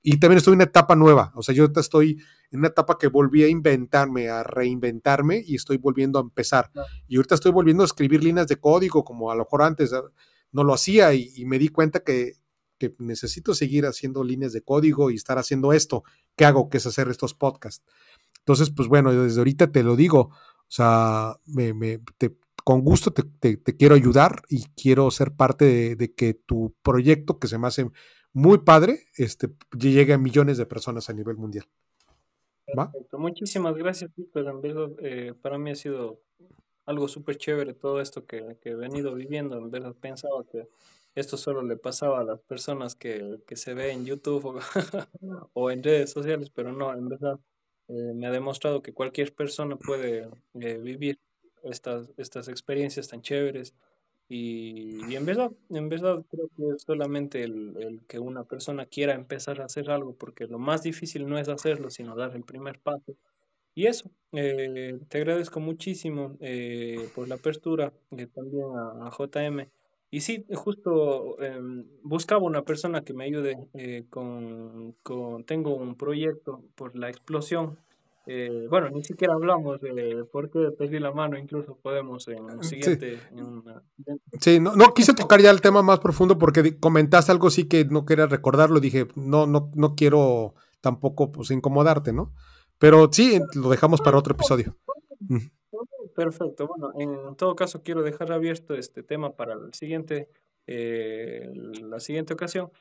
y también estoy en una etapa nueva, o sea, yo estoy en una etapa que volví a inventarme, a reinventarme y estoy volviendo a empezar. Y ahorita estoy volviendo a escribir líneas de código como a lo mejor antes no lo hacía y, y me di cuenta que, que, necesito seguir haciendo líneas de código y estar haciendo esto que hago, que es hacer estos podcasts. Entonces, pues bueno, desde ahorita te lo digo, o sea, me, me, te, con gusto te, te, te, quiero ayudar y quiero ser parte de, de, que tu proyecto, que se me hace muy padre, este, llegue a millones de personas a nivel mundial. Perfecto. Muchísimas gracias, Víctor. En verdad, eh, para mí ha sido algo súper chévere todo esto que, que, he venido viviendo. En verdad, pensaba que esto solo le pasaba a las personas que, que se ve en YouTube o, *laughs* o, en redes sociales, pero no, en verdad, eh, me ha demostrado que cualquier persona puede eh, vivir estas, estas experiencias tan chéveres Y, en verdad, en verdad creo que es solamente el, que una persona quiera empezar a hacer algo, porque lo más difícil no es hacerlo, sino dar el primer paso. Y eso, eh, te agradezco muchísimo eh, por la apertura, y también a, JM. Y sí, justo em, buscaba una persona que me ayude eh, con, con, tengo un proyecto por la explosión eh, bueno, ni siquiera hablamos de por qué perdí la mano, incluso podemos en un siguiente. Sí, no, no, quise tocar ya el tema más profundo porque comentaste algo sí que no quería recordarlo. Dije, no, no, no quiero tampoco pues, incomodarte, ¿no? Pero sí, lo dejamos para otro episodio. Perfecto. Bueno, en todo caso quiero dejar abierto este tema para el siguiente, eh, la siguiente ocasión.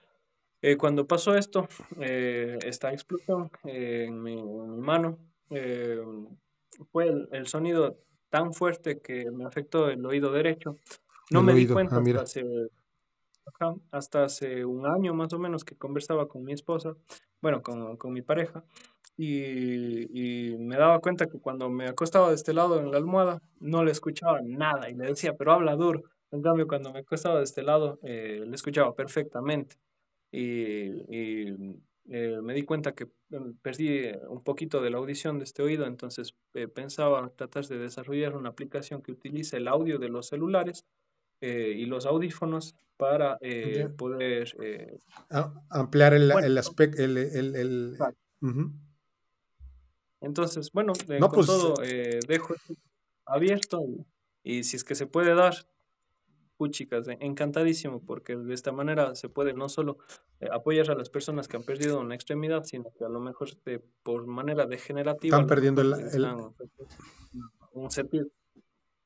Eh, cuando pasó esto, esta explosión en mi mano, eh, fue el, sonido tan fuerte que me afectó el oído derecho. No me di cuenta ah, hasta, hace, un año más o menos que conversaba con mi esposa, bueno, con, con mi pareja, y, y, me daba cuenta que cuando me acostaba de este lado en la almohada no le escuchaba nada y le decía, pero habla duro. En cambio, cuando me acostaba de este lado, eh, le escuchaba perfectamente. Y, y eh, me di cuenta que perdí un poquito de la audición de este oído, entonces eh, pensaba tratar de desarrollar una aplicación que utilice el audio de los celulares eh, y los audífonos para poder... ampliar el, el aspecto, el... el, Entonces, bueno, con pues, todo dejo abierto y si es que se puede dar, chicas, encantadísimo, porque de esta manera se puede no solo eh, apoyar a las personas que han perdido una extremidad, sino que a lo mejor de, por manera degenerativa están perdiendo el, un *laughs* sentido.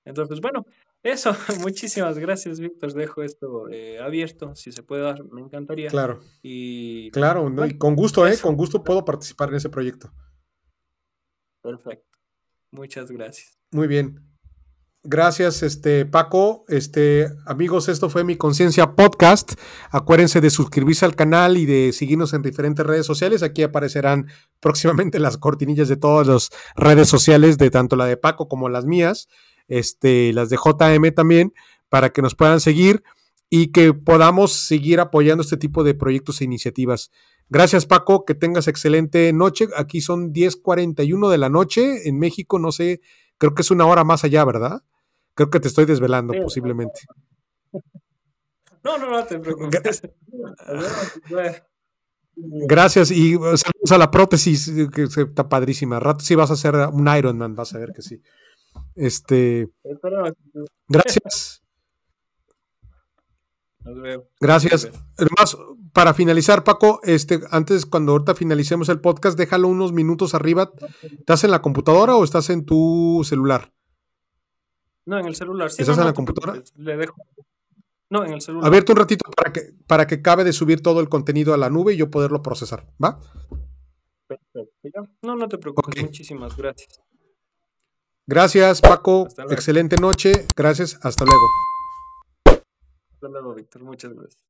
Entonces, bueno, eso, *laughs* muchísimas gracias, Víctor. Dejo esto eh, abierto, si se puede dar, me encantaría. Claro. Y, claro, con gusto, ¿eh? Con gusto puedo participar en ese proyecto. Perfecto. Muchas gracias. Muy bien. Gracias, este Paco. Este, amigos, esto fue mi Conciencia Podcast. Acuérdense de suscribirse al canal y de seguirnos en diferentes redes sociales. Aquí aparecerán *laughs* próximamente las cortinillas de todas las redes sociales, de tanto la de Paco como las mías, este, las de JM también, para que nos puedan seguir y que podamos seguir apoyando este tipo de proyectos e iniciativas. Gracias, Paco. Que tengas excelente noche. Aquí son 10:41 de la noche en México. No sé Creo que es una hora más allá, ¿verdad? Creo que te estoy desvelando, posiblemente. *laughs* No, no, no te preocupes. Gracias y uh, saludos a la prótesis, que está padrísima. Rato sí vas a hacer un Ironman, vas a ver que sí. Este. Gracias. Gracias. Además, para finalizar, Paco, este, antes, cuando ahorita finalicemos el podcast, déjalo unos minutos arriba. ¿Estás en la computadora o estás en tu celular? No, en el celular. ¿Estás en la computadora? Le dejo. No, en el celular. Abierto un ratito para que, para que cabe de subir todo el contenido a la nube y yo poderlo procesar, ¿va? Perfecto. No, no te preocupes. Muchísimas gracias. Gracias, Paco. Excelente noche. Gracias. Hasta luego. Hasta luego, Víctor. Muchas gracias.